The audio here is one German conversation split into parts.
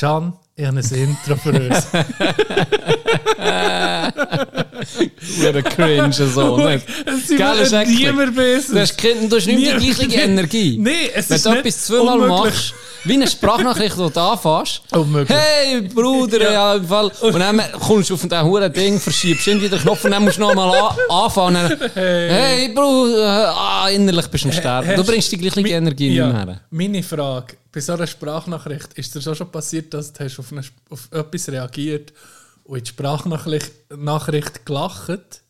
Can, ich habe ein Intro für uns. Hure cringe so. Gell, ist eklig. niemand besser. Du hast, du hast nicht mehr die gleiche Energie. Nee, es Wenn ist du etwas zweimal unmöglich. machst, wie eine Sprachnachricht, die du. Unmöglich. Hey, Bruder, ja. im Fall. Und dann kommst du auf den huren Ding, verschiebst irgendwie den Knopf und dann musst du nochmal an, anfangen. hey. Bruder, ah, innerlich bist du am Sterben. Du bringst die gleiche Energie ja, nicht mehr her. Meine Frage, bei so einer Sprachnachricht, ist dir schon schon passiert, dass du auf, eine, auf etwas reagiert und in die Sprachnachricht Nachricht gelacht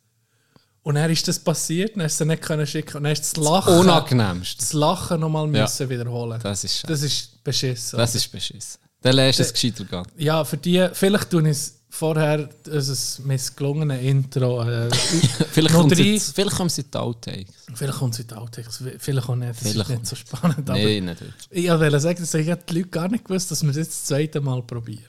und dann ist das passiert, dann hast du sie nicht können schicken und dann hast du das Lachen, Unangenehmst. das Lachen nochmal Ja. müssen wiederholen. Das ist scheiße. Das ist beschissen. Das ist beschissen. Dann lernst du es gescheiter gehen. Ja, für die, vielleicht tun es vorher, unser missgelungene Intro, äh, Vielleicht kommt drei- es vielleicht kommt es in die Outtakes. vielleicht kommt es in die Outtakes, vielleicht auch nicht, das Vielleicht ist nicht so spannend, Nein, nicht wirklich. ich wollte sagen, dass ich die Leute gar nicht gewusst, dass wir das jetzt das zweite Mal probieren.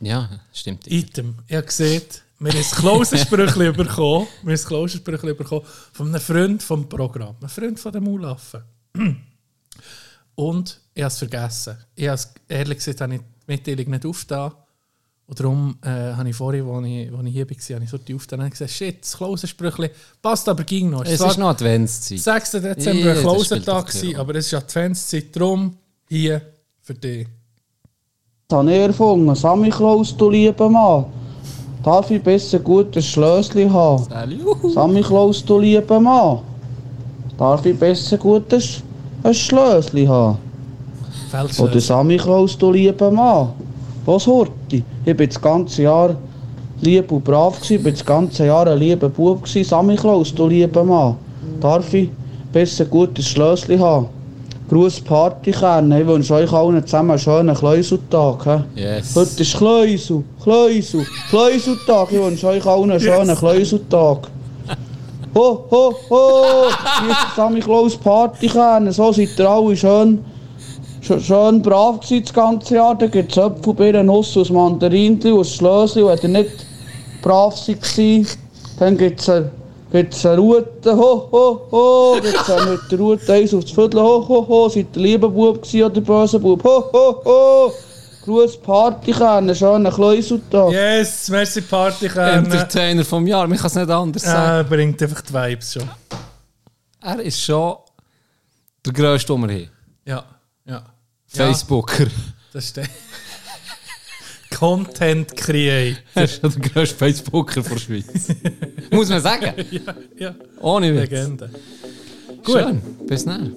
Ja, stimmt. Item. Ich habe gesehen, wir haben ein Klausersprüchli bekommen. Wir haben ein Klausersprüchli bekommen von einem Freund vom Programm. Ein Freund von dem Mulaffen. Und ich habe es vergessen. Ich habe es, ehrlich gesagt, habe ich die Mitteilung nicht aufgetan. Und darum äh, habe ich vorhin, als ich, als ich hier war, habe ich so die und gesagt, shit, das Klausersprüchli passt aber ging noch. Es zwar ist noch Adventszeit. 6. Dezember Ja, ein Rolle. aber es ist Adventszeit, darum hier für dich. Das habe ich erfunden. Sammy Klaus, du lieber Mann. Darf ich besser gutes Schlösli haben? Sammy Klaus, du lieber Mann. Darf ich besser gutes ein Schlösli haben? Oder. Sammy Klaus, du lieber Mann. Was Horti? Ich bin das ganze Jahr lieb und brav gsi, bin das ganze Jahr ein lieber Bub. Sammy Klaus, du lieber Mann. Darf ich besser gutes Schlösli haben? Gruß Partykerne, ich wünsche euch allen zusammen einen schönen Kläuseltag. hä? Yes. Heute ist Kläusel, Kläusel, Kläuseltag. Ich wünsche euch allen einen schönen Kläuseltag. Ho, ho, ho! Hier ist Sammy Klaus Partykerne. So seid ihr alle schön, schön, schön brav gewesen das ganze Jahr. Da gibt es Äpfel, Birnen, Nuss, aus Mandarinchen, aus Schlösli. Und wenn ihr nicht brav seid, dann gibt es eine, gibt's eine Rute. Ho, ho, ho! Gibt es mit der Rute eins aufs Viertel. Ho, ho, ho! Seid ihr lieber Bub gewesen oder böser Bub? Ho, ho, ho! Gruß Partykerne, schönen Kläuseltag. Yes, merci Partykerne. Entertainer vom Jahr, man kann es nicht anders sagen. Er bringt einfach die Vibes schon. Er ist schon der grösste, den wir haben. Ja, ja. Facebooker. Das ist der. Content Creator. Er ist der grösste Facebooker der Schweiz. Muss man sagen. ja, ja. Ohne Witz. Legende. Schön. Bis dann.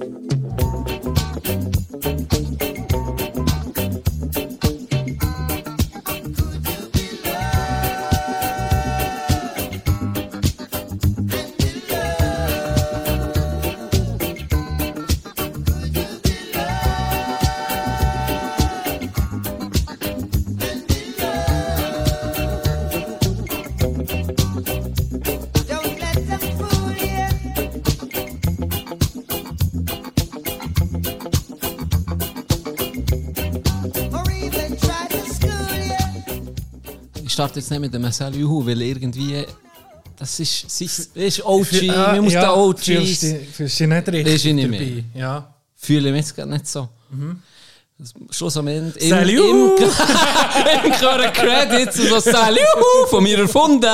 Starte jetzt nicht mit dem Marcel Juhu, weil irgendwie. Das ist, das ist OG, Für- ah, muss ja, Fühlst du dich- fühlst du dich nicht richtig Ist ich nicht dabei? mehr. Ja. Fühle mich jetzt gerade nicht so. Das- Schlussendlich. Im, Salut! im, im Chöre Credits und so Salut von mir erfunden.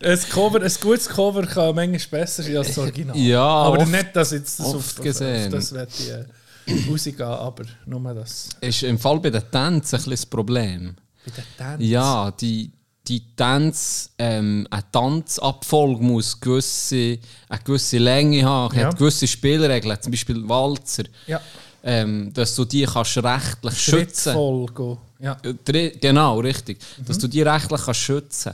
Ein, Cover, ein gutes Cover kann manchmal besser sein als das Original. Ja, aber oft- nicht, dass jetzt das oft auf, gesehen. auf das äh, rausgehen, aber nur das. Ist im Fall bei den Tänzen ein bisschen das Problem. Bei den Tänzen. Ja, die, die Tanz, ähm, eine Tanzabfolge muss gewisse, eine gewisse Länge haben, Ja. hat gewisse Spielregeln, zum Beispiel Walzer, Ja. ähm, dass du die kannst rechtlich schützen Schrittfolge. Ja. Äh, Genau, richtig. Mhm. Dass du die rechtlich kannst schützen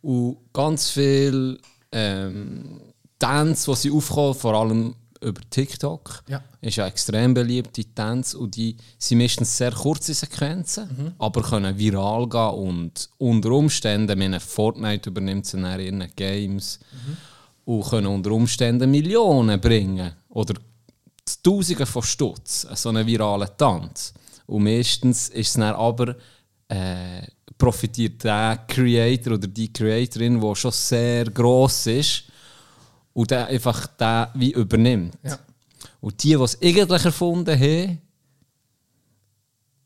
Und ganz viel ähm, Tänze, die sie aufkommen, vor allem über TikTok, Ja. ist ja extrem beliebt, die Tänze. Und die sind meistens sehr kurze Sequenzen, Mhm. aber können viral gehen und unter Umständen, wenn Fortnite übernimmt sie dann in ihren Games Mhm. und können unter Umständen Millionen bringen. Oder Tausende von Stutz, so einen viralen Tanz. Und meistens ist es dann aber, äh, profitiert der Creator oder die Creatorin, die schon sehr gross ist und der einfach der wie übernimmt. Ja. Und die, die es eigentlich erfunden haben,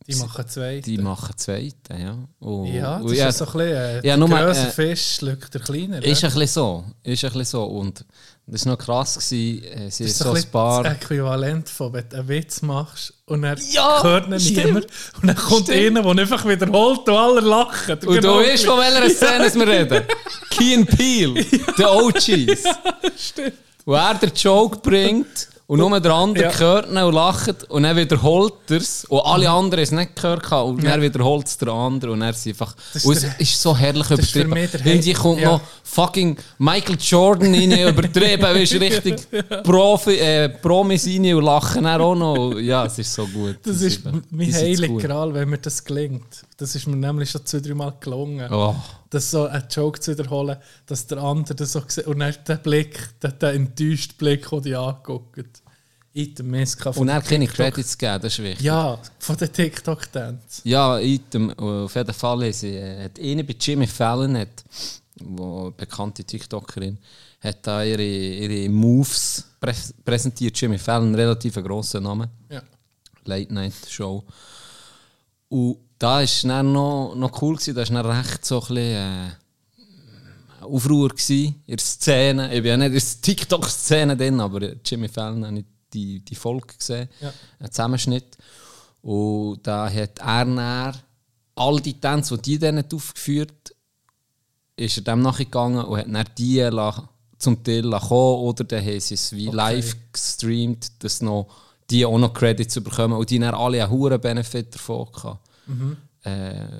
Die machen zwei. Die machen zweiten, ja. Und, ja, das ist so ein bisschen, äh, ja, der nur, äh, Fisch schluckt der kleiner. Ist ja. ein bisschen so. Ist ein bisschen so. Und das war noch krass. Gewesen. äh, Sie Das ist so ein paar... das Äquivalent von, wenn du einen Witz machst und er Ja, hört ihn niemand und dann kommt Stimmt. einer, der einfach wiederholt und alle lachen. Und du weißt, von welcher Szene wir reden? Key and Peel, die OGs. Stimmt. Wo er den Joke bringt und nur der andere Ja. hört ihn und lacht und dann wiederholt er es und alle anderen haben es nicht gehört gehabt, und dann wiederholt es der andere und er ist einfach... Das ist der- ist so herrlich ist übertrieben. Irgendwie kommt ja. noch fucking Michael Jordan rein, übertrieben, du, richtig Profi, äh, Promis rein und lachen dann auch noch. Ja, es ist so gut. Das Die ist mein heiliger. Gral, wenn mir das gelingt. Das ist mir nämlich schon zwei, drei Mal gelungen. Oh. Das so einen Joke zu wiederholen, dass der andere das so sieht. Und dann der Blick, der, der enttäuschte Blick, der dich anguckt. Item Miska von Und er den keine TikTok- Credits geben, das ist wichtig. Ja, von den TikTok-Dance. Ja, Item, auf jeden Fall ist äh, hat eine bei Jimmy Fallon, hat, wo bekannte TikTokerin, hat da ihre, ihre Moves prä präsentiert. Jimmy Fallon, relativ ein grosser Name, Ja. Late Night Show. Und da war dann noch, noch cool, gewesen, da war dann recht so ein bisschen äh, Aufruhr gewesen, in der Szene. Ich bin ja nicht in der TikTok-Szene drin, aber Jimmy Fallon habe ich die, die Folge gesehen, Ja. einen Zusammenschnitt. Und da hat er dann all die Tänze, die die dann aufgeführt ist er dem nachgegangen und hat dann die zum Teil la kommen oder dann haben sie es wie Okay. live gestreamt, dass noch die auch noch Credits bekommen und die dann alle einen hohen Benefit davon gehabt. Mhm. Äh,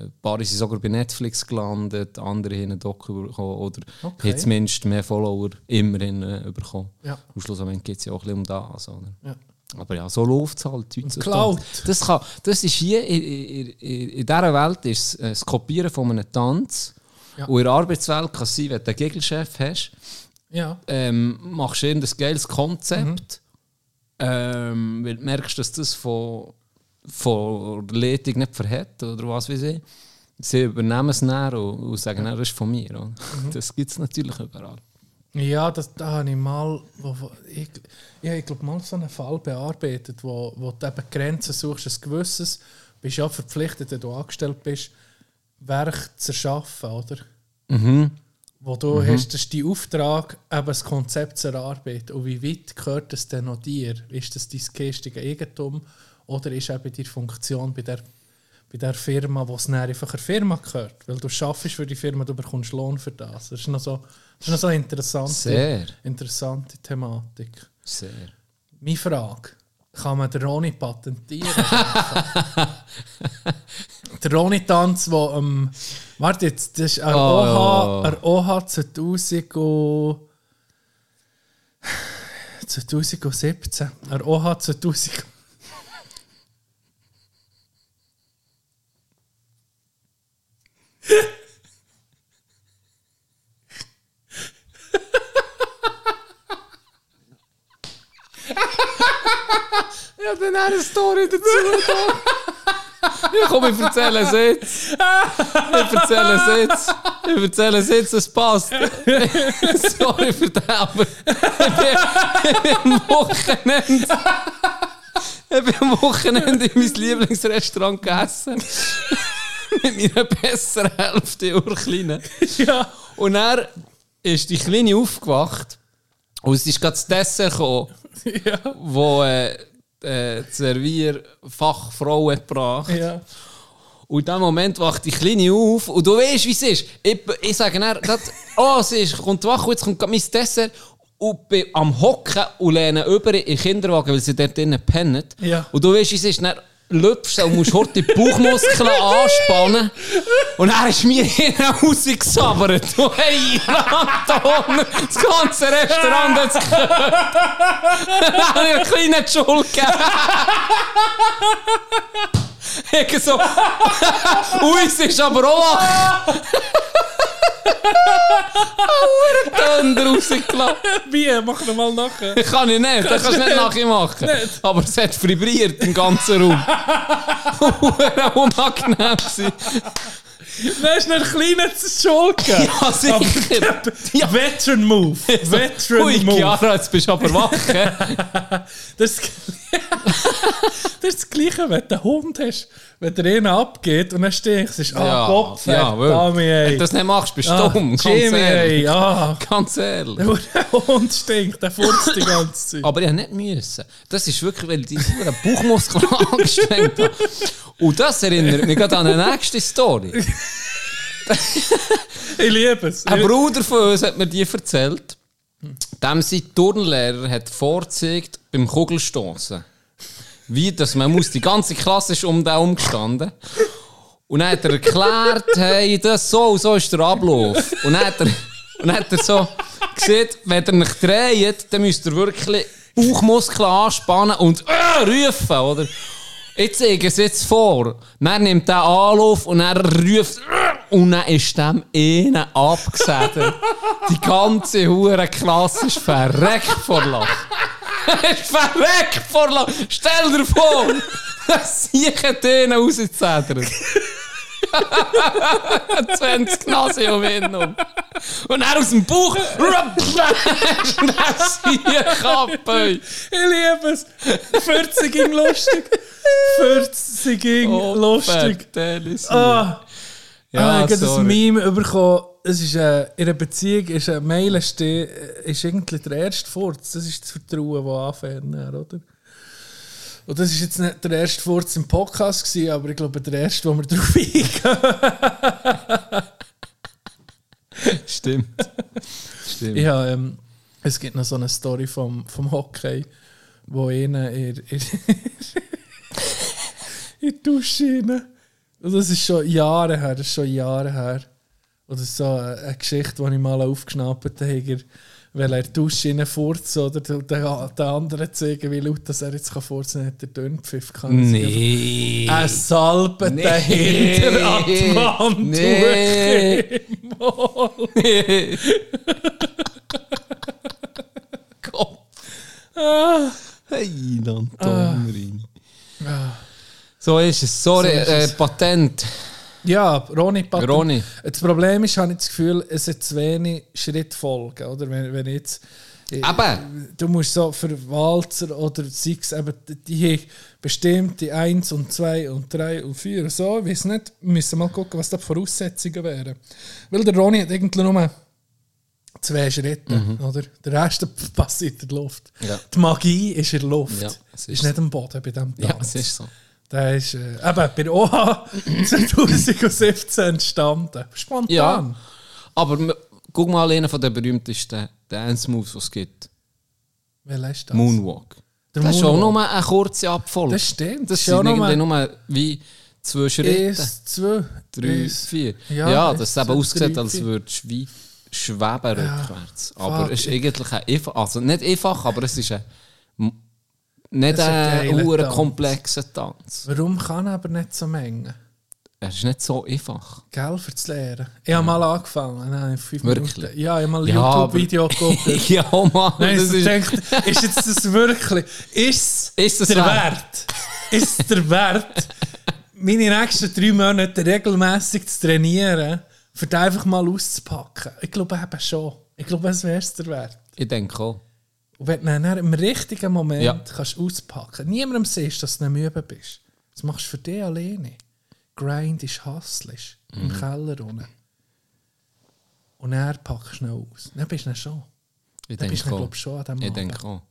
ein paar sind sogar bei Netflix gelandet, andere haben einen Doku bekommen oder Okay. haben zumindest mehr Follower immerhin äh, bekommen. Ja. Und schlussendlich geht es ja auch ein bisschen um das. Oder? Ja. Aber ja, so läuft es halt. Cloud. Das, kann, das ist hier, in, in, in, in dieser Welt ist äh, das Kopieren von einem Tanz. Ja. Und in der Arbeitswelt kann es sein, wenn du einen Gegenchef hast, Ja. ähm, machst du irgendein geiles Konzept, ähm, weil du merkst, dass das von, von der Leitung nicht verhält oder was weiß ich. Sie übernehmen es dann und, und sagen, dann, das ist von mir. Oder? Das gibt es natürlich überall. Ja, das, da habe ich mal, wo, ich, ja, ich glaube mal so einen Fall bearbeitet, wo, wo du eben Grenzen suchst, ein gewisses, bist ja verpflichtet, wenn du angestellt bist, Werk zu erschaffen, oder? Mhm. Wo du hast, das ist dein Auftrag, eben das Konzept zu erarbeiten. Und wie weit gehört es denn noch dir? Ist das dein geistige Eigentum oder ist eben die Funktion bei der, bei der Firma, wo es dann einfach einer Firma gehört? Weil du schaffst für die Firma, du bekommst Lohn für das. Das ist noch so, das ist noch so eine interessante, Sehr. interessante Thematik. Sehr. Meine Frage, kann man den Roni patentieren? der Roni-Tanz, der am... warte jetzt, das ist ein Oh. OH, ein OH 2000 und... 2017. Ein OH 2000... eine Story dazu. ja, komm, ich erzähle es jetzt. Ich erzähle es jetzt. Ich erzähle es jetzt, es passt. Sorry für das, aber ich bin, am Wochenende. Ich bin am Wochenende in mein Lieblingsrestaurant gegessen. Mit meiner besseren Hälfte, der Kleinen. ja. Und er ist die Kleine aufgewacht. Und es ist gerade das Dessert gekommen ja. wo äh, äh, die Servierfachfrau gebracht. Ja. Und in dem Moment wacht die Kleine auf und du weißt, wie es ist. Ich, ich sage dann, dat, oh, sie ist, kommt wach, jetzt kommt mein Dessert. Und bin am Hocken und lehne über in den Kinderwagen, weil sie dort drinnen pennt. Ja. Und du weißt, wie es ist. Dann lüpfst du und musst heute die Bauchmuskeln anspannen. Und er ist mir rausgesabbert. Du, hey, Anton, das ganze Restaurant hat es gehört. Dann habe ich einen kleinen Schuld gegeben. Ich so, sie ist aber auch wach. Ein Thunder rausgelassen. Wie? Mach noch mal nachher. Kann ich nicht, das kannst du nicht nachher machen. Aber es hat vibriert im ganzen Raum. Huere unangenehm gewesen. Dann ist ein kleiner gegeben. Ja, sicher. Aber- Veteran Move. Veteran Ui, Move. Chiara, jetzt bist du aber wach. Das ist, das das Gleiche, wenn du einen Hund hast, wenn der einen abgeht und dann stinkst, ist, ah, Gott, ja, verdammt, wirklich. Wenn ey. du das nicht machst, bist du ah, dumm. Ganz Jimmy, ehrlich. ey, ah. Ganz ehrlich. Der Hund stinkt, der furzt die ganze Zeit. Aber ich nicht müssen. Das ist wirklich, weil ich die Bauchmuskeln angestrengt habe. Und das erinnert mich gerade an eine nächste Story. Ich liebe es. Ein Bruder von uns hat mir die erzählt. Dem sein Turnlehrer hat vorgezeigt beim Kugelstoßen. Wie das, man muss, die ganze Klasse ist um den umgestanden. Und dann hat er erklärt, hey, das so, so ist der Ablauf. Und dann hat er, und dann hat er so gesagt, wenn ihr euch dreht, dann müsst ihr wirklich Bauchmuskeln anspannen und äh, rufen, oder? Ich zeige es jetzt vor. Dann nimmt er Anlauf und er ruft äh, und dann ist dem einen abgesägt. Die ganze hure Klasse ist verreckt vor Lachen. ist verreckt vor Lachen. Stell dir vor, dass ich den rauszedert. 20 Nase um ihn um. Und er aus dem Bauch. und sieht Kappe. Ich liebe es. 40 ging lustig. 40 ging Oh, lustig. Ah, Ja, ah, ich habe das sorry. Meme bekommen. Es ist, äh, in einer Beziehung ist ein Mail stehen, ist irgendwie der erste Furz. Das ist das Vertrauen, das anfängt, oder? Und das ist jetzt nicht der erste Furz im Podcast, gewesen, aber ich glaube, der erste, wo wir drauf eingehen. Stimmt. Stimmt. Ja, ähm, es gibt noch so eine Story vom, vom Hockey, wo einer in, in, in die Dusche rein. Und das ist schon Jahre her, das ist schon Jahre her. Oder so eine, Geschichte, die ich mal aufgeschnappt habe, weil er die Dusche rein furzt, oder der, der, der andere zeigen, wie laut dass er jetzt kann furzen kann, hat der Dönnpfiff kann. Nee. Ein Salbe Nee. dahinter an die Wand. Nee. Nee. Gott. Ah. Hey, Antonrin. So ist es. Sorry, So ist äh, es. Patent. Ja, Ronny Patent. Ronny. Das Problem ist, habe ich das Gefühl, es hat zu wenig Schrittfolgen. Oder? Wenn, wenn ich jetzt, Eben. Du musst so für Walzer oder Six, eben, die haben bestimmte 1 und 2 und 3 und 4 und so. Ich weiß nicht, wir müssen mal gucken, was da die Voraussetzungen wären. Weil der Ronny hat irgendwie nur zwei Schritte, oder? Der Rest passiert in der Luft. Mhm. Ja. Die Magie ist in der Luft. Ja, ist, es ist nicht am Boden bei diesem Ja, Tanz. es ist so. Der ist äh, eben bei OHA 2017 entstanden. Spontan. Ja. Aber guck mal einen von den berühmtesten Dance-Moves, die es gibt. Welcher ist das? Moonwalk. Der das ist auch Moonwalk. nur eine kurze Abfolge. Das stimmt. Das ist ja nur nur wie zwei Schritte. eins, zwei, drei, eins. vier. Ja, Ja, das zwei, eben drei, als würdest du wie schweben rückwärts. Aber fuck. es ist eigentlich ein einfach, also nicht einfach, aber es ist ein, m- nicht Es ist ein Tanz. komplexer Tanz. Warum kann er aber nicht so mengen? Er ist nicht so einfach. Gell, für das Lehren. Ich habe mal angefangen. Nein, fünf Wirklich? Minuten. Ja, ich habe mal ein Ja, YouTube-Video geguckt. ja, Mann, Nein, das ist, denkt, ist jetzt das wirklich, ist Ist das der wert? Ist es der Wert, meine nächsten drei Monate regelmäßig zu trainieren, für den einfach mal auszupacken? Ich glaube eben schon. Ich glaube, es wäre es der Wert. ich denke auch. Und wenn du dann im richtigen Moment Ja. kannst auspacken niemandem siehst, dass du nicht müde bist. Das machst du für dich alleine. Grind ist hustlisch Mhm. im Keller unten. Und er du noch aus. Dann bist du dann schon. Ich Dann bist denke du, auch. glaube schon an dem Ich denke auch.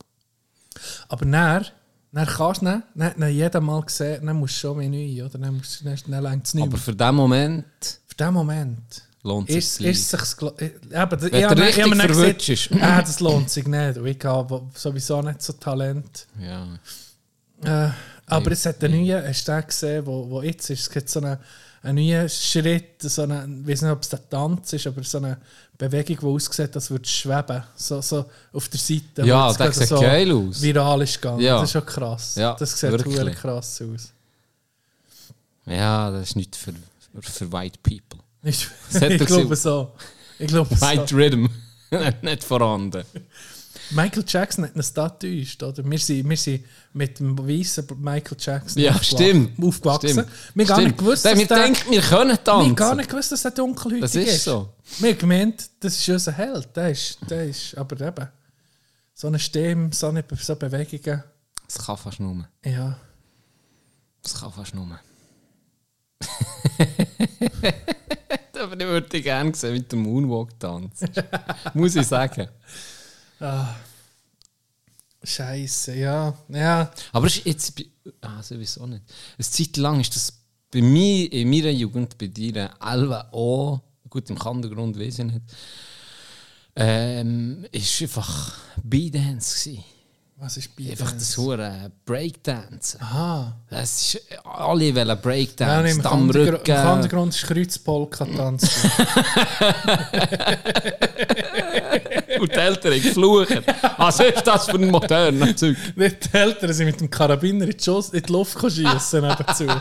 Aber dann, dann kannst du dann, dann, jedem Mal sehen, dann musst du schon mehr neu, oder? Dann, musst, dann, dann längt es nicht Aber für den Moment Für den Moment lohnt es ist, sich. ist sich's eben, Wenn ich du habe- ich richtig dann verwirrt ist. ah, das lohnt sich nicht. Ich habe sowieso nicht so Talent. Ja. Äh, aber es hat einen neuen, hast du gesehen, wo, wo jetzt ist? Es gibt so einen, einen neuen Schritt, so eine, ich weiß nicht, ob es der Tanz ist, aber so eine Bewegung, die aussieht, als würde es schweben. So, so auf der Seite. Ja, das gerade sieht geil aus. Viral ist gegangen. Ja. Das ist schon krass. Ja, das sieht wirklich. krass aus. ja, das ist nicht für, für white people. Das er ich glaube so. Ich glaube so. White Rhythm. nicht vorhanden. Michael Jackson hat da getäuscht, oder? Wir sind, wir sind mit dem weißen Michael Jackson Ja, aufgewa- stimmt. aufgewachsen. Stimmt. Wir haben gar nicht gewusst, dass wir der- denken, wir können Wir tanzen. gar nicht gewusst, dass er dunkelhäutig Das ist. ist so. Wir haben gemeint, das ist unser Held. Der ist, der ist aber eben, so eine Stimme, so, eine, so Bewegungen, Das kann fast nur. ja. Das kann fast nur. Aber ich würde gerne sehen, wie der Moonwalk tanzt. Muss ich sagen. Scheiße, ja. Ja, Aber es ist jetzt. Ah, sowieso nicht. Eine Zeit lang ist das bei mir, in meiner Jugend, bei dir, Alva auch, gut, im Kandergrund weiß ich nicht, ähm, ist einfach B-Dance gewesen. Was ist bei Einfach das hure Breakdance. Aha. Das ist, alle wollen Breakdance, da am Kandergr- im Rücken. Kandergrund ist Kreuzpolka tanzen. Und die Eltern fluchen. Was ist das für ein moderner Zeug? Nicht die Eltern sind mit dem Karabiner in die, Schuss, in die Luft schiessen nebenzu.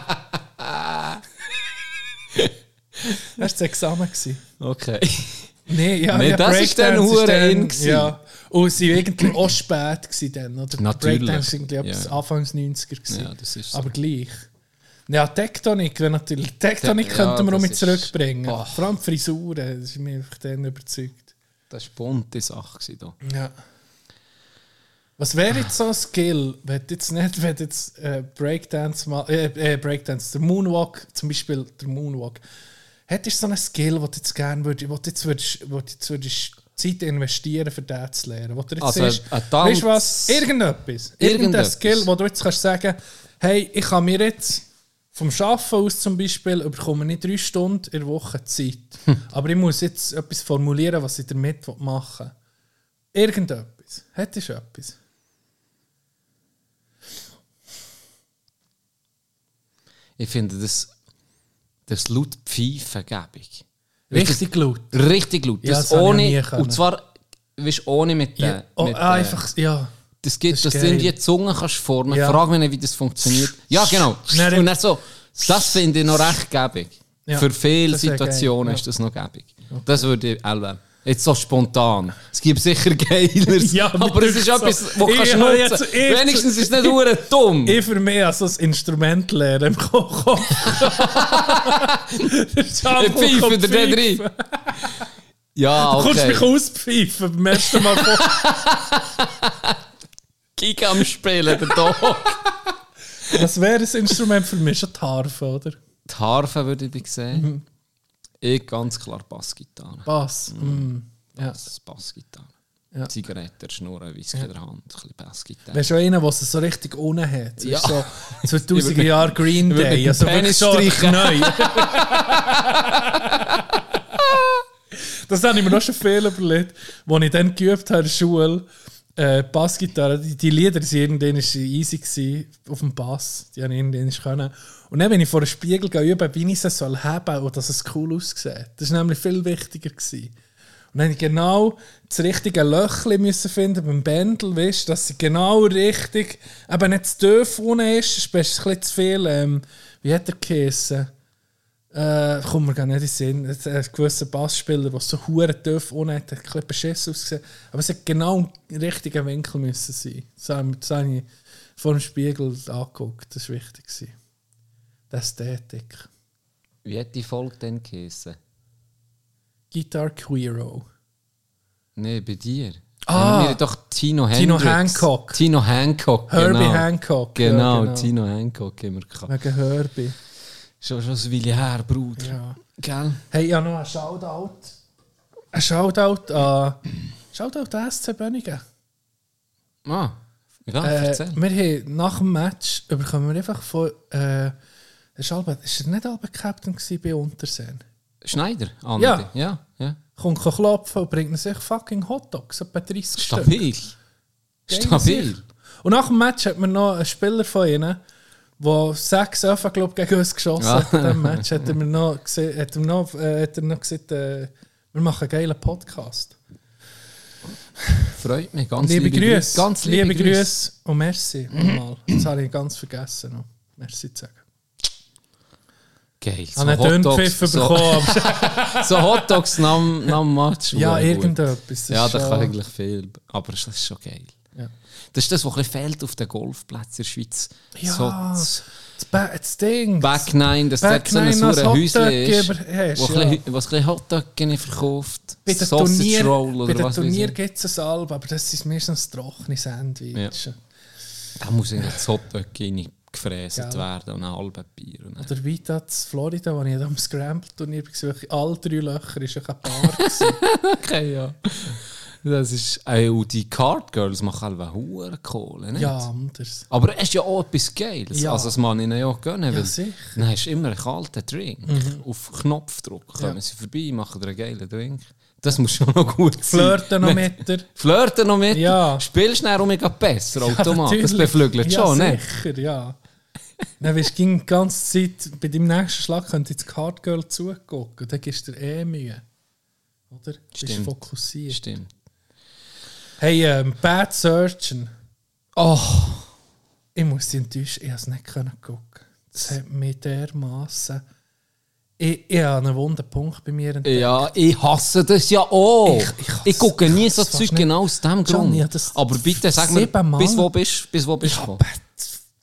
Das war das Examen. Okay. Nee, ja, Nee, ja, das ist dann Breakdance hure in. Ja. Und sie waren irgendwie auch spät gewesen dann, oder? Natürlich. Breakdance war irgendwie etwas Ja. Anfangs 90er. Gewesen. Ja, das ist so. Aber gleich. Ja, Tektonik, wenn natürlich. Tektonik Te- könnten ja, wir auch mit zurückbringen. Boah. Vor allem Frisuren, das ist mir einfach dann überzeugt. Das war eine bunte Sache. Da. Ja. Was wäre jetzt so ein Skill, wenn du jetzt nicht, wenn jetzt äh, Breakdance mal, äh, äh, Breakdance, der Moonwalk, zum Beispiel der Moonwalk, hättest du so einen Skill, wo du jetzt gerne würdest, wo du jetzt würdest, wo du jetzt würdest Zeit investieren, für den zu lernen? Wo du jetzt Also, siehst, weißt du was, irgendetwas, irgendein. Skill, wo du jetzt kannst sagen, hey, ich kann mir jetzt vom Arbeiten aus zum Beispiel, bekomme ich drei Stunden in der Woche Zeit. Aber ich muss jetzt etwas formulieren, was ich damit machen will. Irgendetwas. Hättest du etwas? Ich finde das, das laut Pfeifen gäbig. Richtig laut. Richtig laut. Ja, Das das ohne, und zwar weißt, ohne mit den. Ja. Oh, mit, ah, äh, einfach, ja. Das gibt, Das dass ist du in geil. die Zunge kannst formen. Ja. Frag mich nicht, wie das funktioniert. Ja, genau. Nein, Und dann so, das finde ich noch recht gäbig. Ja, Für viele Situationen geil, ja. ist das noch gäbig. Das würde ich auch Jetzt so spontan. Es gibt sicher Geileres. Ja, aber es ist so. etwas, wo Ich kannst nutzen. jetzt- ich- Wenigstens ist es nicht nur dumm. Ich für mich als ein Instrument lernen im Kopf. Ich pfeife dir nicht rein. Ja, Du kommst okay. mich auspfeifen beim ersten Mal. vor- Gig am Spielen, der Dog. Was wäre ein Instrument für mich? Die Harfe, oder? Die Harfe würde ich sehen. Ich ganz klar Bassgitarre. Bass. Mm. Ja. Das ist Bassgitarre. Ja. Zigarette, Schnurren, Whisky in der Hand, ein bisschen Bassgitarre. Wärst du einer, der es so richtig unten hat? Ja. Ja. So 2000er Jahre Green Ich Day. Also wirklich Penis so neu. das habe ich mir noch schon viel überlegt, als ich dann geübt habe in der Schule. Äh, Bassgitarre, die, die Lieder waren irgendwann easy gewesen, auf dem Bass. Die habe ich irgendwann können. Und dann, wenn ich vor dem Spiegel gehe, üben, wie ich es soll haben und dass es cool aussieht. Das war nämlich viel wichtiger. Gewesen. Und dann musste ich genau das richtige Löchchen müssen finden beim Bändel, weißt, dass sie genau richtig, eben nicht zu tief unten ist, ist ein bisschen zu viel, ähm, wie hat er geheissen? Äh, kommt mir gar nicht in den Sinn. Ein gewisser Bassspieler, der so hure tief unten hat, hat ein bisschen beschissen ausgesehen. Aber es hat genau im richtigen Winkel müssen sein. Das habe ich vor dem Spiegel angeguckt. Das war wichtig. gewesen. Die Ästhetik. Wie hat die Folge denn geheissen? Guitar Queero. Nee, bei dir. Ah. Wir doch Tino. Tino Hancock. Tino Hancock, Herbie genau. Hancock. ja, Genau, Tino Hancock haben wir gehabt. Wegen Herbie. Schon, schon ein Weile her, Bruder. Ja. Gell? Hey, ja noch ein Shoutout. Ein Shoutout an... Shoutout an SC Bönigen. Ah, ja, Äh, erzähl. wir haben nach dem Match bekommen wir einfach von... Äh, ist, Albert, ist er nicht Albert Captain bei Unterseen? Schneider, Andi. Ja. ja, ja. Kommt klopfen und bringt sich fucking Hotdogs, etwa 30 Stück. Stabil. Geil Stabil. Und nach dem Match hat man noch einen Spieler von ihnen, der sechs Öfen, glaub, gegen uns geschossen Ja. hat in diesem Match. Hat er mir noch, gesehen, hat er noch, äh, hat er noch gesagt, äh, wir machen einen geilen Podcast. Freut mich. Ganz liebe liebe, Grüße. Ganz liebe, liebe, Grüße. Grüße und merci. nochmal. Das habe ich ganz vergessen. Noch. Merci zu sagen. Geil. Ich habe einen Dünnpfiff so, bekommen. so Hotdogs nach dem Match. ja, irgendetwas. Ja, da kann eigentlich viel. Aber das ist schon geil. Ja. Das ist das, was ein fehlt auf den Golfplätzen in der Schweiz. Ja, So das das, Ding. Back 9, das Back dort so ein Häuschen ist, hast, wo ja. ein bisschen- ein Hotdog verkauft. Bei den Turnier, Roll bei den Turnier ich. gibt es ein Alb, aber das ist meistens trockene Sandwich. Da muss eigentlich das Hotdog gefräset Gell. werden und ein halbes Bier. Oder weiter in Florida, wo ich am Scramble-Turnier wirklich alle drei Löcher, ist ein Bar. gewesen. Okay, ja. Das ist, äh, und die Card Girls machen alle hohe Kohle, nicht? ja, anders. Aber es ist ja auch etwas Geiles. Ja. Also das man ihnen ja auch gönnen. Ja, weil sicher. Dann hast du immer einen kalten Drink. Auf Knopfdruck kommen Ja. sie vorbei, machen dir einen geilen Drink. Das muss schon noch gut sein. Flirten noch mit dir. Flirten noch mit? Ja. Spielst du dann umega besser, automatisch. das natürlich. beflügelt ja, schon, ne? sicher, ja. Dann weißt du, ging die ganze Zeit, bei deinem nächsten Schlag könnte jetzt Card Girl zugucken. Dann gibst du dir eh Mühe. Oder? Du bist Stimmt. fokussiert. Stimmt. Hey, ähm, Bad Surgeon. Oh, Ich muss dich enttäuschen, ich konnte es nicht können gucken. Das hat mich dermassen. Ich, ich habe einen wunden Punkt bei mir entdeckt. ja, ich hasse das ja auch. Ich- Ich, ich gucke nie so Zeug genau aus dem Grund. Johnny, das- Aber bitte sag mir, bis wo bist bis wo bist Ich du?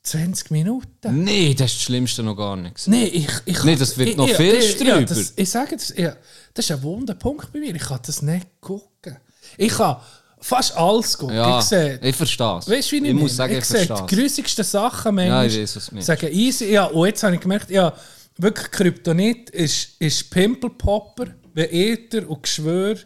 Habe 20 Minuten. Nein, das ist das Schlimmste noch gar nicht. Nein, ich, ich Nee, das wird ich, noch ich, viel ich. Ja, das, ich sage das, ja, das ist ein wunder Punkt bei mir. Ich kann das nicht gucken. Ich kann fast alles gucken. Ja, Ich sehe, ich verstehe es. weißt du, wie ich, ich muss sagen, ich, ich verstehe die es. grusigsten Sachen Ja, manchmal. ich weiß, was du. Sagen easy. Ja, und jetzt habe ich gemerkt, ja, wirklich Kryptonit ist, ist Pimpelpopper, wie Äther und Geschwür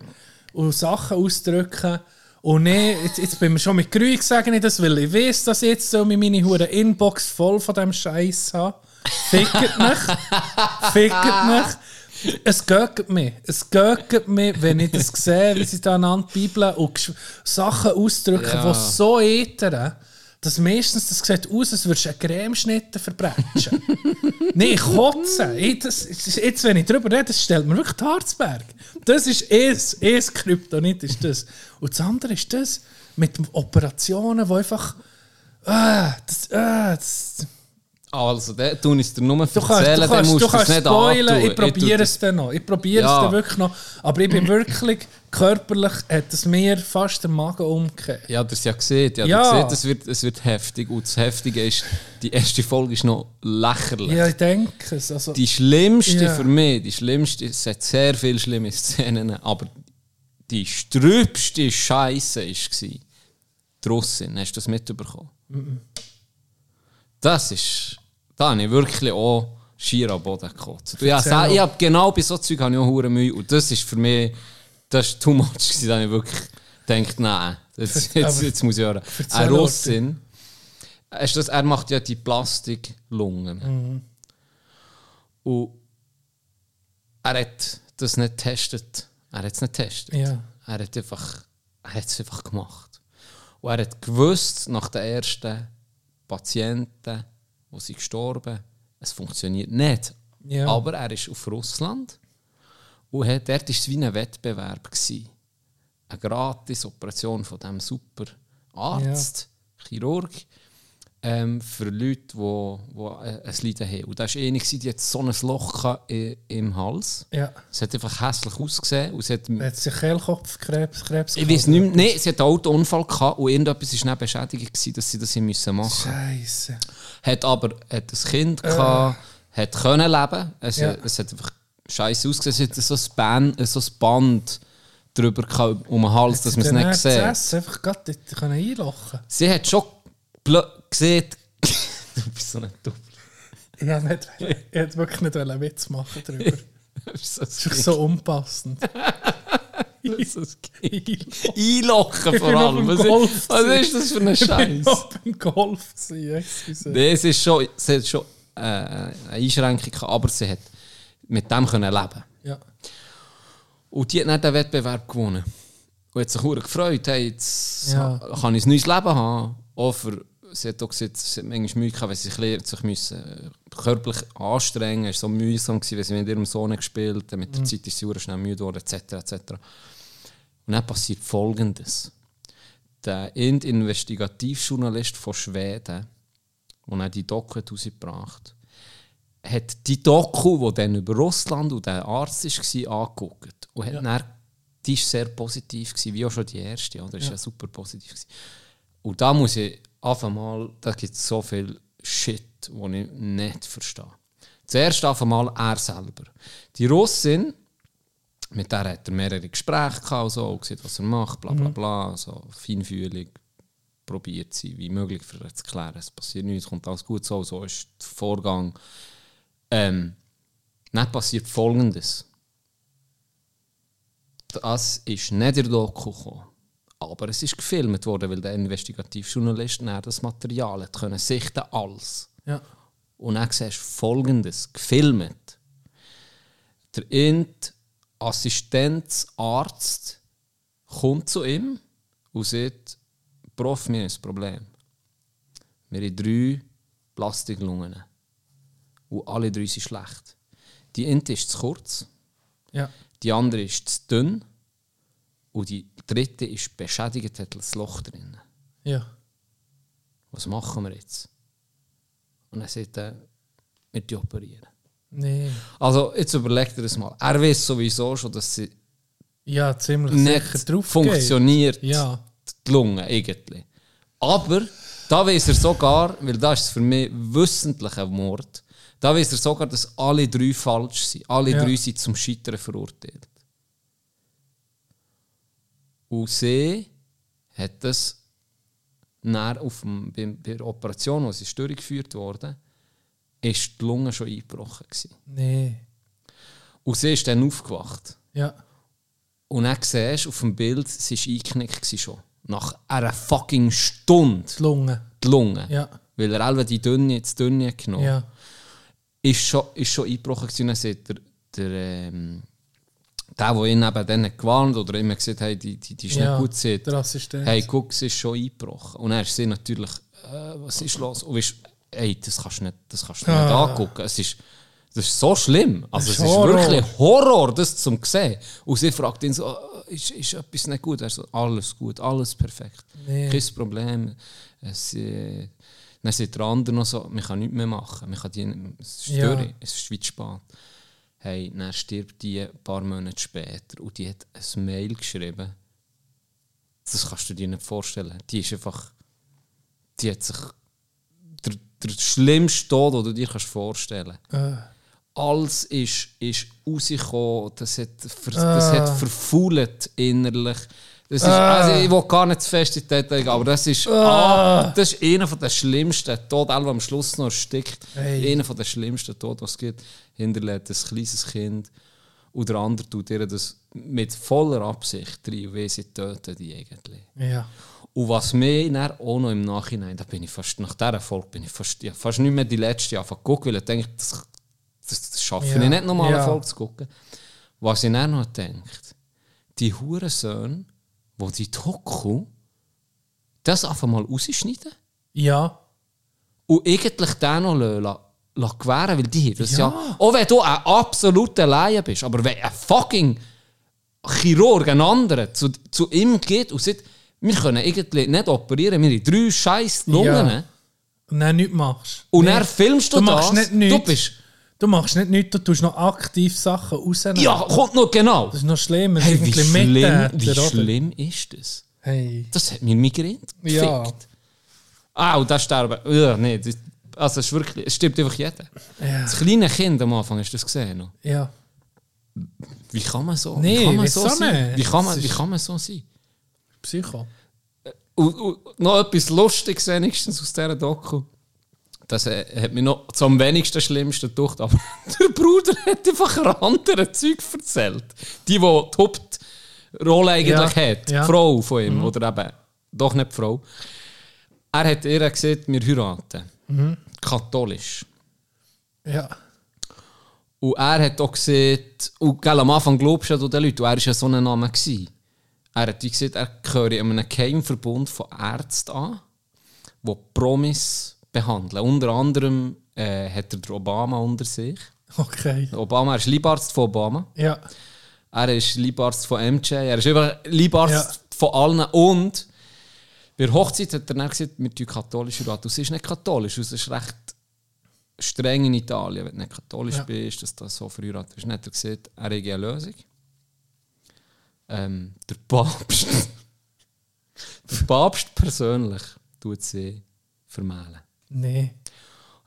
und Sachen ausdrücken. Und nee, jetzt, jetzt bin ich schon mit Grün sage ich das, weil ich weiß, dass ich jetzt so meine hure Inbox voll von dem Scheiß habe. Fickt mich. Fickt mich. Es gögt mich. Es gögt mich, wenn ich das sehe, wie sie da einander bibeln und Sachen ausdrücken, Ja. die so ätern, dass meistens das sieht aus, als würdest du einen Cremeschnitte verbrechen. Nein, ich kotze. Ich, das, jetzt, wenn ich darüber rede, das stellt mir wirklich Harzberg. Das ist es, es Kryptonit ist das. Und das andere ist das mit Operationen, die einfach... Ah, das, ah, das, Also, der tun es dir nur Du kannst, erzählen, du dann kannst, musst du du es kannst nicht spoilen, antun. ich probiere es dann noch. Ich probiere Ja. es dann wirklich noch. Aber ich bin wirklich körperlich, hat es mir fast den Magen umgekehrt. Ja, das ja gesehen. Ja, Ja. Gesehen, es, wird, es wird heftig. Und das Heftige ist, die erste Folge ist noch lächerlich. Ja, ich denke es. Also, Die schlimmste Ja. für mich, die schlimmste, es hat sehr viele schlimme Szenen, aber die strübste Scheiße war die Russin. Hast du das mitbekommen? Das ist, da habe ich wirklich auch schier am Boden gekotzt. Ja, ich habe genau bei so Zeug habe ich auch Mühe und das ist für mich, das ist too much gewesen, da habe ich wirklich gedacht, nein, jetzt, jetzt, jetzt muss ich hören. Eine mal. Russin, das, er macht ja die Plastiklungen. Mhm. Und er hat das nicht getestet. Er hat es nicht getestet. Ja. Er hat einfach, er hat es einfach gemacht. Und er hat gewusst, nach den ersten Patienten, die sind gestorben, es funktioniert nicht. Ja. Aber er ist auf Russland und dort war es wie ein Wettbewerb. Gewesen. Eine gratis Operation von diesem super Arzt, Chirurg, ähm, für Leute, die, die äh, ein Leiden haben. Und da war eine, die hat so ein Loch i- im Hals. Ja. Es hat einfach hässlich ausgesehen. Und sie hat, Hat sie Kehlkopfkrebs Krebs ich weiß nicht mehr, nein, sie hat einen Autounfall gehabt und irgendetwas war dann beschädigt, gewesen, dass sie das haben müssen machen Scheiße. Hat aber hat ein Kind gehabt, hat können leben. Es, Ja. es hat einfach scheiße ausgesehen. Es hat so ein Band, so ein Band drüber um den Hals, dass man es nicht sieht. Das einfach gerade einlochen Sie hat schon gesehen. du bist so ein Dumm. Ich nicht, ich wollte wirklich nicht einen Witz machen darüber. So Das ist wirklich so unpassend. Einlochen vor bin auf allem. dem Was, Golf ist, was ist das für ein Ich bin Scheiß? noch beim Golf. gewesen, excuse. Nee, es ist schon, sie hat schon äh, eine Einschränkung, aber sie hat mit dem können leben. Ja. Und die hat nicht den Wettbewerb gewonnen. Und hat sich sehr gefreut, hey, jetzt Ja. kann ich ein neues Leben haben. Auch für, sie hat auch gesagt, sie hat manchmal Mühe gehabt, weil sie sich, müssen, äh, körperlich anstrengen Es war so mühsam, weil sie mit ihrem Sohn gespielt hat. Mit der Zeit ist sie schnell müde geworden, etc. etc. Und dann passiert Folgendes. Der Investigativjournalist von Schweden, der die Doku rausgebracht hat die Doku, die dann über Russland und der Arzt war, angeguckt. Und hat Ja. dann, die war sehr positiv, gewesen, wie auch schon die erste. Oder? Ist ja. super positiv. Gewesen. Und da muss ich einfach mal, da gibt es so viel Shit, den ich nicht verstehe. Zuerst einfach mal er selber. Die Russin, mit der hat er mehrere Gespräche gehabt, und so, und gesehen, was er macht, bla bla bla, so feinfühlig probiert sie, wie möglich für zu klären. Es passiert nichts, es kommt alles gut, so, so ist der Vorgang. Ähm, dann passiert Folgendes. Das ist nicht in Doku gekommen, aber es ist gefilmt worden, weil der Investigativjournalist das Material hat können sichten alles. Ja. Und dann siehst du Folgendes, gefilmt. Der Int Assistenzarzt kommt zu ihm und sagt, Prof, wir haben ein Problem. Wir haben drei Plastiklungen. Und alle drei sind schlecht. Die Int ist zu kurz, Ja. die andere ist zu dünn und die dritte ist beschädigt, hat ein Loch drin. Ja. Was machen wir jetzt? Und er sagt, äh, wir die operieren. Nee. Also, jetzt überlegt er das mal. Er weiß sowieso schon, dass sie Ja, ziemlich nicht drauf funktioniert, Ja. die Lunge irgendwie. Aber da weiß er sogar, weil das ist für mich wissentlicher Mord, da weiß er sogar, dass alle drei falsch sind. Alle Ja. drei sind zum Scheitern verurteilt. Und sie hat das auf dem, bei, der Operation, wo sie durchgeführt wurde, ist die Lunge schon eingebrochen. Und sie ist dann aufgewacht. Ja. Und dann siehst du auf dem Bild, sie war eingeknickt schon. Nach einer fucking Stunde Die Lunge. die Lunge. Ja. Weil er alle die dünne, das dünne genommen Ja. Ist schon, ist schon eingebrochen gewesen. Dann sagt der, der, ähm, der, der ihn eben dann gewarnt oder immer gesagt hat, hey, die, die, die ist ja. nicht gut, sagt, Der Assistent. hey, guck, sie ist schon eingebrochen. Und dann ist sie natürlich, äh, was ist los? Und weißt, ey, das kannst du nicht, das kannst du nicht Ah. angucken. Es ist, das ist so schlimm. Also, es ist Horror. wirklich Horror, das zum sehen. Und sie fragt ihn so, äh, ist, ist etwas nicht gut? Er so, alles gut, alles perfekt. Nee. Kein Problem. Es, äh, dann sagt der andere noch so, man kann nichts mehr machen. Man kann die, es ist Ja. durch, es ist weit spät. Hey, dann stirbt die ein paar Monate später und die hat ein Mail geschrieben. Das kannst du dir nicht vorstellen. Die ist einfach. Die hat sich. Der, der schlimmste Tod, den du dir kannst vorstellen Äh, Alles ist, ist rausgekommen, das hat, ver, das Ah. hat verfault innerlich. Das ist, also ich will gar nicht zu fest in die Details gehen, aber das ist, ah, das ist einer der schlimmsten Tod, der am Schluss noch erstickt. Hey. Einer der schlimmsten Tod, was es gibt. Hinterlässt ein kleines Kind und der andere tut ihr das mit voller Absicht rein, wie sie töten die eigentlich. ja. Und was mir dann auch noch im Nachhinein, da bin ich fast, nach dieser Folge bin ich fast, ja, fast nicht mehr die letzte Anfang geguckt, weil ich denke, das, das, das schaffe Ja. ich nicht nochmal Ja. Folge zu gucken. Was ich dann noch denkt, die Hurensöhne, wo die Doku, das einfach mal rausschneiden Ja. und eigentlich den noch lassen, lassen gewähren, weil die haben das ja. Ja. Auch wenn du ein absoluter Laie bist, aber wenn ein fucking Chirurg, ein anderer, zu, zu ihm geht und sagt, wir können irgendwie nicht operieren, wir haben drei scheiß Lungen. Ja. Und dann nichts machst. Und Nee. dann filmst du, Du das. machst nicht du nichts. bist. Du machst nicht nichts, du tust noch aktiv Sachen rausnehmen. Ja, kommt noch genau. Das ist noch schlimmer. Hey, wie schlimm, wie oder? schlimm ist das? Hey. Das hat mir Migräne gefickt. Ja. Ah, das sterben. Ja, nee, das, also es, ist wirklich, es stirbt einfach jeder. Ja. Das kleine Kind am Anfang, hast du das gesehen? Noch? Ja. Wie kann man so, Nee, wie kann man so sein? Wie kann, man, wie kann man so sein? Psycho. Und, und noch etwas Lustiges wenigstens aus dieser Doku. Das äh, hat mir noch zum wenigsten Schlimmsten gedacht, aber der Bruder hat einfach ein anderes Zeug erzählt. Die, die die Hauptrolle eigentlich Ja, hat, ja. die Frau von ihm, oder eben, doch nicht die Frau. Er hat ihr gesagt, wir heiraten. Katholisch. Ja. Und er hat auch gesagt, und gell, am Anfang glaubst du den Leuten, und er war ja so ein Name. Gewesen. Er hat gesagt, er gehöre in einem Keimverbund von Ärzten an, die Promis behandeln. Unter anderem äh, hat er Obama unter sich. Okay. Obama, er ist Leibarzt von Obama. Ja. Er ist Leibarzt von MJ. Er ist einfach Leibarzt Ja. von allen. Und bei der Hochzeit hat er dann gesagt, wir tun katholisch heiraten. Und sie ist nicht katholisch, und es ist recht streng in Italien, wenn du nicht katholisch Ja. bist, dass das so verheiratet bist. Dann hat er gesagt, er hätte eine Lösung. Ähm, der Papst, der Papst persönlich tut sie vermählen. Nee.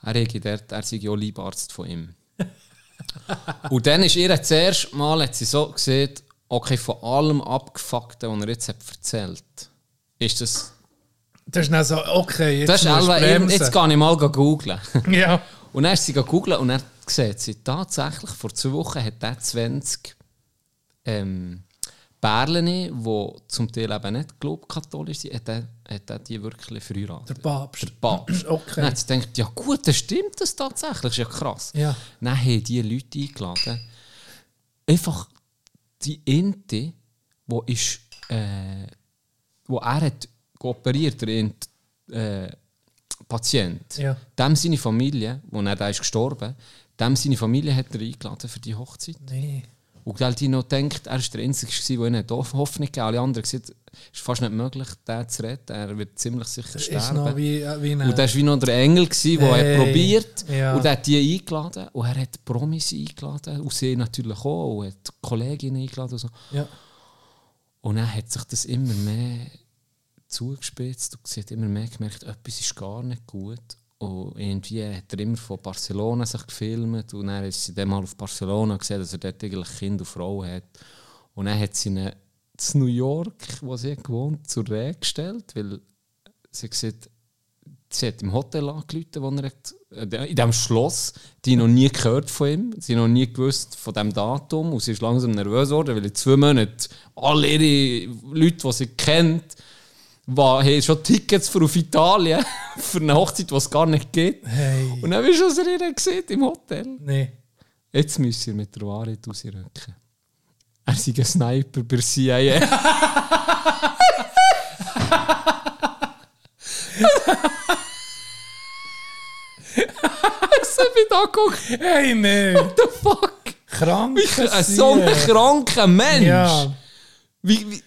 Er, dort, er sei ja Leibarzt von ihm. Und dann ist ihr das erste Mal, hat sie so gesehen, okay, von allem Abgefuckten, was er jetzt hat erzählt ist das. Das ist dann so, okay, jetzt Das ist bremsen. jetzt gehe ich mal googeln. Ja. Und dann ist sie googeln und er sieht sie tatsächlich, vor zwei Wochen hat er 20 ähm, Perlen, die zum Teil eben nicht glaub, katholisch sind, hat er, hat er die wirklich verheiratet. Der Papst. Der Papst. Okay. Dann hat sie gedacht, ja gut, dann stimmt das tatsächlich, das ist ja krass. Ja. Dann haben die Leute eingeladen. Einfach die Ente, wo ist, äh, wo er hat operiert, der Ent, äh, Patient. Ja. Dem seine Familie, wo er da ist gestorben, dem seine Familie hat er eingeladen für die Hochzeit. Nee. Und noch denkt, er war der Einzige, der ihnen Hoff- Hoffnung gegeben Alle anderen gesagt, es ist fast nicht möglich, den zu retten. Er wird ziemlich sicher sterben. wie, äh, wie. Und der war wie noch der Engel, gewesen, der Hey, hat probiert ja. Und er hat die eingeladen. Und er hat Promis eingeladen. Und sie natürlich auch. Und hat Kolleginnen eingeladen. Und, so. ja. und dann hat sich das immer mehr zugespitzt. Und sie hat immer mehr gemerkt, etwas ist gar nicht gut. Und irgendwie hat er immer von Barcelona sich gefilmt. Und dann ist sie dann mal auf Barcelona gesehen, dass er dort eigentlich Kind und Frau hat. Und dann hat sie ihn zu New York, wo sie gewohnt zur Rede gestellt, weil sie gesagt, sie hat im Hotel angerufen, wo er hat, äh, in diesem Schloss, die noch nie gehört von ihm, sie noch nie gewusst von dem Datum und sie ist langsam nervös geworden, weil in zwei Monaten alle ihre Leute, die sie kennt, war, haben schon Tickets für auf Italien für eine Hochzeit, die es gar nicht gibt. Hey. Und dann hast du er ihr gesehen im Hotel. Nee. Jetzt müsst ihr mit der Wahrheit rausrücken. Er sei ein Sniper bei CIA. Ich da geguckt? Hey, nee. What the fuck? Krank. Ein so ein kranker Mensch. Ja. Wie, wie,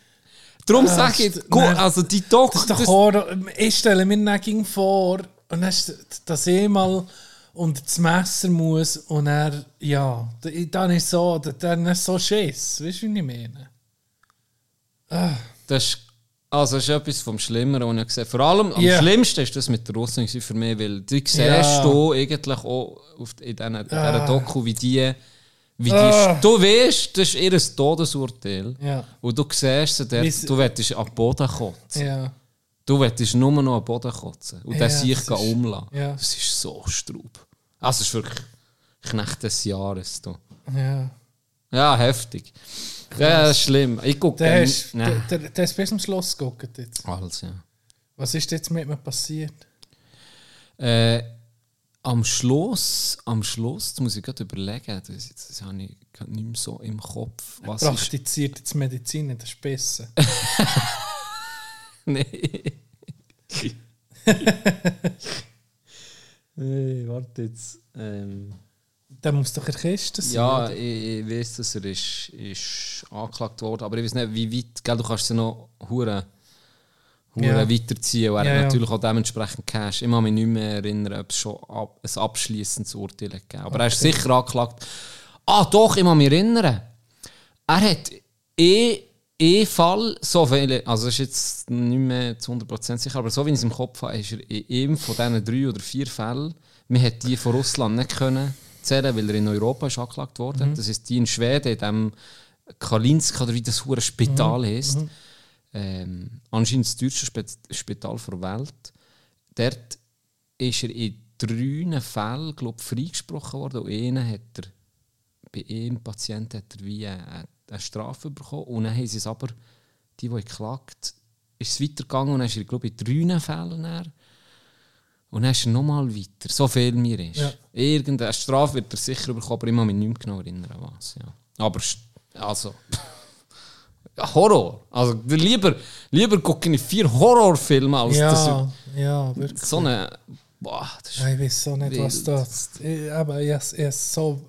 darum Ah, sage ich, nein. also die Doc, Das ist doch Horror. Ich stelle mir dann ging vor, und dann ist das eh mal unter das Messer muss und er, ja, dann ist so, dann ist so Schiss. Weißt du, wie ich meine? Das ist, also das ist etwas vom Schlimmeren, was ich gesehen. Vor allem am Ja. schlimmsten ist das mit der Russen für mich, weil du siehst Ja. du eigentlich auch auf, in diesen- in dieser Ah. Doku, wie die, wie die du weißt, das ist ihr Todesurteil. Ja. Und du siehst sie dort, du willst am Boden kotzen. Ja. Du willst nur noch am Boden kotzen. Und Ja, dann sich das ist- umlassen. ja. Das ist so Straub. Also es ist wirklich Knecht des Jahres. Du. Ja. Ja, heftig. Ja, das ist schlimm. Ich gucke der ist bis zum Schluss geguckt jetzt. Alles, ja. Was ist jetzt mit mir passiert? Äh, am Schluss, am Schluss, das muss ich gerade überlegen, das, das, das habe ich nicht mehr so im Kopf. Was ist, Praktiziert jetzt Medizin in der Spitze. nee. nee, warte jetzt. Ähm, Der muss doch Kiste sein. ja, oder? ich, ich weiß, dass er ist, ist angeklagt worden, aber ich weiß nicht, wie weit, gell, du kannst sie noch hure Ja. weiterziehen und er Ja, hat ja. natürlich auch dementsprechend Cash. Ich kann mich nicht mehr erinnern, ob es schon ab, ein abschließendes Urteil gegeben Aber er ist sicher angeklagt. Ah, doch, ich kann mich erinnern. Er hat eh, eh Fall, so viele, also das ist jetzt nicht mehr zu 100% sicher, aber so wie ich es im Kopf habe, ist er in einem von diesen drei oder vier Fällen, wir hätten die von Russland nicht können zählen, weil er in Europa ist angeklagt worden. Das ist die in Schweden, in dem Kalinska, oder wie das hure Spital heisst. Ähm, anscheinend das Spe Spital der Welt. Dort ist er in drei Fällen glaub, freigesprochen worden und einen hat er, bei einem Patienten hat er wie eine, eine Strafe bekommen und dann haben sie es aber, die, die geklagt ist es weitergegangen und dann ist er glaube ich in drei Fällen dann, und dann ist er nochmal weiter, so viel mir ist. Ja. Irgendeine Strafe wird er sicher bekommen, aber ich kann mich nicht mehr genau erinnern, was. Ja. Aber also... Ja, Horror. Also lieber, lieber gucke ich vier Horrorfilme als das. ja, ja, wirklich. So eine. Boah, das ist Ja, ich weiß so nicht, was das Aber ich, ich, so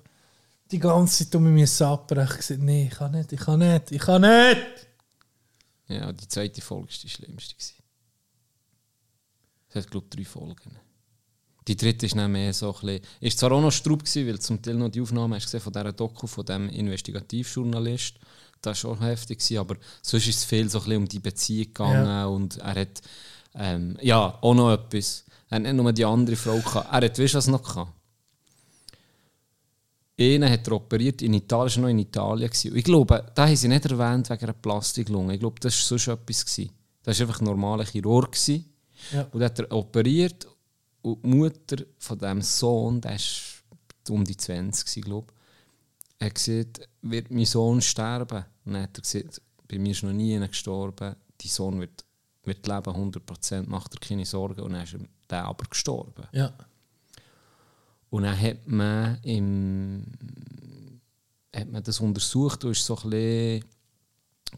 die ganze Zeit um mich abbrechen. Gesagt, nee, ich kann nicht, ich kann nicht, ich kann nicht. Ja, die zweite Folge war die schlimmste. Es hat, glaube ich, drei Folgen. Die dritte ist dann mehr so ein bisschen, ist zwar auch noch Strub gewesen, weil zum Teil noch die Aufnahme hast gesehen von dieser Doku, von diesem Investigativjournalist. Das war schon heftig, gewesen, aber sonst ist es viel so ein bisschen um die Beziehung gegangen Ja. und er hat, ähm, ja, auch noch etwas. Er hat nicht nur die andere Frau gehabt, er hat, weißt du was noch gehabt? Einen hat er operiert, in Italien, er noch in Italien. Gewesen. Ich glaube, da haben sie nicht erwähnt wegen einer Plastiklunge. Ich glaube, das war sonst etwas. Gewesen. Das war einfach ein normaler Chirurg. Gewesen. Ja. Und dann hat er operiert und die Mutter von diesem Sohn, der war um die 20, gewesen, glaube ich, hat gesagt, wird mein Sohn sterben? Und dann hat er gesagt, bei mir ist noch nie einer gestorben, dein Sohn wird, wird leben, 100%, macht er keine Sorgen. Und dann ist er der aber gestorben. Ja. Und dann hat man, im, hat man das untersucht und ist so ein bisschen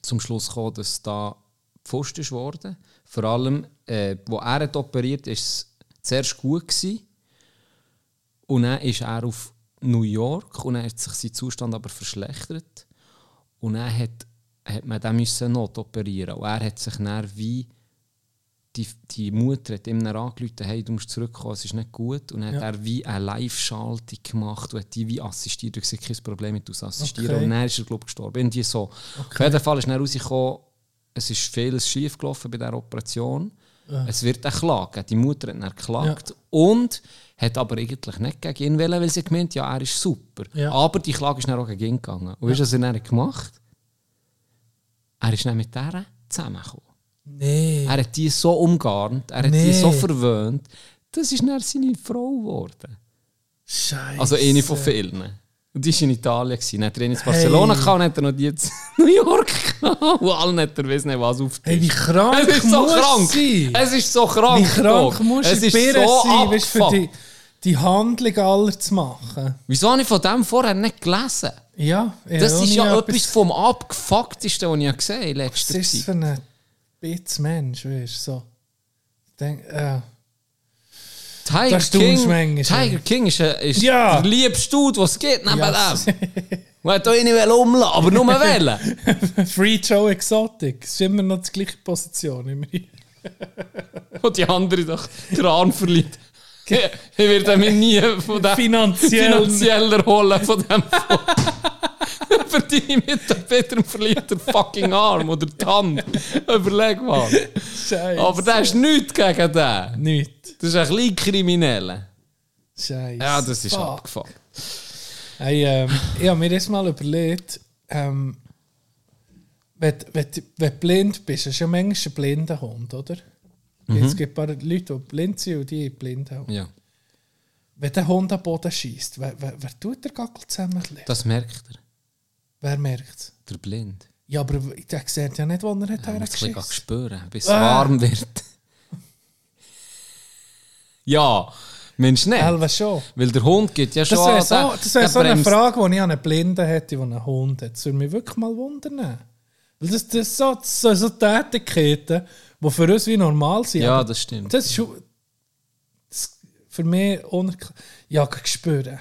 zum Schluss gekommen, dass da Pfosten ist worden. Vor allem, äh, wo er hat operiert ist es zuerst gut gewesen. Und dann ist er auf New York und dann hat sich sein Zustand aber verschlechtert. Und dann hat, hat man den müssen notoperieren. Und er hat sich dann wie die, die Mutter hat ihm dann angerufen, hey, du musst zurückkommen, es ist nicht gut. Und dann Ja. hat er wie eine Live-Schaltung gemacht und hat die wie assistiert. Du hast kein Problem mit uns assistieren. Okay. Und dann ist er, glaube ich, gestorben. Irgendwie so. Auf jeden Fall ist dann rausgekommen, es ist vieles schief gelaufen bei dieser Operation. Es wird eine Klage. Die Mutter hat dann geklagt und hat aber eigentlich nicht gegen ihn wollen, weil sie gemeint ja, er ist super. Ja. Aber die Klage ist dann auch gegen ihn gegangen. Und weißt du, was er dann gemacht Er ist dann mit der zusammengekommen. Nee. Er hat die so umgarnt, er hat Nee. die so verwöhnt. Das ist dann seine Frau geworden. Scheiße. Also eine von vielen. Und die war in Italien. Dann hat er ihn in Barcelona Hey. gehabt hat er noch die in New York gehabt. Und allen hat er wissen, was auf Hey, wie krank Es ist so krank. sein? Es ist so krank. Wie krank Dog. muss es ist so sein, weißt, für abgefuckt. die, die Handlung aller zu machen? Wieso habe ich von dem vorher nicht gelesen? Ja, Das ist ja etwas vom abgefucktesten, was ich gesehen habe in Was letzter ist das Zeit. für ein Bitz Mensch, weißt du? So. Denk, äh, Tiger Das King, manchmal, Tiger King ist, äh, ist Ja. der liebste Dude, was es gibt neben Ja. dem. Man hat auch ihn nicht umlassen, aber nur wählen. Free Joe Exotic. Es ist immer noch die gleiche Position. Immerhin. Und die andere doch den Arm verliert. Nie von dem Finanziell. finanziell erholen von dem Verdiene Mitarbeiter und verliert den fucking Arm oder die Hand. Überleg mal. Scheiße. Aber der ist nichts gegen den. Nicht. Das ist ein kleiner Krimineller. Scheiße. Ja, das ist Fuck. abgefuckt. Hey, ähm, ich habe mir das mal überlegt, ähm, wenn, wenn, wenn du blind bist, ist ja manchmal ein blinder Hund, oder? Mhm. Es gibt ein paar Leute, die blind sind und die haben blinden Hund. Ja, Wenn der Hund am Boden schießt, wer, wer, wer tut der Gackel zusammenlegen? das merkt er. Wer merkt es? Der Blind. Ja, aber der sieht ja nicht, wo er hat Er muss ein bisschen hergeschissen. spüren, bis es Ah. warm wird. ja, Mensch nicht. Elva schon. Weil der Hund geht ja schon Das wäre so, das wär so eine Frage, die ich an einen Blinden hätte, der einen Hund hat. Das würde mich wirklich mal wundern. Weil das, das, so, sind so Tätigkeiten, die für uns wie normal sind. Ja, das stimmt. Das ist das für mich unerklärlich. Ja, spüren.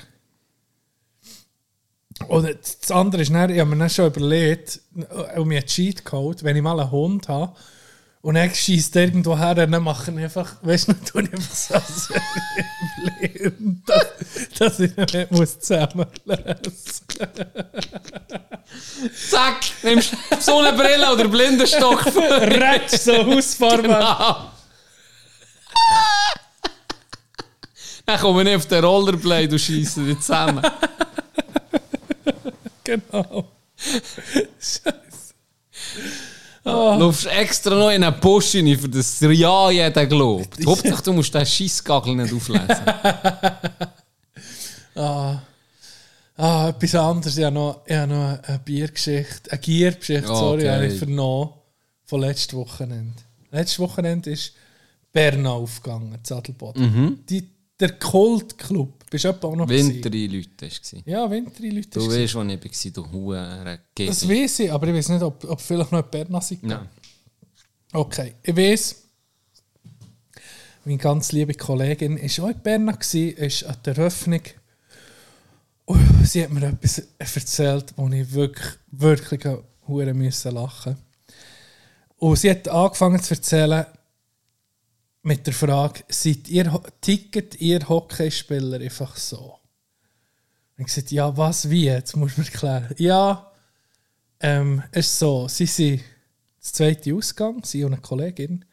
Und das andere ist, dann, ich habe mir dann schon überlegt, um mir einen Cheatcode, wenn ich mal einen Hund habe und er schießt irgendwo her, dann mache ich einfach, weißt du, dann ich einfach so, blind, dass, dass ich ihn nicht muss zusammenlösen Zack, nimmst so eine Brille oder Blindenstock. Rätsch so Hausfarbe. genau. Dann kommen wir auf den Rollerblade und schießen die zusammen. Genau. Du läufst extra noch in einen Busch rein, für das ja jeder glaubt. Hauptsache, du musst den Scheissgagel nicht auflesen. Ah, ah, etwas anderes. Ich habe noch, ich habe noch eine Biergeschichte, eine Giergeschichte, Okay. sorry, habe ich vernommen von letztem Wochenende. Letztes Wochenende ist Bern aufgegangen, Zadelboden. Die, der Kultclub, bist du etwa auch noch gewesen? Winter-Leute war Ja, Winter-Leute. Du ist weißt, wo ich war, du Huren Das weiß ich, aber ich weiß nicht, ob, ob vielleicht noch in Bern sind. Nein. Okay, ich weiß, meine ganz liebe Kollegin war auch in Bern, gewesen, ist an der Eröffnung. Oh, sie hat mir etwas erzählt, wo ich wirklich, wirklich hure müssen lachen. Und sie hat angefangen zu erzählen, mit der Frage, seid ihr, ticket ihr Hockeyspieler einfach so? Und ich gesagt, ja, was, wie? Jetzt musst du mir erklären. Ja, ähm, es ist so, sie sind das zweite Ausgang, sie und eine Kollegin,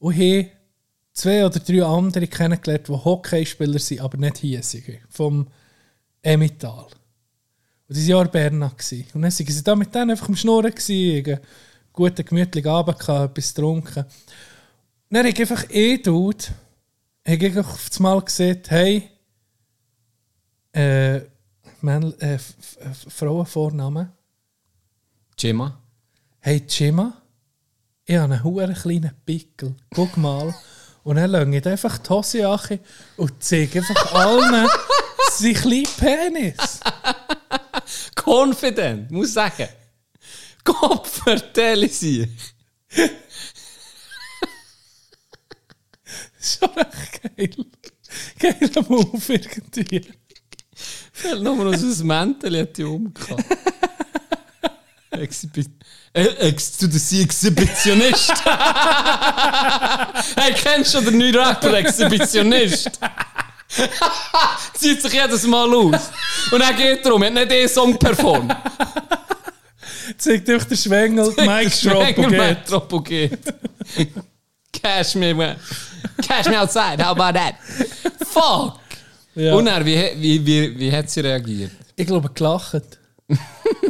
und haben zwei oder drei andere kennengelernt, die Hockeyspieler sind, aber nicht hier sind, vom Emmental. Und die waren Berna. Und dann waren sie da mit denen einfach am Schnurren, einen guten, gemütlichen Abend etwas getrunken. Dann habe ich einfach eh Dude, habe ich auf das Mal gesagt, hey, äh, Männl, äh, Frauenvornamen, Gemma? hey Jimma, ich habe einen huere kleinen Pickel, guck mal. Und dann lege ich einfach die Hose an und zeige einfach allen seinen kleinen Penis. Confident, muss ich sagen. Kopf vertelle sie. Schon echt geil. Geiler Move irgendwie. Fällt nochmal aus dem Mäntel, hat die umgehauen. Exhibit. Äh, ex du bist Exhibitionist. hey, kennst du den neuen Rapper Exhibitionist? Zieht sich jedes Mal aus. Und dann geht er um, er hat nicht den Song performt. Zeigt einfach den Schwengel, Mike und geht. Cash me, man. Cash me outside, how about that? Fuck! Ja. Und er, wie, wie, wie, wie hat sie reagiert? Ich glaube, gelacht.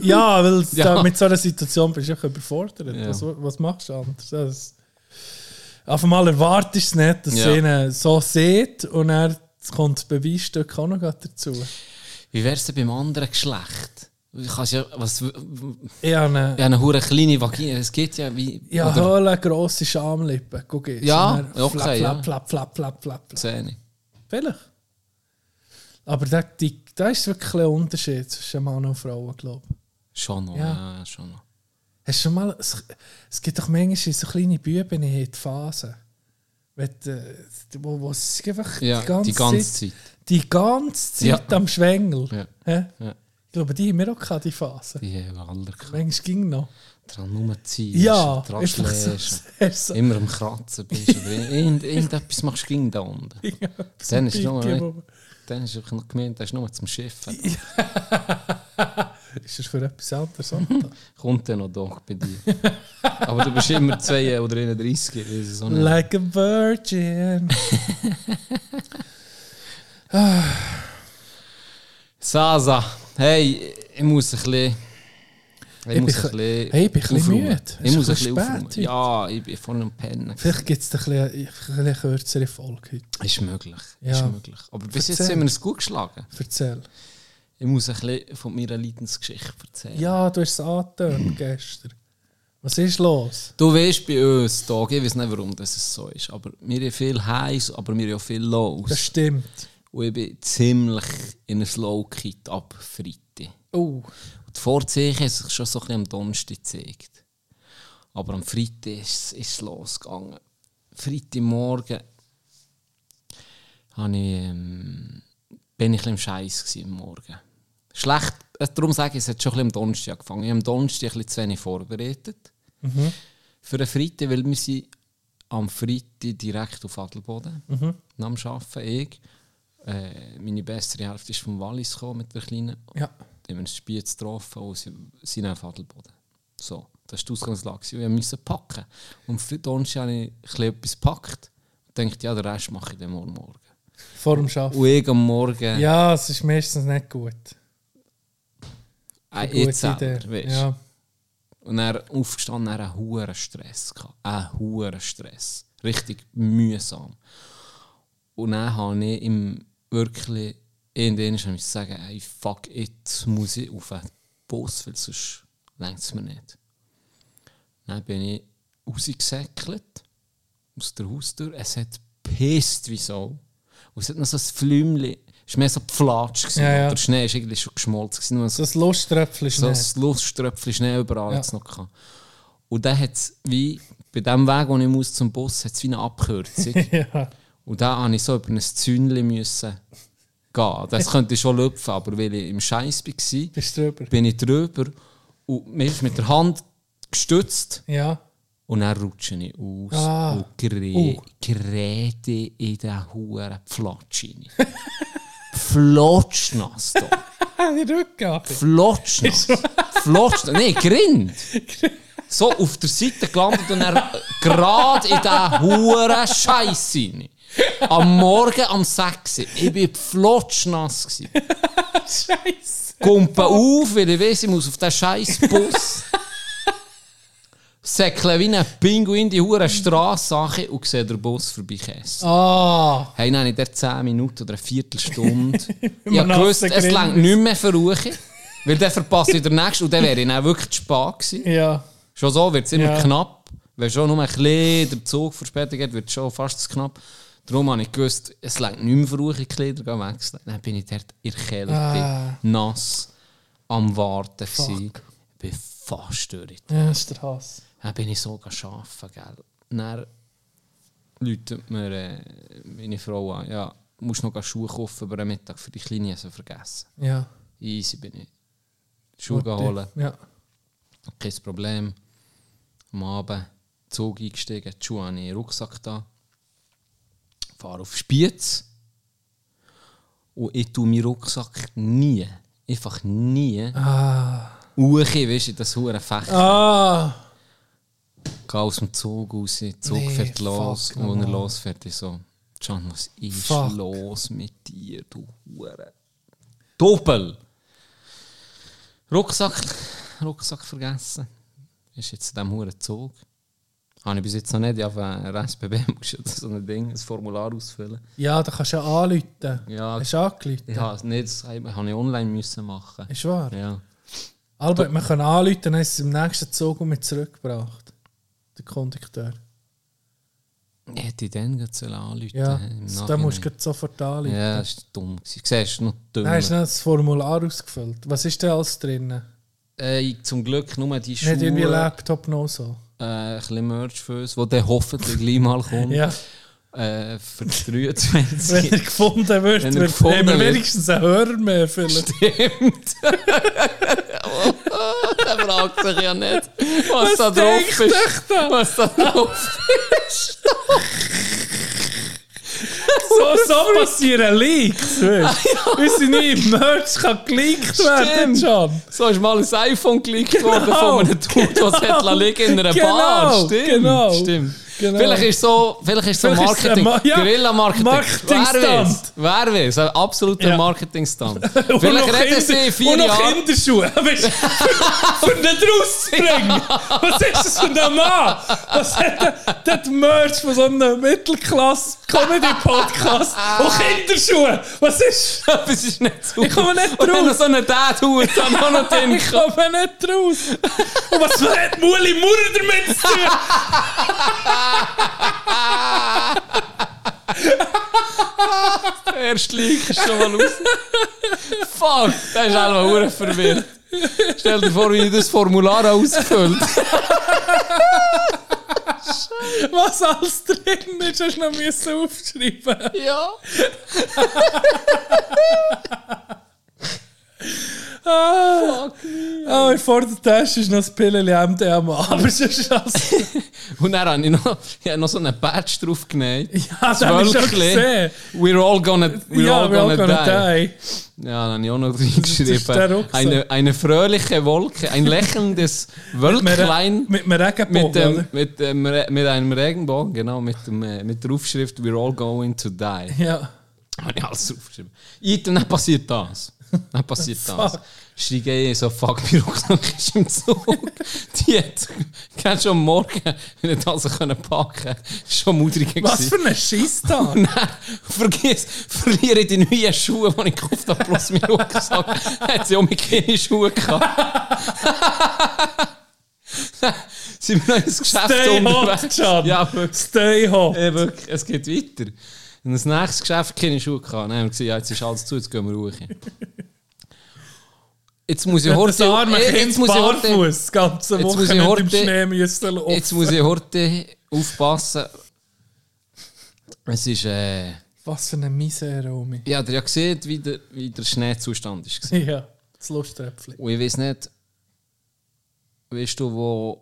ja, weil Ja. Mit so einer Situation bist du auch überfordert. Ja. Was, was machst du anders? Das, auf einmal erwartest du es nicht, dass Ja. sie ihn so sieht und er kommt das Beweisstück auch noch dazu. Wie wär's denn beim anderen Geschlecht? Du kannst ja, was, Ich habe eine, ja, eine hure kleine Vagina, es geht ja wie... ich habe Höhle grosse Schamlippen. Guck jetzt. Ja, okay, Flap, ja. flap, flap, flap, flap, flap. Zähne. Vielleicht. Aber da, die, da ist wirklich ein Unterschied zwischen Mann und Frau, glaube ich. Schon noch, Ja. ja, schon noch. Hast du schon mal, es, es gibt doch manchmal so kleine Buben in die Phase, äh, wo, wo sie einfach Ja, die ganze, die ganze Zeit, Zeit. die ganze Zeit Ja. am Schwengel. Ja. Ja. Ich glaube, die haben wir auch gehabt, die Phase. Die haben alle gehabt. Manchmal ging noch. Dran rumziehen, Ja, dran einfach so. Immer am Kratzen bist oder irgend, irgendetwas machst du da unten. Dann ist, noch, wo- dann ist einfach noch gemeint, das ist nur zum Schiff. Ist das für etwas anderes? Kommt dann noch doch bei dir. Aber du bist immer 2 oder 31. Das ist so like a virgin. Sasa, hey, ich muss ein bisschen. Ich, Ich muss ein bisschen. hey, ich bin ein bisschen müde. Ich muss ein bisschen bisschen spät Ja, ich bin vorhin am Pennen. Vielleicht gibt es eine, eine kürzere Folge heute. Ist möglich. Ja. Ist möglich. Aber bis jetzt Erzähl. haben wir es gut geschlagen. Erzähl. Ich muss ein bisschen von meiner Leidensgeschichte erzählen. Ja, du hast es angetönt gestern. Was ist los? Du weißt bei uns, Tag, ich weiß nicht, warum das so ist, aber wir haben viel heiß, aber wir haben auch viel los. Das stimmt. Und ich bin ziemlich in einer Slow-Kit ab Freitag. Oh, Die Vorzeichen haben sich schon so ein bisschen am Donnerstag gezeigt. Aber am Freitag ist, ist es losgegangen. Freitagmorgen habe ich, ähm, bin ich ein bisschen im Scheiß am Morgen. Schlecht, äh, darum sage ich, es hat schon ein bisschen am Donnerstag angefangen. Ich habe am Donnerstag ein bisschen zu wenig vorbereitet. Für den Freitag, weil wir sind am Freitag direkt auf Adelboden nach dem Arbeiten. Ich, äh, meine bessere Hälfte ist vom Wallis gekommen mit der Kleinen. ja. Dann haben wir ein Spiel getroffen und sie sind auf Adelboden. So, das war die Ausgangslage. Wir mussten packen. Und für Donnerstag habe ich etwas gepackt und dachte, ja, den Rest mache ich dann morgen. morgen. Vor dem Arbeiten. Und ich am Morgen, Ja, es ist meistens nicht gut. äh, ich selber, weißt Ja. Und dann aufgestanden, dann einen hohen Stress. Einen hohen Stress. Richtig mühsam. Und dann habe ich ihm wirklich irgendwann habe ich sagen, hey, fuck, jetzt muss ich auf den Bus, weil sonst längt es mir nicht. Dann bin ich rausgesäckelt aus der Haustür. Es hat gepisst wie so. Und es hat noch so ein Flümchen. Es war mehr so Pflatsch. gewesen. Ja, ja. Der Schnee war irgendwie schon geschmolzen. gewesen. Nur so So ein Lusttröpfchen so ist ein Lustströpfchen schnell überall Ja. noch gehabt. Und dann hat es wie, bei dem Weg, wo ich muss zum Bus, hat es wie eine Abkürzung. Ja. Und da musste ich so über ein Zündchen müssen gehen. Das könnte ich schon lüpfen, aber weil ich im Scheiß war, bin ich drüber und mir ist mit der Hand gestützt Ja. Und dann rutsche ich aus Ah. und gre Uh. gerede in den huren Pflatsch rein. Flotschnass da. Flotschnass. Flotschnass. Nein, Grind. So auf der Seite gelandet und dann gerade in diesen huren Scheiß rein. Am Morgen am 6 Uhr. Ich war flotschnass. gewesen. Scheiße. Kumpe auf, weil ich weiss, ich muss auf diesen scheiß Bus. Säckle wie ein Pinguin die hure Straße und sehe den Bus vorbeikäsen. Ah. Hey, dann habe ich dort 10 Minuten oder eine Viertelstunde. ich Immer habe gewusst, nasse es längt nicht mehr für Ruhe. Weil dann verpasse ich den nächsten und dann wäre ich dann wirklich zu spät gewesen. Ja. Schon so wird es immer Ja. knapp. Wenn schon nur ein bisschen der Zug verspätet geht, wird es schon fast zu knapp. Darum habe ich gewusst, es längt nicht mehr für die Kleider wechseln. Dann bin ich dort in der Kälte, Ah. nass, am Warten. gewesen. Fuck. Ich bin fast durch. Ja, das ist der Hass. Dann bin ich so arbeiten, gell. Dann läutet mir äh, meine Frau an, ja, du musst noch Schuhe kaufen über den Mittag für die Kleine, also vergessen. Ja. Easy bin ich. Schuhe holen, Ja. kein Problem. Am Abend Zug eingestiegen, die Schuhe habe ich in den Rucksack da. Fahre auf Spiez. Und ich tue meinen Rucksack nie, einfach nie, Ah. uche, weißt du, das hure Fächer. Ah. Gehe aus dem Zug raus, der Zug Nee, fährt los. Und wenn er losfährt, ich so, Can, was ist Fuck. los mit dir, du Hure? Doppel! Rucksack, Rucksack vergessen. Ist jetzt in diesem Huren Zug. Habe ich bis jetzt noch nicht. Auf einer SBB musst du so ein Ding, ein Formular ausfüllen. Ja, da kannst du ja anrufen. Ja. Hast du angerufen? Es nicht, das habe ich online müssen machen. Ist wahr? Ja. Albert, wir können anrufen, dann ist es im nächsten Zug und mit zurückgebracht. Der Kondukteur. Ich hätte ich dann gerade anrufen Ja, im so, da musst du sofort anrufen. Ja, das war dumm. gewesen. Siehst du, noch dumm. Dann hast du das Formular ausgefüllt. Was ist denn alles drin? Äh, zum Glück nur die Schuhe, Nicht irgendwie Laptop noch so. Äh, ein bisschen Merch für uns, wo dann hoffentlich gleich mal kommt. Ja. Äh, für die Wenn 23. er gefunden wird, Wenn er wird gefunden haben wir wird. wenigstens einen Hörer mehr. Vielleicht. Stimmt. Der fragt sich ja nicht, was, Was da drauf ist. Was da drauf So, so passieren Leaks. Weißt? Unsere neue Merch kann geleakt werden. John. So ist mal ein iPhone geleakt worden Genau. von einem Dude, was Genau. hat liegen in einer Genau, Bar. Stimmt, genau. stimmt. Genau. Vielleicht ist so, vielleicht ist so Vielleicht Marketing, Ma- ja, Guerilla-Marketing. Marketing-Stunt. Wer weiß? Ein absoluter Ja. Marketing-Stunt. Und Vielleicht reden sie vier und noch. Kinderschuhe. Weißt, du, für, nicht rauszubringen. Was ist das für ein Mann? Was hat der, der Merch von so einem Mittelklasse-Comedy-Podcast? Und Kinderschuhe. Was ist... Das ist nicht so. Ich komme nicht Und noch draus. so einen Dad-Hut dann auch noch. Ich komme nicht raus. Und was hat Muli Murr damit zu tun? Der erste Leak ist schon mal raus. Fuck, der ist einfach hure verwirrt. Stell dir vor, wie das Formular ausgefüllt Was alles drin ist, hast du noch aufschreiben. Ja. Ah, ah, vor der Tasche ist noch das Pilleli MDMA. Aber sonst alles... Und dann habe ich noch, ich habe noch so einen Badge drauf genäht. Ja, das habe ich schon gesehen. We're all gonna, we're ja, all wir gonna, all gonna die. Ja, dann habe ich auch noch ist der reingeschrieben. Rucksack. Eine, eine fröhliche Wolke, ein lächelndes Wölklein Mit einem Regenbogen, mit, dem, oder? mit, dem, Re- mit einem Regenbogen, genau, mit, dem, äh, mit der Aufschrift We're all going to die. Ja. Habe ich alles draufgeschrieben. Und dann passiert das. Dann passiert das. Schreie ich so, fuck, mein Rucksack ist im Zug. Die hat, kennst schon am Morgen, wenn ich das packen schon mudrig Was für ein Scheisstag. Dann vergiss, verliere ich die neuen Schuhe, die ich gekauft habe, plus mein Rucksack. Hat sie auch mit keine Schuhe gehabt. Sind wir noch ins Geschäft Stay unterwegs? hot, John. Ja, wirklich. Stay hot. Ja, wirklich, es geht weiter. Und das nächste Geschäft keine Schuhe gehabt. Dann haben wir gesagt, ja, jetzt ist alles zu, jetzt gehen wir ruhig. Jetzt muss ich arme jetzt muss ich heute... barfuß, das ganze jetzt muss ich laufen. Jetzt muss ich heute aufpassen. Es ist... Äh, Was für eine Misere, Omi. ja, ihr ja gesehen, wie der, wie der Schneezustand war. Ja, das Lusttröpfchen. Und ich weiß nicht... Weißt du, wo...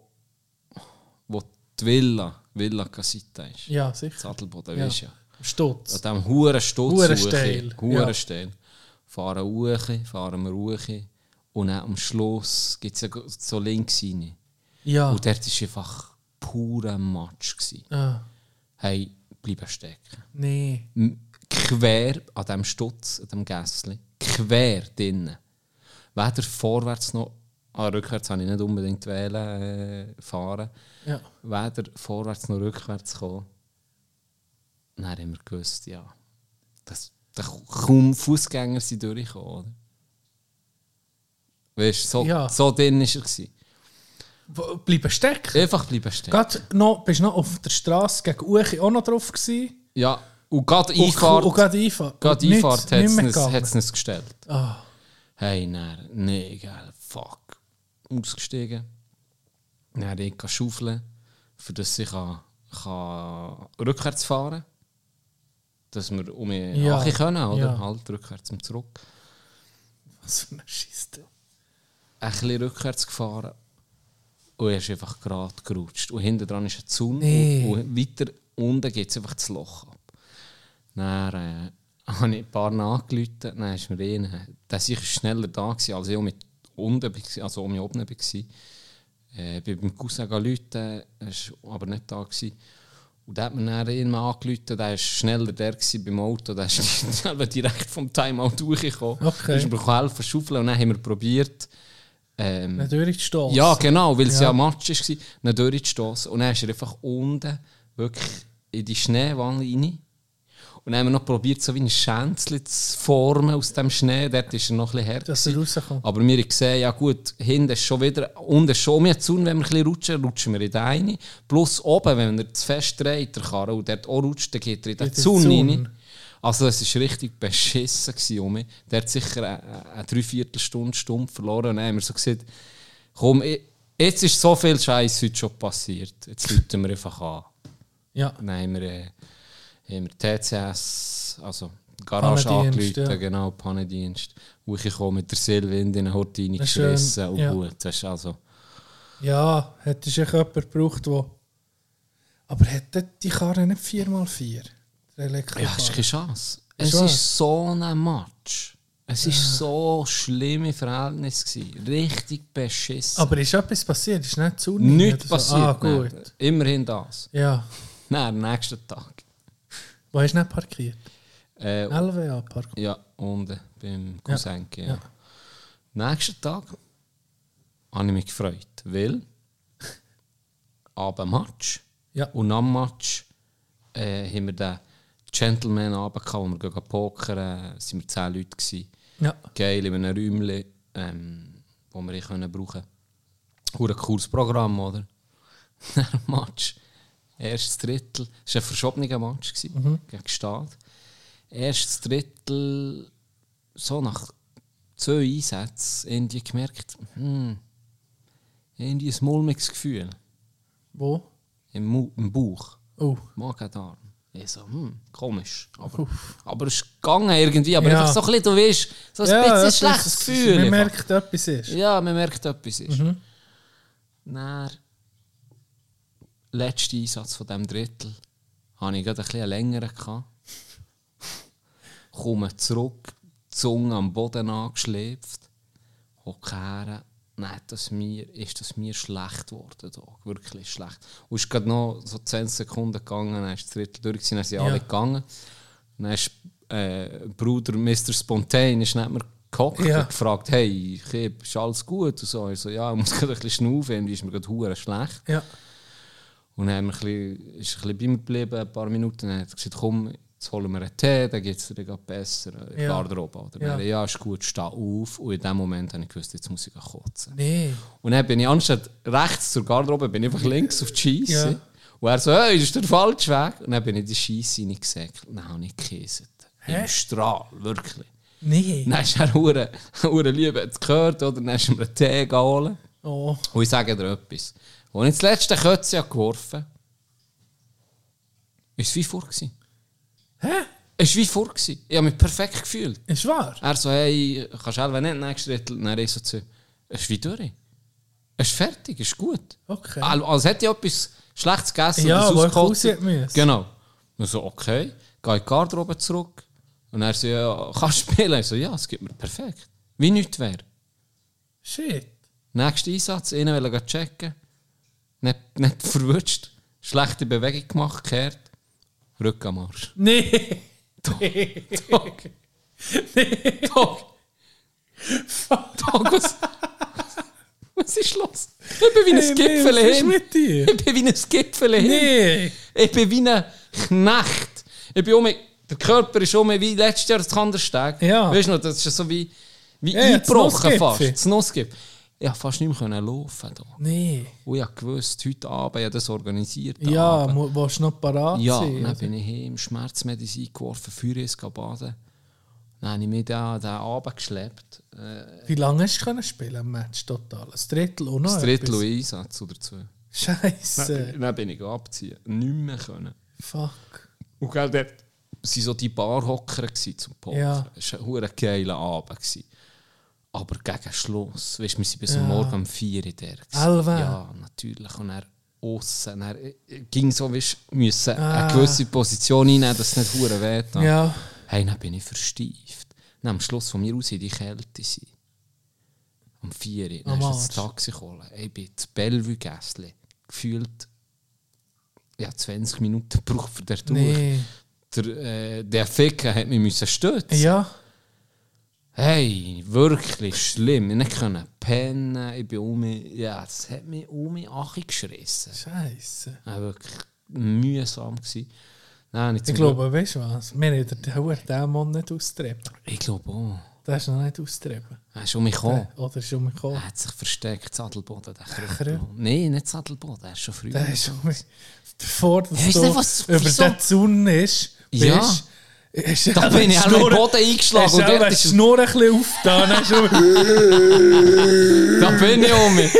Wo die Villa, Villa Casita ist. Ja, sicher. Sattelboden, Ja. weißt du ja. Stutz. An diesem huren Stutz hoch, steil, ja. Fahren hoch, fahren wir hoch. Und dann am Schluss gibt es ja so links rein. Ja. Und dort war einfach purer Matsch. Ah, Hey, bleiben stecken. nee. Quer an diesem Stutz, an diesem Gässli, quer drinnen. Weder vorwärts noch, ah, rückwärts habe ich nicht unbedingt wählen, äh, fahren. Ja. Weder vorwärts noch rückwärts kommen. Dann haben wir gewusst, ja, dass, dass kaum Fußgänger sind durchgekommen, oder? Weißt du, so, Ja. so drin war er. Bleiben stecken. Einfach bleiben stehen. Gerade noch, bist du noch auf der Straße gegen Uchi auch noch drauf gewesen? Ja, und gerade Einfahrt, Und gerade Einfahrt. gerade nicht- Einfahrt hat nicht es uns gestellt. Ah, Hey, nein, nee, geil, fuck. Ausgestiegen. Dann ich kann schaufeln, für das ich kann, kann rückwärts fahren Dass wir um mich Ja, ja. können, oder? ja. Halt rückwärts und zurück. was für eine Schiste. Ein bisschen rückwärts gefahren und er ist einfach gerade gerutscht. Und hinten dran ist ein Zaun Nee. und, weiter unten geht es einfach das Loch ab. Dann äh, habe ich ein paar angerufen, dann ist mir einer, der sicher schneller da gewesen, als ich mit unten war, also um oben war. Äh, ich bin beim Cousin gerufen, er war aber nicht da. Gewesen. Und der hat mir dann irgendwann angerufen, der war schneller der beim Auto, der ist direkt vom Timeout durchgekommen. Okay. Ist mir helfen schaufeln und dann haben wir probiert, ähm, Nicht durchgestoßen. ja, genau, weil es Ja. ja, Matsch war, nicht durchzustossen. Und dann ist er einfach unten wirklich in die Schneewanne rein. Und dann haben wir noch probiert, so wie ein Schänzchen zu formen aus dem Schnee. Dort ist er noch ein bisschen härter. Dass er gewesen. rauskommt. Aber wir haben gesehen, ja gut, hinten ist schon wieder, unten ist schon mehr zu, wenn wir ein bisschen rutschen, rutschen wir in den einen. Plus oben, wenn er zu fest dreht, der Karre, und dort auch rutscht, dann geht er in den Zaun rein. Also es war richtig beschissen um mich. Der hat sicher eine, eine Dreiviertelstunde Stunde verloren. Und dann haben wir so gesagt, komm, jetzt ist so viel Scheiß heute schon passiert. Jetzt rufen wir einfach an. Ja. Dann haben wir, äh, haben wir TCS, also Garage angerufen, ja. genau, Pannendienst. Wo ich komme mit der Silwind in eine schön, reingefressen und ja. gut. Das ist also, Ja, hättest du jemanden gebraucht, der... Aber hätte die Karre nicht 4x4? Der ja, hast keine Chance. Es ist so ein Match. Es war so schlimme Verhältnisse. Gewesen. Richtig beschissen. Aber ist etwas passiert? Ist nicht zu Nichts passiert. Ah, gut. Immerhin das. Ja. Nein, am nächsten Tag. Wo hast du nicht parkiert? Äh, LWA parkiert. ja, unten beim Cousin. Ja. ja. Nächsten Tag habe ich mich gefreut, weil am Match Ja. und am Match äh, haben wir den Gentleman Abend gehabt, wo wir gehen pokern, sind wir zehn Leute gewesen. Ja. Geil in einem Räumchen, ähm, wo wir ihn können brauchen. Hure cooles Programm, oder? Nach dem Match. Erstes Drittel. Es war ein verschobener Match gewesen, gegen Stade. Erstes Drittel, so nach zwei Einsätzen, irgendwie gemerkt, hm, irgendwie ein mulmiges Gefühl Wo? im, Mu im Bauch. Oh. Magen-Darm. Ich so, hm, komisch. Aber, aber es ist gegangen irgendwie. Aber Ja. einfach so ein bisschen, du weißt, so ein Ja, bisschen ein schlechtes Gefühl. Man merkt, etwas ist. Ja, man merkt, etwas ist. Mhm. Dann, letzter Einsatz von diesem Drittel, hatte ich gerade ein bisschen längeren. Gehabt. Komme zurück, die Zunge am Boden angeschlepft, hocke Nein, das mir, ist das mir schlecht geworden. Da. Wirklich schlecht. Und es ist gerade noch so 10 Sekunden gegangen, dann ist das Drittel durch, gewesen, dann sind Ja. alle gegangen. Dann ist äh, Bruder Mr. Spontane ist neben mir gehockt Ja. und gefragt, hey, Kip, ist alles gut? Und so. Ich so, ja, ich muss gerade ein bisschen schnaufen, irgendwie ist mir gerade schlecht. Ja. Und dann haben wir ein bisschen, ist ein bisschen bei mir geblieben, ein paar Minuten. Dann hat er gesagt, komm, jetzt holen wir einen Tee, dann geht es dir besser. der Ja. Garderobe. Oder? Ja. Ja. ja, ist gut, steh auf. Und in dem Moment habe ich gewusst, jetzt muss ich kotzen. Nee. Und dann bin ich anstatt rechts zur Garderobe, bin ich einfach links auf die Scheisse. Ja. Und er so, hey, das ist der falsche Weg. Und dann bin ich in die Scheisse reingesäckelt. Dann habe ich gekäset. Im Strahl, wirklich. Nee. Dann ist er hure, hure lieb, hat es gehört, oder? Dann ist er mir einen Tee geholt. Oh. Und ich sage dir etwas. Als ich das letzte Kötze geworfen habe, war es wie vor. gewesen. Hä? Es war wie vor. gewesen. Ich habe mich perfekt gefühlt. Ist wahr? Er so, hey, kannst du nicht nächsten Drittel? Dann ich so zu es ist wie durch. Es ist fertig, es ist gut. Okay. Als, als hätte ich etwas Schlechtes gegessen, Ja, das wo er ausgekotzt. Genau. Und so, okay. Gehe in die Garderobe zurück. Und er so, ja, kannst du spielen? Ich so, ja, es geht mir perfekt. Wie nichts wäre. Shit. Nächster Einsatz, einen wollen gehen checken. Nicht, nicht verwutscht. Schlechte Bewegung gemacht, gekehrt. Rücken am Arsch. Nee. Doch. Nee. Doch. Doch. Doch, was, was ist los? Ich bin wie ein Hey, nee, Gipfel ist hin. mit dir? Ich bin wie ein Gipfel hin. Nee. Ich bin wie ein Knecht. Ich bin um der Körper ist um wie letztes Jahr das Kandersteg. Ja. Weißt du noch, das ist so wie, wie Ja, ja, eingebrochen Nussgipfel. fast. Das Nussgipfel. Ich konnte fast nicht mehr können laufen. Da. Nee. Und ich gewusst, heute Abend, ich habe das organisiert. Ja, Abend. willst du noch parat Ja, sein? dann oder? bin ich heim, Schmerzmedizin geworfen, Feueres baden. Dann habe ich mich da den Abend geschleppt. Äh, Wie lange hast du können spielen im Match total? Ein Drittel und noch das Drittel etwas? Einsatz oder zwei. Scheiße. Dann bin ich abziehen. Nicht mehr können. Fuck. Und gell, dort waren so die Barhocker gsi zum Poker. Ja. Es war ein hure geiler Abend. gsi. Aber gegen Schluss, weißt, wir waren bis Ja. am Morgen um 4 Uhr da. Elf? Ja, natürlich. Und er aussen. Er äh, ging so, weißt, müssen Ah. eine gewisse Position einnehmen, dass es nicht hure weht. Ja. Hey, dann bin ich versteift. Dann am Schluss von mir aus in die Kälte sein. Um 4 Uhr. Dann Am ist das. Taxi gekommen. Ich bin zu Bellevue-Gässli. Gefühlt ja, 20 Minuten gebraucht für den durch. Nee. Der, äh, der Ficker hat mich müssen stützen. Ja. Hey, wirklich schlimm. Ich nicht pennen. Ich bin um ja, das hat mich um mich Achi geschrissen. Scheiße. Ja, wirklich mühsam gewesen. Nein, ich, glaube, weißt du was? Wir haben den Hauer Dämon nicht austrieben. ich glaube auch. Der ist noch nicht austrieben. Er ist um mich gekommen. Oder ist um mich gekommen? Er hat sich versteckt? Krüppel. Nein, nicht Sadelboden, er ist schon früher. Der ist um mich. Bevor dass Weißt du über den Zaun ist, Ja. bist, ist da bin ich auch im Boden eingeschlagen. Hast Und du dort ist, Schnur ein bisschen aufgetan? Hast du da bin ich um mich.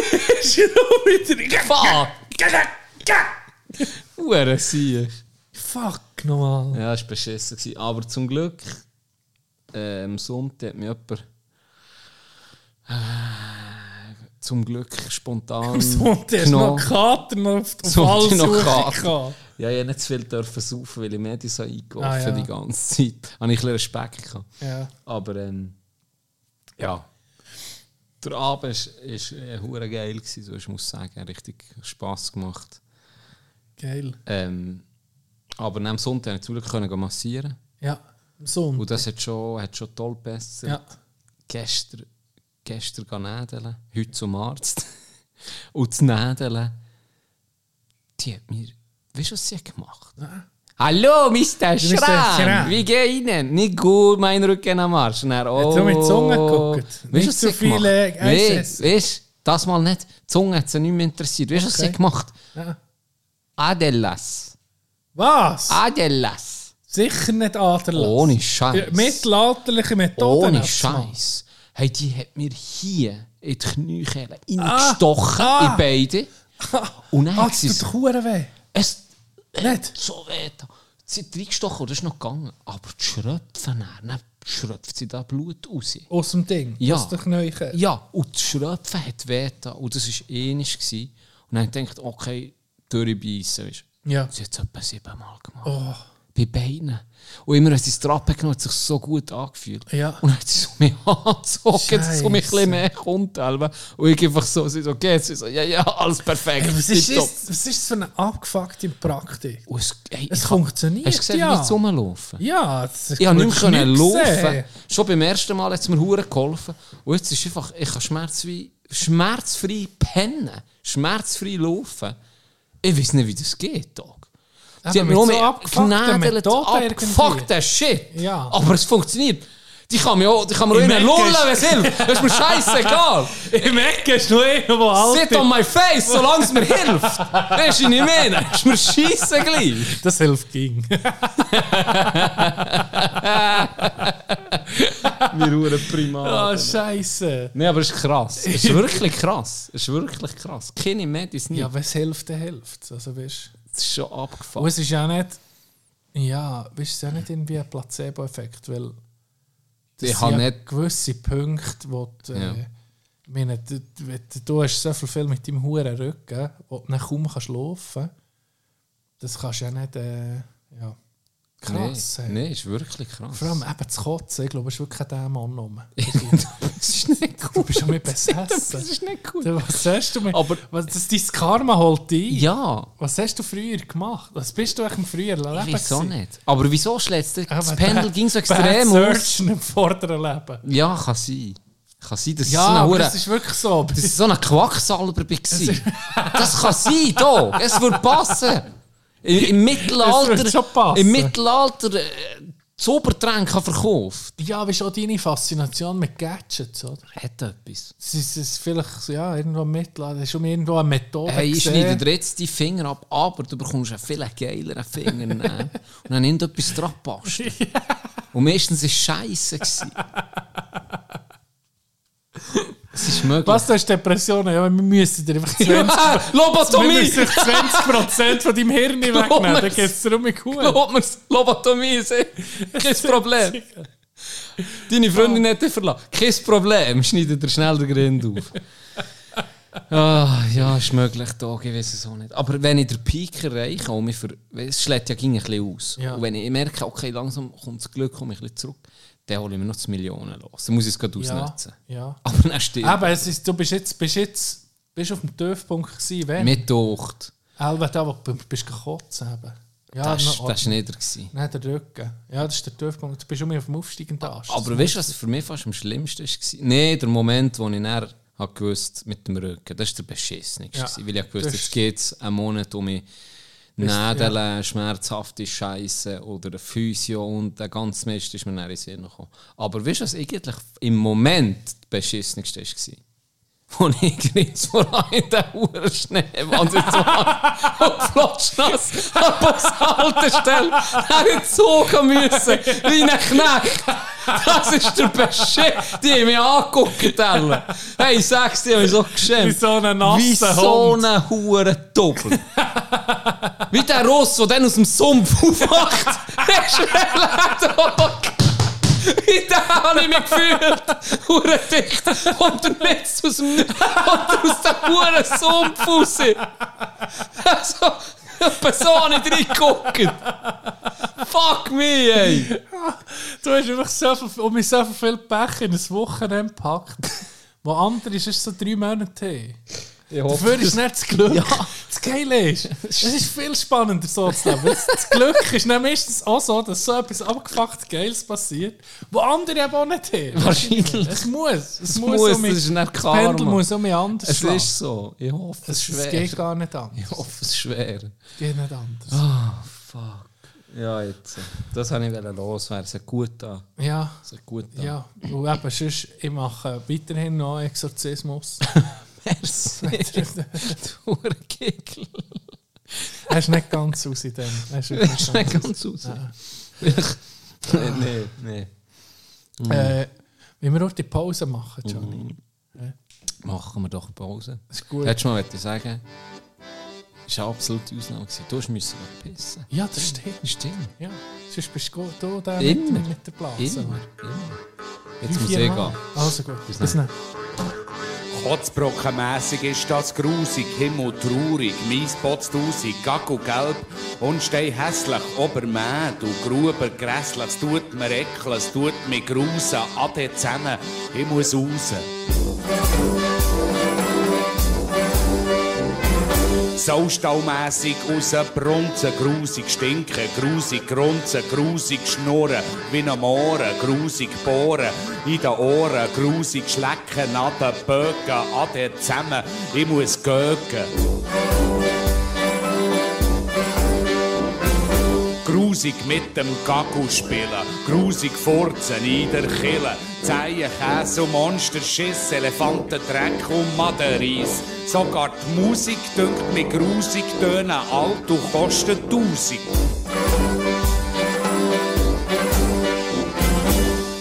Fuck! Hure Sieg. Fuck, nochmal. Ja, es war beschissen. gewesen. Aber zum Glück, äh, am Sonntag hat mich jemand äh, zum Glück spontan Und der ist noch Kater auf der Sonntag noch Kater. Ja, ich nicht zu viel dürfen saufen, weil ich mir die so eingeworfen Ah, ja. die ganze Zeit. Habe ich ein bisschen Respekt gehabt. Ja. Aber ähm, ja. Der Abend ist äh, hure geil gewesen, so ich muss sagen, richtig Spass gemacht. Geil. Ähm, aber am Sonntag konnte ich zum Glück massieren. Ja, am Sonntag. Und das hat schon, hat schon toll besser. Ja. Gestern, gestern nädeln, heute zum Arzt. Und das Nädeln, die hat mir, weißt du, was sie hat gemacht? Hallo, Mr. Schran. wie geht Ihnen? Nicht gut, mein Rücken am Arsch. Dann, oh, du mit der Zunge geguckt? Weißt Nicht so sie gemacht viele hat? Nee, Eis weißt du, das mal nicht. Die Zunge hat sie nicht mehr interessiert. Weißt du, was sie hat gemacht? Ja. Adelas. Was? Adelas. Sicher nicht Aderlass. Ohne Scheiß. Mittelalterliche Methoden. Ohne. Scheiß. Hey, die hat mir hier in die Kniekehle reingestochen, ah. in beide. Und dann Ah, hat sie es Nicht? so weh. da. Sie reingestochen das ist noch gegangen. Aber die Schröpfen, dann, schröpft sie da Blut raus. Aus dem Ding. Ja. Aus der Knöchel. Ja, und die Schröpfen hat weh da. Und das war ähnlich. gewesen. Und dann denkt okay, durchbeissen. Weisst. du. Ja. Sie hat es etwa siebenmal gemacht. Oh. Bei Beinen. Und immer, wenn sie das Trappe genommen hat, hat sich so gut angefühlt. Ja. Und dann hat sie so mich angezogen, dass so mich ein mehr kommt. Alba. Und ich einfach so, sie so, geht's? Sie so, ja, ja, alles perfekt. Hey, was, ist das, was ist das für eine abgefuckte Praktik? Und es, hey, Es funktioniert, Hast du gesehen, ja. wie ich rumlaufen? Ja, das ist Ich konnte nicht mehr laufen. Schon beim ersten Mal hat es mir hure geholfen. Und jetzt ist einfach, ich kann schmerzfrei, schmerzfrei pennen, schmerzfrei laufen. Ich weiß nicht, wie das geht, Dog. Sie mir so nur abgefuckten genädelt, Methoden abgefuckter Shit. Ja. Aber es funktioniert. Die kann mir auch, die kann mir auch Eck lullen, wenn es hilft. Das ist mir scheißegal. Im Eck ist einer, der alt Sit on my face, solange es mir hilft. Weißt du, was ich meine? Ist mir scheisse gleich. Das hilft ging. Wir hure prima. oh, Scheiße. Nein, aber es ist krass. Es ist wirklich krass. Es ist wirklich krass. Keine Medizin. Ja, wenn es hilft, dann hilft es. Also, weißt, Es ist schon und abgefahren. es ist ja nicht. Ja, weißt, es ist ja nicht irgendwie ein Placebo-Effekt, weil. das Ich habe ja nicht- gewisse Punkte, wo du, Ja. äh, ich meine, du, du, hast so viel, viel mit deinem hohen Rücken, wo du dann kaum kannst laufen Das kannst du ja nicht. Äh, ja. Krass. Nee, ey. nee, ist wirklich krass. Vor allem eben zu kotzen. Ich glaube, es ist wirklich kein Dämon rum. das ist nicht Du gut. bist schon mit Das besessen. ist nicht gut. Du, Was hast du mit. Aber- was, das, dein Karma holt dich ein. Ja, Was hast du früher gemacht? Was bist du eigentlich im früheren Leben? ich weiß auch nicht. Aber wieso schlägt das, das Pendel bad- ging so bad extrem aus? Searchen im vorderen Leben. Ja, kann sein. Kann sein, dass Ja, so eine das ist wirklich so. dass ich so ein Quacksalber war. Das kann sein, da. Es würde passen. Im, im Mittelalter, Es schon im Mittelalter äh, Zaubertränke verkauft. Ja, wie ist auch deine Faszination mit Gadgets, oder? Hat etwas. Es ist, es ist vielleicht ja, irgendwo mittel, das ist um irgendwo eine Methode Hey, ich schneide dir jetzt die Finger ab, aber du bekommst einen viel geileren Finger. Und dann irgendetwas dran passt. Und meistens war es scheiße. Es ist möglich. Was, du hast Depressionen? Ja, wir müssen dir einfach 20%, Ja, Lobotomie! müssen 20 von deinem Hirn wegnehmen, dann geht es dir um mich gut. Glaub mir's, Lobotomie ist eh kein Problem. Deine Freundin hat dich verlassen. Kein Problem, schneidet er schnell den Grind auf. Ah, ja, ist möglich, da, ich weiß es auch nicht. Aber wenn ich den Peak erreiche, und mich für, es schlägt ja ging ein bisschen aus. Ja. Und wenn ich merke, okay, langsam kommt das Glück, komme ich ein bisschen zurück, dann hole ich mir noch das Millionen los. Dann muss ich es gerade Ja, ausnutzen. ja. Aber dann stimmt. Aber es ist, du bist jetzt, bist jetzt bist auf dem Tiefpunkt gewesen, wenn? Mit Ducht. Da, wo du bist gekotzt haben. Ja, Das war nieder. gewesen. Nein, der Rücken. Ja, das ist der Tiefpunkt. Du bist schon mal auf dem aufsteigenden Ast. Aber weißt du, was für mich fast am schlimmsten war? Nein, der Moment, wo ich dann gewusst mit dem Rücken, das war der beschissenste. Ja. Weil ich gewusst jetzt geht es einen Monat um mich Nädeln, schmerzhafte Scheiße oder ein Physio und der ganze Mist ist mir dann in den Sinn gekommen. Aber weißt du, was eigentlich im Moment das beschissenste war? Wo ich grinst vor allem in der Schneewand jetzt so und flotschnass an Bushaltestelle in den Zug müssen, wie ein Knecht. Das ist der Beschiss. Die haben mich angeguckt. alle. Hey, sag's dir, ich so geschämt. Wie so ein nasser Wie so ein Hurendoppel. Wie der Ross, der dann aus dem Sumpf aufwacht. Der Schwellendock. Wie der habe ich mich gefühlt. Hurendicht. Und der Netz aus dem... Und aus dem Hurensumpf raus. Also... Etwa so habe ich reingeguckt. Fuck me, ey. Du hast einfach so viel, um mich so viel Pech in ein Wochenende gepackt, wo andere ist so drei Monate haben. Dafür ist nicht das Glück. Das Geile ist, es ist viel spannender so zu leben. Das, das Glück ist dann meistens auch so, dass so etwas abgefuckt Geiles passiert, wo andere eben auch nicht haben. Wahrscheinlich. Es muss. Es, muss, um das mich- ist nicht das Karma. Pendel muss um mich anders Es schlagen. ist so. Ich hoffe, es Es, ist es schwer. geht gar nicht anders. Ich hoffe, es ist schwer. Es geht nicht anders. Ah, fuck. Ja, jetzt. Das wollte ich loswerden. Es hat gut an. Ja, Es hat gut an. ja. Und eben, sonst, ich mache weiterhin noch Exorzismus. Merci. du Kickel. Er ist nicht ganz aus in dem. Er ist Das nicht ganz aus. Nein, nein, nein. Äh, wie wir auch die Pause machen, Johnny. Machen wir doch Pause. Das ist gut. Hättest du mal sagen es war eine absolute Ausnahme. Du musst pissen. Ja, das stimmt. Stimmt. Ja. Sonst bist du da Immer. mit, mit der Blase. Immer. Immer. Jetzt Drei, muss ich gehen. Also gut. Bis Bis dann. Kotzbrockenmässig ist das grusig, Himmel traurig, mies Potztausig, Gacko gelb und stei hässlich, obermäh, du Gruber grässlich, es tut mir ekeln, es tut mir grusen, ade zusammen, ich muss raus. Saustallmässig rausbrunzen, grusig stinken, grusig grunzen, grusig schnurren, wie am Ohren, grusig bohren, in den Ohren, grusig schlecken, an den Böcken, ade zusammen, ich muss göken. Grusig mit dem Gagu spielen, grusig furzen in der Kille, Zeien, Käse und Monsterschiss, Elefantendreck und Madereis. Sogar die Musik dünkt mir grusig tönen, alt und kostet tausend.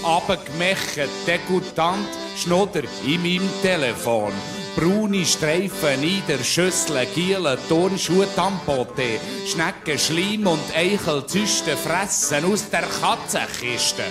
Abgemechen, degutant, Schnodder in meinem Telefon. Braune Streifen in der Schüssel, Gielen, Turnschuhe, Tampote, Schnecken, Schleim und Eichelzüste fressen aus der Katzenkiste.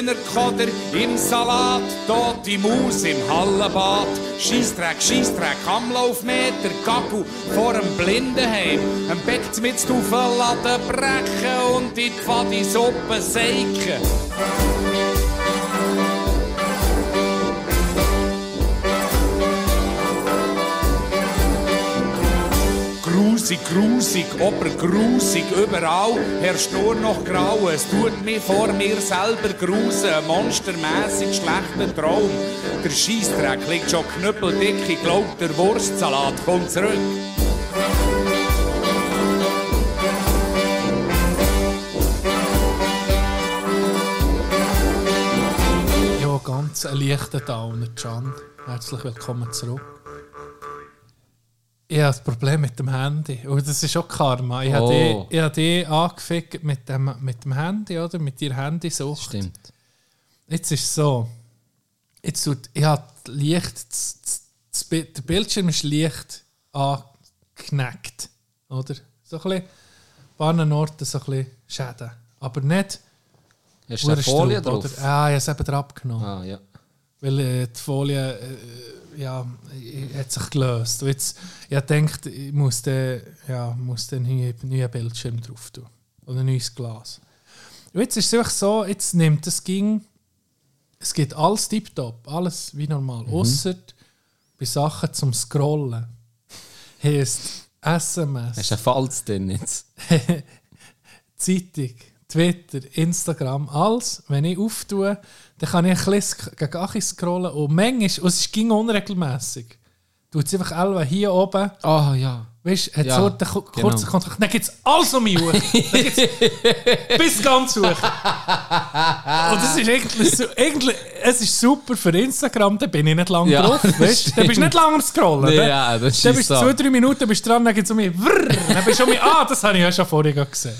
Grüner oder im Salat, tote Maus im Hallenbad, Scheissdreck, Scheissdreck am Laufmeter, Gagu vor dem Blindenheim, ein Bett mit Laden brechen und in die Pfadisuppe seiken. Grusig, grusig, obergrusig, überall herrscht nur noch Grau. Es tut mir vor mir selber grusen, ein monstermäßig schlechter Traum. Der Scheissdreck liegt schon knüppeldick, ich glaub, der Wurstsalat kommt zurück. Ja, ganz ein leichter Downer, Can. Herzlich willkommen zurück. Ich habe das Problem mit dem Handy. Und das ist auch Karma. Ich habe Oh. dich, ich habe dich angefickt mit dem, mit dem Handy, oder? Mit deiner Handysucht. Stimmt. Jetzt ist es so. Jetzt tut, ich habe leicht, das, das, der Bildschirm ist leicht angeknackt. Oder? So ein bisschen, ein paar Orten so ein bisschen Schäden. Aber nicht Hast du eine Folie drauf? Oder? Ah, ich habe es eben abgenommen. Ah, ja. Weil äh, die Folie äh, ja, hat sich gelöst. Und jetzt, ich gedacht, ich muss den, ja, muss den neuen, neuen Bildschirm drauf tun. Oder ein neues Glas. Und jetzt ist es einfach so, jetzt nimmt es ging, es geht alles tiptop, alles wie normal. Ausser bei Sachen zum Scrollen. Heißt SMS. Hast du einen Falz drin jetzt? Zeitung, Twitter, Instagram, alles, wenn ich auftue, dann kann ich ein bisschen gegen Achi scrollen und manchmal, und es ging unregelmässig, tut es einfach alle hier oben, Ah, ja. weißt du, hat Ja, so den ku- genau. kurzen Kontakt, dann gibt es alles um mich hoch. Bis ganz hoch. Und das ist eigentlich, so, eigentlich, es ist super für Instagram, da bin ich nicht lange Ja, drauf, weißt du, dann bist du nicht lange am Scrollen. Nee, ja, das Dann bist du so. zwei, drei Minuten bist du dran, dann gibt es um mich, dann bist du um mich, ah, das habe ich ja schon vorher gesehen.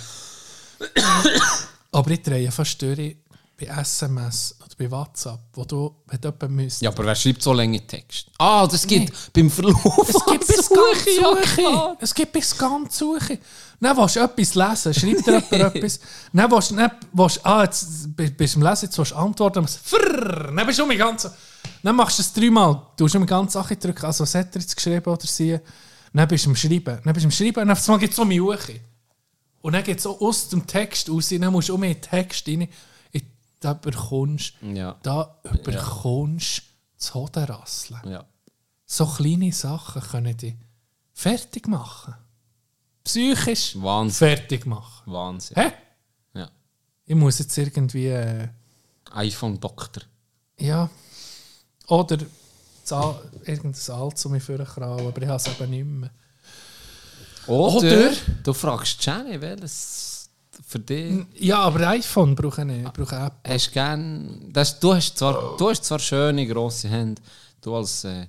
Aber ich drehe fast durch bei SMS oder bei WhatsApp, wo du, wenn du jemanden müsst. Ja, aber wer schreibt so lange Text? Ah, das gibt beim Verlauf. Es gibt bis ganz Suche. Es gibt bis ganz Suche. Dann willst du etwas lesen, schreibt dir jemand etwas. Dann willst du, dann willst ah, jetzt bi- bist du am Lesen, jetzt willst du antworten, dann, frrrr, dann bist du um die ganze... Dann machst du es dreimal, du hast um die ganze Sache drücken, also was hat er jetzt geschrieben oder sie. Dann bist du am Schreiben, dann bist du am Schreiben und auf einmal gibt es um die Suche. Und dann geht es auch aus dem Text raus, dann musst du um den Text rein, in- da bekommst Ja. da bekommst du das Hodenrasseln Ja. so kleine Sachen können dich fertig machen. Psychisch Wahnsinn. fertig machen. Wahnsinn. Hä? Ja. Ich muss jetzt irgendwie, äh, iPhone-Doktor. ja, oder irgendein Alt zu mir vorkrauen, aber ich habe es eben nicht mehr. Oder, Oder- du fragst Jenny, welches für dich Ja, aber iPhone brauche ich nicht, ich brauche App. hast du gern. Das, du, hast zwar, du hast zwar schöne, grosse Hände. Du als. Äh,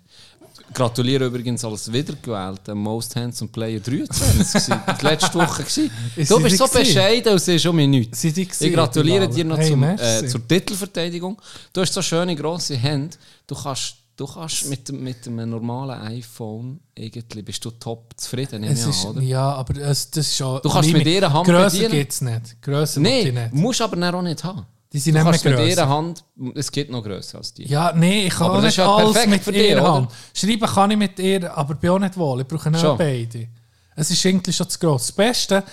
gratuliere übrigens als wiedergewählter Most Handsome Player 23. gewesen. Das letzte Woche. Du bist so bescheiden und siehst um mich nichts. Ich gratuliere dir noch? Hey, zum, äh, zur Titelverteidigung. Du hast so schöne, grosse Hände. Du kannst, du kannst mit, mit einem normalen iPhone irgendwie bist du top zufrieden, Es ist, an, oder? ja, aber es, das ist schon... Du kannst mit ihrer Hand bedienen. gibt es nicht. Ich Nein, nicht. musst aber dann auch nicht haben. Die sind Du kannst mit ihrer Hand, es geht noch grösser als die. Ja, nee, ich kann Aber auch nicht alles perfekt mit für dich, ihr oder? Hand. Schreiben kann ich mit ihr, aber bin auch nicht wohl. Ich brauche auch Schon. beide. Es ist irgendwie schon zu gross. Das Beste war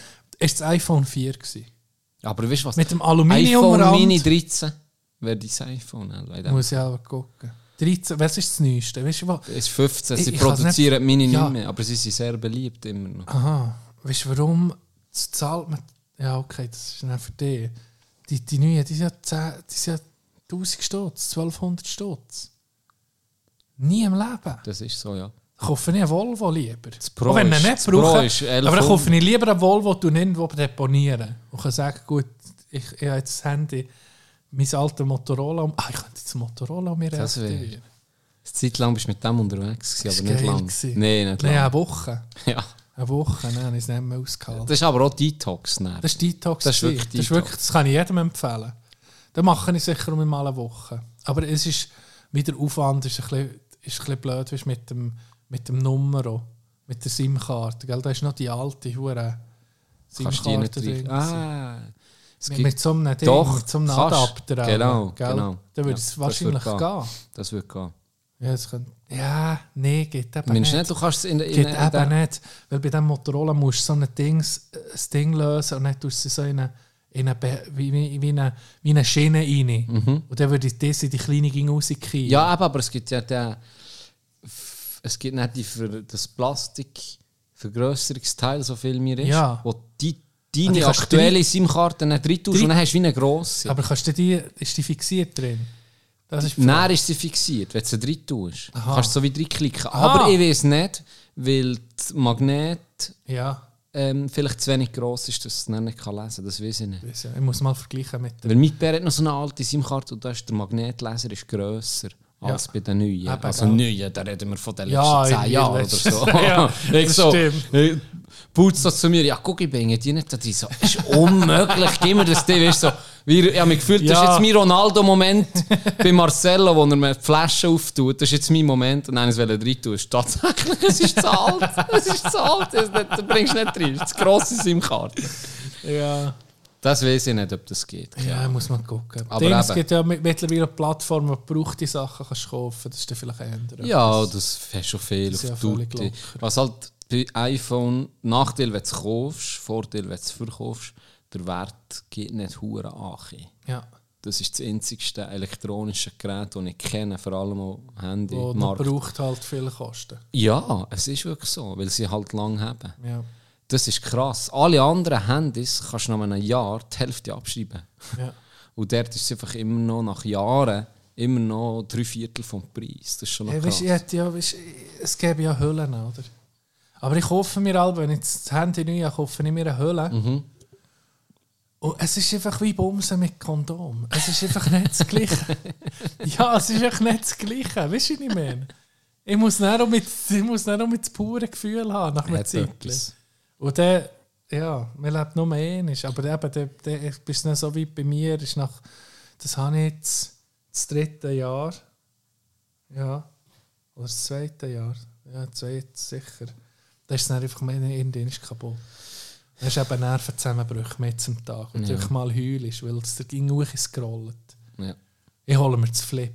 das iPhone 4. Gewesen. Aber weißt du was? Mit dem Aluminiumrand. iPhone Mini 13 wäre dein iPhone. Muss ich aber gucken. 13, was ist das Neueste? Weißt du was? ist 15, sie Ich- ich produzieren Mini Ja. nicht mehr, aber sie sind sehr beliebt immer noch. Aha. Weißt du, warum das zahlt man. Ja, okay, das ist dann für dich. Die, die neuen, die sind ja, 10, die sind ja 1000 Stutz, 1200 Stutz. Nie im Leben. Das ist so, ja. kaufe ich einen Volvo lieber. Das Pro Auch wenn ich nicht brauche. aber 1100. dann kaufe ich lieber einen Volvo und irgendwo deponieren. Und kann sagen, gut, ich, ich habe jetzt das Handy, mein alter Motorola, ah, ich könnte jetzt ein Motorola mir Das reaktivieren. Eine Zeit lang bist du mit dem unterwegs, gewesen, aber nicht lang. gewesen. Nein, nicht Nein, lang. eine Woche. Ja. Eine Woche, nein, habe ich es nicht mehr ausgehalten. Das ist aber auch Detox. Dann. Das ist Detox. Das ist wirklich das, ist Detox. wirklich, das kann ich jedem empfehlen. Das mache ich sicher um mal eine Woche. Aber es ist wieder Aufwand, ist ein bisschen, ist ein bisschen blöd, weißt, mit dem, mit dem Nummer, mit der SIM-Karte. Da ist noch die alte Hure Kannst du die nicht SIM-Karte drin. Ah, Es Mit, gibt- mit so einem Ding, Doch, mit so einem kannst. Adapter. auch, Genau, genau. Dann würde Ja, es das wahrscheinlich würde gehen. Das würde gehen. Ja, das könnte, ja, nee, geht eben Meinst nicht. nicht, du kannst es in, in, Geht in, eben der- nicht. Weil bei diesem Motorola musst du so ein, Dings, ein Ding lösen und dann tust du es so in eine, in eine, wie, wie, eine, wie eine Schiene rein. Und dann würde das in die kleine Ging rauskriegen. Mhm. Ja, eben, aber es gibt ja den, es gibt nicht die für das Plastik-Vergrößerungsteil, so viel mir ist, Ja. wo die deine du aktuelle SIM-Karte drin tust und dann hast du wie eine grosse. Aber kannst du die, ist die fixiert drin? Das ist Frage. ist sie fixiert, wenn du sie drin tust. Aha. Kannst du so wie drin klicken. Aha. Aber ich weiß nicht, weil das Magnet Ja, ähm, vielleicht zu wenig gross ist, dass es nicht kann lesen kann. Das weiß ich nicht. ich muss mal vergleichen mit der. Weil mein Bär hat noch so eine alte SIM-Karte und da ist der Magnetleser ist grösser als bei den neuen. Eben, also gell. neuen, da reden wir von den Ja, letzten 10 irgendwie Jahren oder so. Ja, ich so, stimmt. äh, putzt das zu mir, ja guck, ich bringe die nicht da drin. So, ist unmöglich, gib mir das Ding. Weißt, du, so, wie, ich habe mich gefühlt, das ist Ja. jetzt mein Ronaldo-Moment bei Marcelo, wo er mir die Flasche auftut. Das ist jetzt mein Moment und dann wollte ich rein ist Tatsächlich, es ist zu alt. Es ist zu alt, das bringst du nicht rein. Das ist zu grosse SIM-Karte. Ja, Das weiß ich nicht, ob das geht. ja, muss man gucken. Aber Dings, es gibt ja mit- mittlerweile Plattformen, wo du gebrauchte Sachen kannst kaufen Das ist dann vielleicht ändern. Ja, das hast schon viel Das auf ist ja. Was halt bei iPhone Nachteil, wenn du es kaufst, Vorteil, wenn du es verkaufst, der Wert geht nicht hure an. ja. Das ist das einzigste elektronische Gerät, das ich kenne, vor allem auch Handy. Markt. braucht halt viele Kosten. Ja, es ist wirklich so, weil sie halt lang haben. Ja, Das ist krass. Alle anderen Handys kannst du nach einem Jahr die Hälfte abschreiben. ja. Und dort ist es einfach immer noch nach Jahren immer noch drei Viertel vom Preis. Das ist schon noch Hey, krass. weißt, ja, weißt, es gäbe ja Hüllen, oder? Aber ich kaufe mir alle, wenn ich das Handy neu habe, kaufe ich mir eine Hülle. Mhm. Und es ist einfach wie Bumsen mit Kondom. Es ist einfach nicht das Gleiche. ja, es ist einfach nicht das Gleiche. Weißt du, was ich meine? Ich muss dann auch mit, ich muss dann auch mit das pure Gefühl haben, nach einer Hat Zeit. etwas. Und der, ja, man lebt nur einmal. Aber eben, der, der, bis nicht so weit bei mir ist nach, das habe ich jetzt das dritte Jahr. Ja. Oder das zweite Jahr. Ja, das zweite sicher. Da ist es dann einfach, meine Indien ist kaputt. Dann ist eben Nervenzusammenbrüche mit zum Tag. Und Ja. du mal heulst, weil es dir ging scrollt. Ja. Ich hole mir das Flip.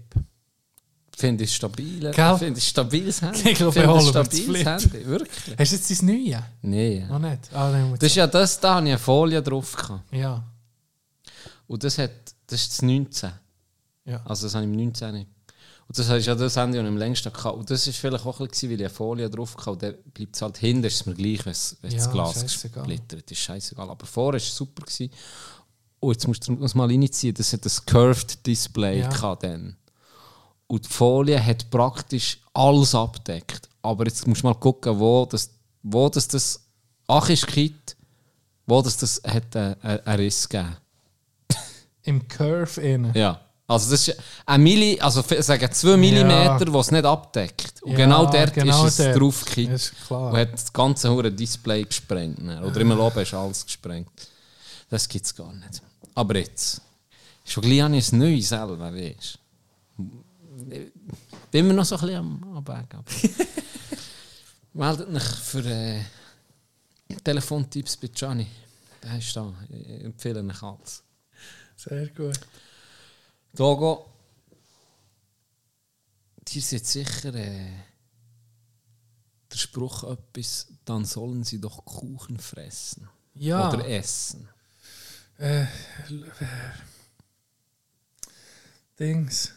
Finde ich stabil. Gell? Finde ich stabiles Handy. Ich glaube, wir holen das stabiles. Handy. Wirklich? Hast du jetzt dein Neue? Nein. Noch nicht? Ah, muss Das ist ja das, da habe ich eine Folie drauf. Gehabt. ja. Und das, hat, das ist das 19. Ja. Also das habe ich im 19. Und das ist ja das Handy, das ich am längsten hatte. Und das war vielleicht auch ein bisschen, weil ich eine Folie drauf hatte. Und dann bleibt es halt hinten, ist es mir gleich, wenn es wenn das Ja, Glas scheissegal. gesplittert ist. Scheißegal. Aber vorher war es super. Gewesen. Oh, jetzt musst du das mal reinziehen. Das hat ein Curved Display Ja. gehabt dann. Und die Folie hat praktisch alles abdeckt. Aber jetzt musst du mal gucken, wo das, wo das, das Ach ist Kit, wo das, das hat äh, einen Riss gegeben. Im Curve innen. Ja. Also das ist ein Milli, also sagen 2 mm, die es nicht abdeckt. Und Ja, genau dort genau ist es ist klar. Und hat das ganze hure Display gesprengt. ne? Oder immer oben ist alles gesprengt. Das gibt es gar nicht. Aber jetzt. Schon gleich habe ich ein neues selber, weißt. Bin immer noch so ein bisschen am Abwägen. Meldet mich für äh, Telefontipps bei Gianni. Der ist da. Ich empfehle euch alles. Sehr gut. Togo, dir sind sicher äh, der Spruch etwas, dann sollen sie doch Kuchen fressen. Ja. Oder essen. Äh, Dings.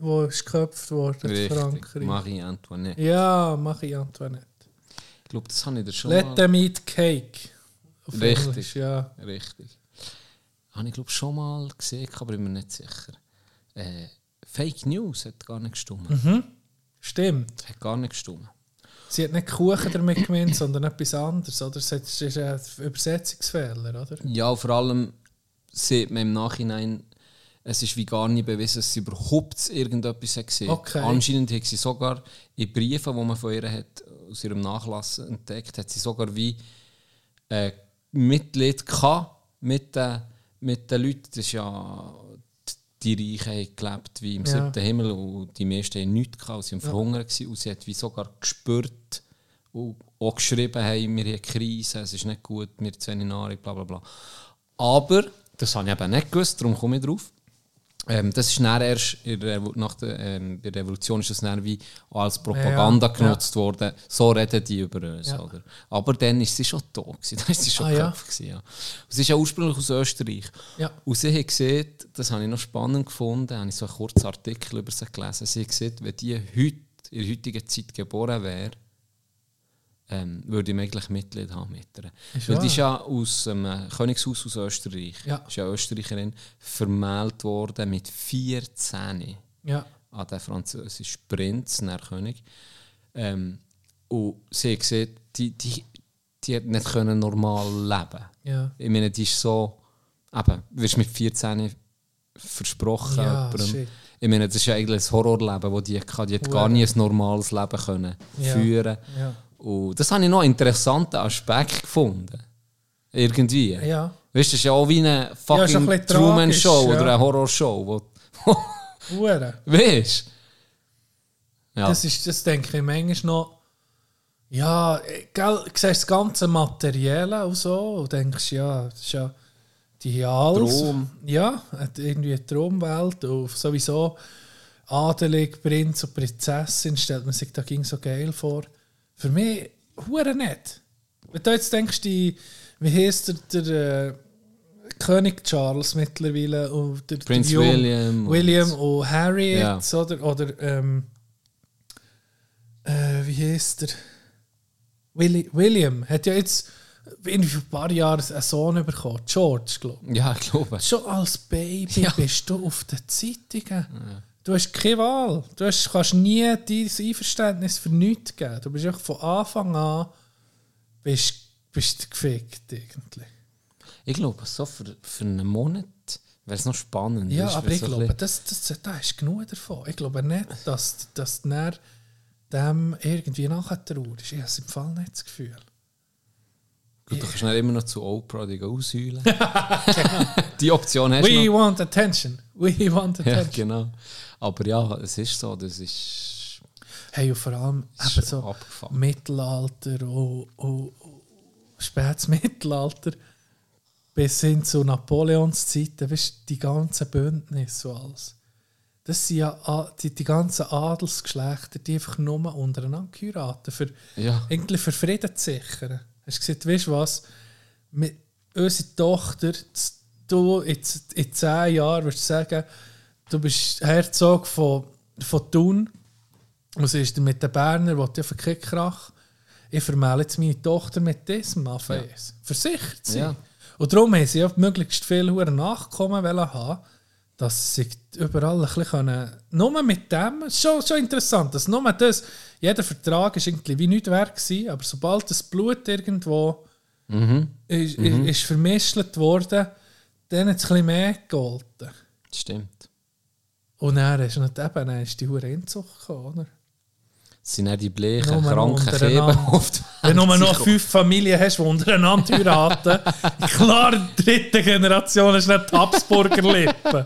Wo ist geköpft worden? in Frankreich. Marie Antoinette. Ja, Marie Antoinette. Ich glaube, das habe ich dir schon Let mal... them eat cake. Auf Richtig. Englisch, ja. Richtig. Habe ich glaube schon mal gesehen, aber bin mir nicht sicher. Äh, Fake News hat gar nicht gestimmt. Mhm. Stimmt. Hat gar nicht gestimmt. Sie hat nicht Kuchen damit gemeint, sondern etwas anderes. Oder? Es ist ein Übersetzungsfehler, oder? Ja, vor allem sieht man im Nachhinein, es ist wie gar nicht bewiesen, dass sie überhaupt irgendetwas hat gesehen Okay. Anscheinend hat sie sogar in Briefen, die man von ihr hat, aus ihrem Nachlass entdeckt, hat sie sogar wie äh, Mitglied gehabt mit den, mit den Leuten. Das ist ja, die Reichen haben gelebt wie im Ja. siebten Himmel und die meisten haben nichts gehabt, sie waren verhungert gewesen, und sie hat wie sogar gespürt und auch geschrieben, hey, wir haben eine Krise, es ist nicht gut, wir zu wenig Nahrung, bla bla bla. Aber Das habe ich eben nicht gewusst, darum komme ich drauf. Ähm, das ist dann erst der, nach der, ähm, der Revolution ist das dann wie als Propaganda Ja, ja. genutzt worden. So reden die über uns. Ja. Oder? Aber dann ist sie schon da. Gewesen. Dann ist sie schon Ah, ja. Köpfe gewesen, ja. Sie ist ja ursprünglich aus Österreich. Ja. Und sie hat gesehen, das habe ich noch spannend gefunden, habe ich so einen kurzen Artikel über sie gelesen. Sie hat gesehen, wenn die heute, in der heutigen Zeit geboren wäre, ähm, würde ich eigentlich Mitleid haben mit ihr. Ist Weil die ist ja aus dem Königshaus aus Österreich. Ja. Ist ja Österreicherin, vermählt worden mit 14 Ja. an den französischen Prinz, nach König. Ähm, und sie hat gesehen, die, die, die hat nicht können normal leben Ja. Ich meine, die ist so, eben, du wirst mit 14 versprochen. Ja, ich meine, das ist ja eigentlich ein Horrorleben, das die hatte. Die hat gar nie ein normales Leben können Ja. führen Ja. Und das habe ich noch einen interessanten Aspekt gefunden. Irgendwie. Ja. Weißt du, das ist ja auch wie eine Ja, fucking ist ein Truman Show ja. oder eine Horrorshow. Wo, weißt du? Ja. Das, ist, das denke ich manchmal noch. Ja, gell, du siehst das ganze Materielle und so und denkst, ja, das ist ja die alles. Traum. Ja, irgendwie eine Traumwelt und sowieso adelig, Prinz und Prinzessin stellt man sich da ging so geil vor. Für mich, hure nicht. Wenn du jetzt denkst, die, wie heißt der, der äh, König Charles mittlerweile und der, Prinz der Jung- William und- William und Harry Ja. oder, oder ähm, äh, wie heißt der? Willi, William hat ja jetzt vor ein paar Jahren einen Sohn bekommen, George, glaube ich. ja, ich glaube. Schon als Baby Ja. bist du auf den Zeitungen. Du hast keine Wahl. Du hast, kannst nie dein Einverständnis für nichts geben. Du bist einfach von Anfang an bist, bist gefickt irgendwie. Ich glaube, so für, für einen Monat wäre es noch spannend. Ja, aber ich so glaube, das, das, da ist genug davon. Ich glaube nicht, dass, dass du dem irgendwie nachher traurig ist. Ich habe im Fall nicht das Gefühl. Gut, du kannst dann immer noch zu Oprah die ausheulen. die Option hast du We noch. want attention. We want Ja, attention. genau. Aber ja, es ist so, das ist, Hey, und vor allem eben so abgefahren. Mittelalter und, und, und spätes Mittelalter bis hin zu Napoleons Zeiten, weißt du, die ganzen Bündnisse und alles. Das sind ja a- die, die ganzen Adelsgeschlechter, die einfach nur untereinander heiraten, für, Ja. irgendwie für Frieden zu sichern. Hast du gesagt, weißt du was? Mit, unsere Tochter, du in, in zehn Jahren wirst du sagen, du bist Herzog von, von Thun sie ist mit den Berner, die ja keinen Krach. Ich vermähle jetzt meine Tochter mit diesem Affärs. Versichert sie. Ja. Und darum haben sie ja möglichst viele Nachkommen haben, dass sie überall ein bisschen können, nur mit dem, schon, schon interessant, dass nur das, jeder Vertrag ist irgendwie wie nichts wert gewesen, aber sobald das Blut irgendwo ist, ist, ist vermischelt worden, dann hat es ein bisschen mehr gegolten. Stimmt. Und dann ist, nicht, eben, dann ist die Hure gekommen, oder? Es sind auch die bleichen, kranken. Keben auf die Wenn du nur noch fünf Familien hast, die untereinander heiraten, klar, in der dritten Generation ist nicht die Habsburger Lippen.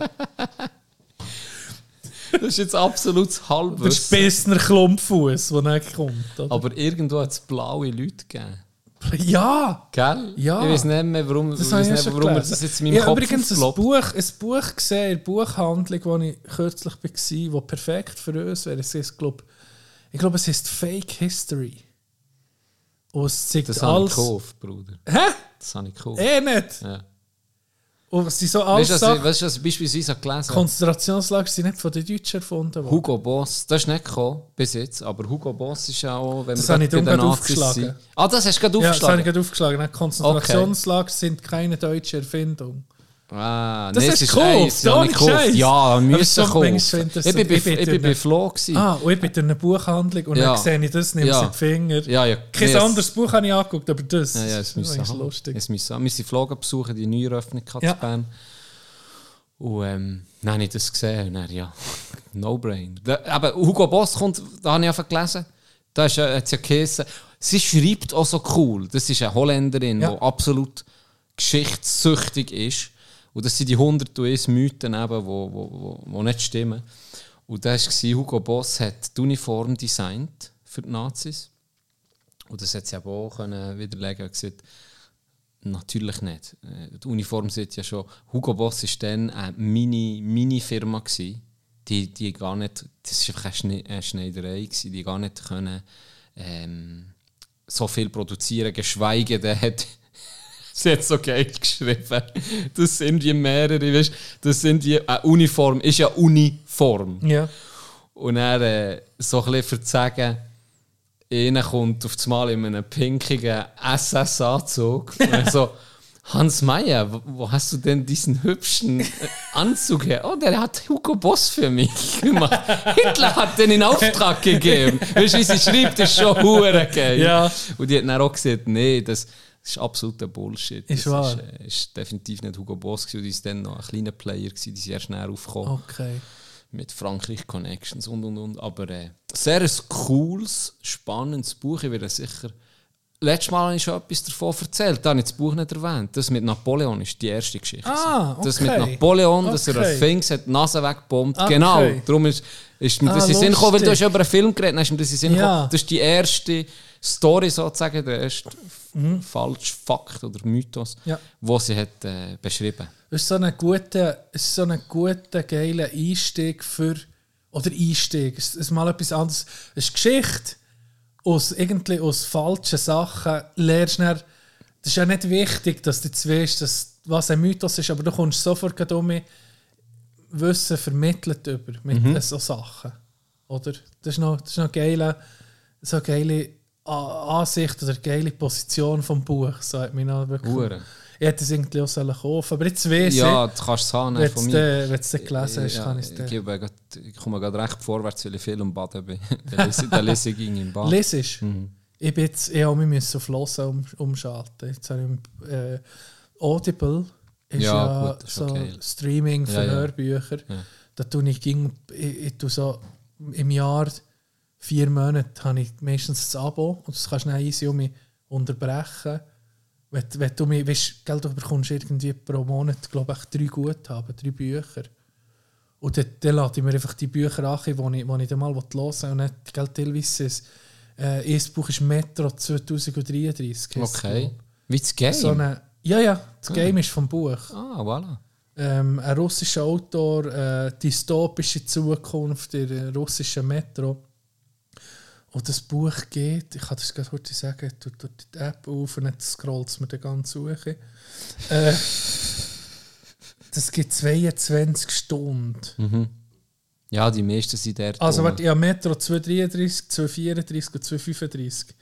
Das ist jetzt absolut das Der Halbwissen. Spissner Klumpfuß, der nicht kommt. Oder? Aber irgendwo hat es blaue Leute gegeben. Ja! Gell? Ja. Ich weiß nicht mehr, warum, ich Das weiß habe ich nicht, schon warum gelesen. das jetzt in meinem ich habe Kopf übrigens ein. Buch, ein Buch gesehen in der Buchhandlung, wo ich kürzlich war, das perfekt für uns wäre. Es ist, glaub, ich glaube, es heißt Fake History. Und es zeigt Das habe ich alles... gekauft, Bruder. Hä? Das habe ich gekauft. Eh nicht! Ja. Und es sind so Weißt alles was Sachen... weißt du, was ich beispielsweise gelesen habe? Konzentrationslager sind nicht von den Deutschen erfunden worden. Hugo Boss, das ist nicht gekommen bis jetzt, aber Hugo Boss ist ja auch, wenn Das habe ich gerade aufgeschlagen. sind. Ah, das hast du gerade Ja, das habe ich aufgeschlagen? gerade aufgeschlagen. Konzentrationslager sind keine deutsche Erfindung. Ah, Das nee, ey, gekauft, ohne gekauft. Scheiß. Ja, müssen ist so kaufen. Ich bin bei, Ich bin ich bin durch bei Flo gewesen. Ah, und ich bin durch eine Buchhandlung und Ja. dann sehe ich das, nehme Ja. es in Finger. Ja, ja. Kein Nee, es- anderes Buch habe ich angeguckt, aber das, Ja, ja, es das ist lustig. Es müssen. Wir sind Flogen besuchen, die neue Eröffnung hat Ja. in Bern. Und ähm, dann habe ich das gesehen und dann, ja, no-brain. Aber Hugo Boss kommt, da habe ich einfach gelesen, da ist, ja- hat's ja geheißen, sie schreibt auch so cool. Das ist eine Holländerin, Ja. die absolut geschichtssüchtig ist. Und das sind die 101 Mythen, die wo, wo, wo, wo nicht stimmen. Und da war Hugo Boss hat die Uniform designt für die Nazis. Und das hat sie aber auch widerlegen und gesagt, Natürlich nicht. Äh, Die Uniform sieht ja schon. Hugo Boss war dann eine Mini- Mini-Firma. gsi. die, die gar nicht, das war einfach eine, Schne eine Schneiderei, die gar nicht können, ähm, so viel produzieren, geschweige denn hat Sie hat so geil geschrieben. Das sind die mehrere, weißt, das sind die, eine Uniform ist ja Uniform. Ja. Und er äh, so ein bisschen sagen, einer kommt auf das Mal in einem pinkigen SS-Anzug. So, Hans Meyer, wo, wo hast du denn diesen hübschen äh, Anzug her? Oh, der hat Hugo Boss für mich gemacht. Hitler hat den in Auftrag gegeben. Weißt du, wie sie schreibt, ist schon hure geil. Ja. Und die hat dann auch gesagt, nee, das ist absoluter Bullshit. Ist das wahr. Ist, äh, ist definitiv nicht Hugo Boss gewesen. Die ist dann noch ein kleiner Player gewesen, die erst schnell aufgekommen Okay. mit Frankreich Connections und und und. Aber äh, sehr ein cooles, spannendes Buch. Ich werde sicher. Letztes Mal habe ich schon etwas davon erzählt, da habe ich das Buch nicht erwähnt. Das mit Napoleon ist die erste Geschichte. Ah, Das okay. mit Napoleon, dass er Okay. erfing, hat die Nase weggebombt. Okay. Genau, darum ist, ist mir Ah, das in Sinn gekommen, weil du hast über einen Film geredet, ist mir das in Sinn Ja. gekommen. Das ist die erste Story sozusagen, der erste falsche Fakt oder Mythos, Mhm. Ja. wo sie hat äh, beschrieben. Das ist so ein guter, es ist so ein guter, geiler Einstieg für. Oder Einstieg. Es ist mal etwas anderes. Es ist Geschichte. Aus, irgendwie aus falschen Sachen lernst du dann, Das ist ja nicht wichtig, dass du jetzt weißt, dass, was ein Mythos ist, aber du kommst sofort um Wissen vermittelt über mit so Sachen. Oder? Das ist noch, das ist noch geile, so eine geile Ansicht oder geile Position vom Buch. So hat mich noch wirklich. Hure. Ich hätte es irgendwie auch sollen kaufen aber jetzt weiss Ja, ich, du kannst es haben wenn von mir. es wenn du es gelesen hast, Ja, kann ich es dir. ich komme gerade recht vorwärts, weil ich viel im Baden bin. Der lese, ich ging im Bad. Lesest? Mhm. Ich bin jetzt, ich habe mich auf Hören um, umschalten. Jetzt habe ich, äh, Audible ist Ja, ja, gut, ist so okay. Streaming für Ja, ja. Hörbücher. Ja. Da tue ich, ging, ich, ich tue so im Jahr vier Monate habe ich meistens das Abo und das kannst du dann easy um mich unterbrechen. Wenn, wenn du mich, weißt, gell, du bekommst irgendwie pro Monat, glaube ich, drei Guthaben, drei Bücher. Und dann, dann lade ich mir einfach die Bücher an, die ich, die ich dann mal hören will. Und dann, gell, teilweise ist äh, erstes Buch ist Metro 2033. heisst es, Okay. Wie das. Game? So eine, ja, ja, das Game ist vom Buch. ah, voilà. Ähm, ein russischer Autor, äh, dystopische Zukunft der äh, russischen Metro. Und das Buch geht, ich kann das gerade heute sagen, du tut die App auf und dann scrollt es mir dann ganz suche. Äh, das gibt 22 Stunden. Ja, die meisten sind der. Also warte, ich habe Metro 233, 234 und 235.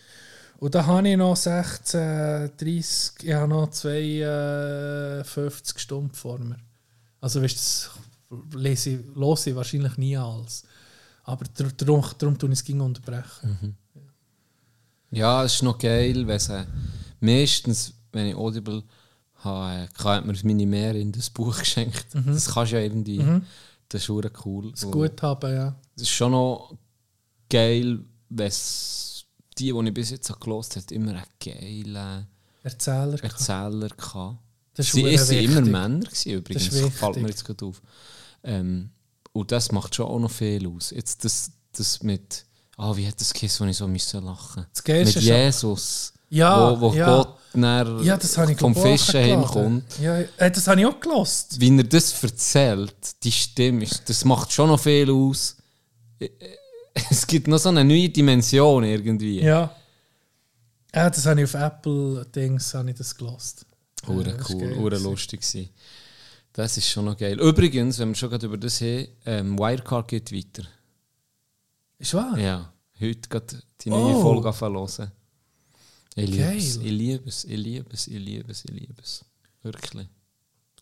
Und da habe ich noch 16, 30, ich habe noch 52 Stunden vor mir. Also weißt du, das lese ich, lese ich wahrscheinlich nie alles. Aber dar- darum, darum tue ich es unterbrechen. Ja, es ist noch geil, wenn sie meistens, wenn ich Audible habe, äh, hat mir meine Mehrin das Buch geschenkt. Das kannst du ja irgendwie. Das ist hure cool. Das gut haben, ja. Es ist schon noch geil, wenn die, die ich bis jetzt gehört habe, immer einen geilen Erzähler. Erzähler gehabt. Das ist Sie sind immer. Männer gewesen, übrigens. Das Das fällt mir jetzt gerade auf. Ähm, und das macht schon auch noch viel aus. Jetzt das, das mit, ah, wie hat das geheißen, wo ich so müssen lachen Das Geilste Mit ist- Jesus. Ja, wo, wo ja. Gott Ja, das habe ich vom Fischen hinkommt. Ja, äh, das habe ich auch gelost. Wie er das erzählt, die Stimme, das macht schon noch viel aus. Es gibt noch so eine neue Dimension irgendwie. Ja. Ja, das habe ich auf Apple-Dings habe ich das gelost. Hure cool, hure lustig gewesen. Das ist schon noch geil. Übrigens, wenn wir schon gerade über das haben, ähm, Wirecard geht weiter. Ist wahr? Ja, heute gerade die neue Oh. Folge anfangen Ich liebe es, ich liebe es, ich liebe es, ich liebe es, ich liebe es. Wirklich.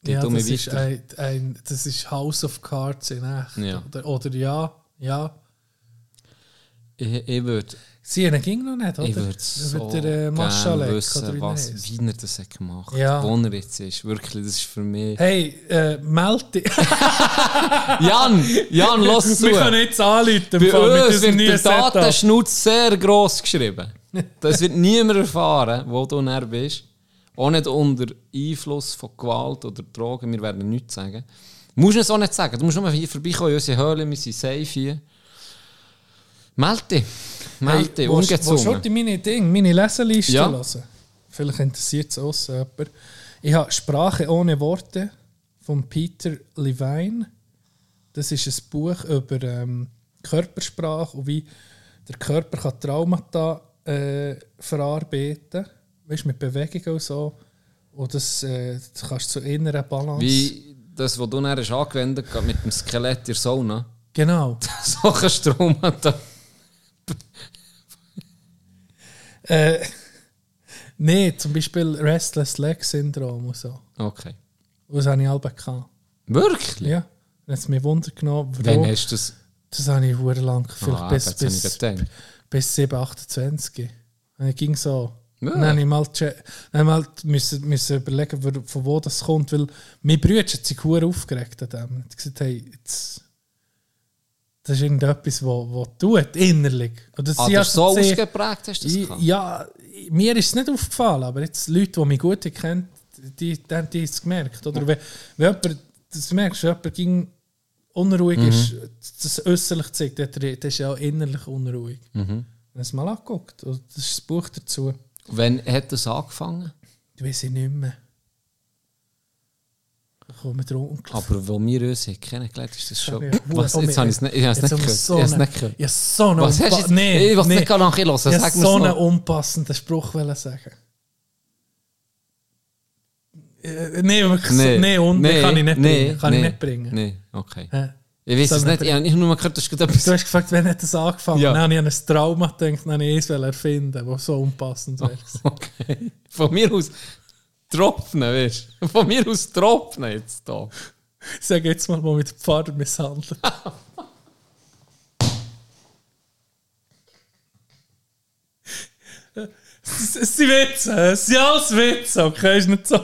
Geht Ja, um das ist, ein, ein, das ist House of Cards in echt. Ja. Oder, oder ja, ja. Ich, ich würde Sie haben ihn ging noch nicht, oder? ich würd so der äh, gerne wissen, was, heisst. wie er das hat gemacht Ja. wo er jetzt ist. Wirklich, das ist für mich... Hey, äh, meld dich. Jan, Jan, lass zu! Wir können jetzt anrufen. Bei Fall, uns wird der. Datenschnutz sehr gross geschrieben. Das wird niemand erfahren, wo du näher bist. Auch nicht unter Einfluss von Gewalt oder Drogen. Wir werden nichts sagen. Du musst es auch nicht sagen. Du musst nur hier vorbeikommen in unsere Höhle. Wir sind safe hier. Meld dich. Meld dich. Hey, willst- willst du Ungezwungen. meine Ding, meine Leseliste Ja. hören? vielleicht interessiert es auch jemand. Ich habe Sprache ohne Worte von Peter Levine. Das ist ein Buch über ähm, Körpersprache und wie der Körper kann Traumata äh, verarbeiten weißt, mit Bewegungen und so. Und das, äh, das kannst du zur inneren Balance. Wie das, was du dann hast angewendet hast, mit dem Skelett in der Sauna. Genau. So kannst du Strom da. Äh, nee, zum Beispiel Restless Leg Syndrom und so. Okay. Und das habe ich alle gehabt. Wirklich? Ja. Dann hat es mich Wunder genommen, Wann warum. hast du das? Das habe ich sehr lang, vielleicht Ah, bis, bis, bis 7, 28. Und ich ging so. Ja. Dann habe ich mal, dann mal müssen, müssen überlegen, von wo das kommt, weil mein Bruder hat sich sehr aufgeregt an dem. Er hat gesagt, hey, jetzt, das ist irgendetwas, was wo tut, innerlich. Das Ah, sind das so also zehn- ausgeprägt hast du das Ich-? Ja, mir ist es nicht aufgefallen, aber jetzt Leute, die mich gut kennen, die, die, die haben es gemerkt. Oder wenn, wenn jemand, das merkst, wenn jemand ging unruhig Mhm. ist, das äußerlich zeigt, der, der ist ja auch innerlich unruhig. Mhm. Hast du mal angeguckt. Und das ist das Buch dazu. Wann hat das angefangen? Das weiß ich nicht mehr. Aber wo wir uns haben kennengelernt ist das schon. Was? Jetzt habe ich es nicht, ich habe es jetzt nicht haben wir gehört. so Ich habe es nicht so einen, Was hast du nee, ich will nee. nicht gar nachher hören. Ich so einen unpassenden Spruch sagen. Nee, wirklich Nee. nee, und Nee, kann ich nicht nee, bringen. Kann nee, ich nicht bringen. Nee, okay. Hä? Ich weiß es nicht. Ich habe nicht nur gehört, das ist gerade etwas. Du hast gefragt, wann hat das angefangen? Ja. Dann habe ich an ein Trauma gedacht, dann habe ich eins erfinden, das so unpassend wäre. Okay. Von mir aus tropfen, weißt du? Von mir aus tropfen jetzt da. Ich sage jetzt mal, wo mit dem Pfarrer misshandelt. Es es sind Witze, es sind alles Witze, okay? Ist nicht so.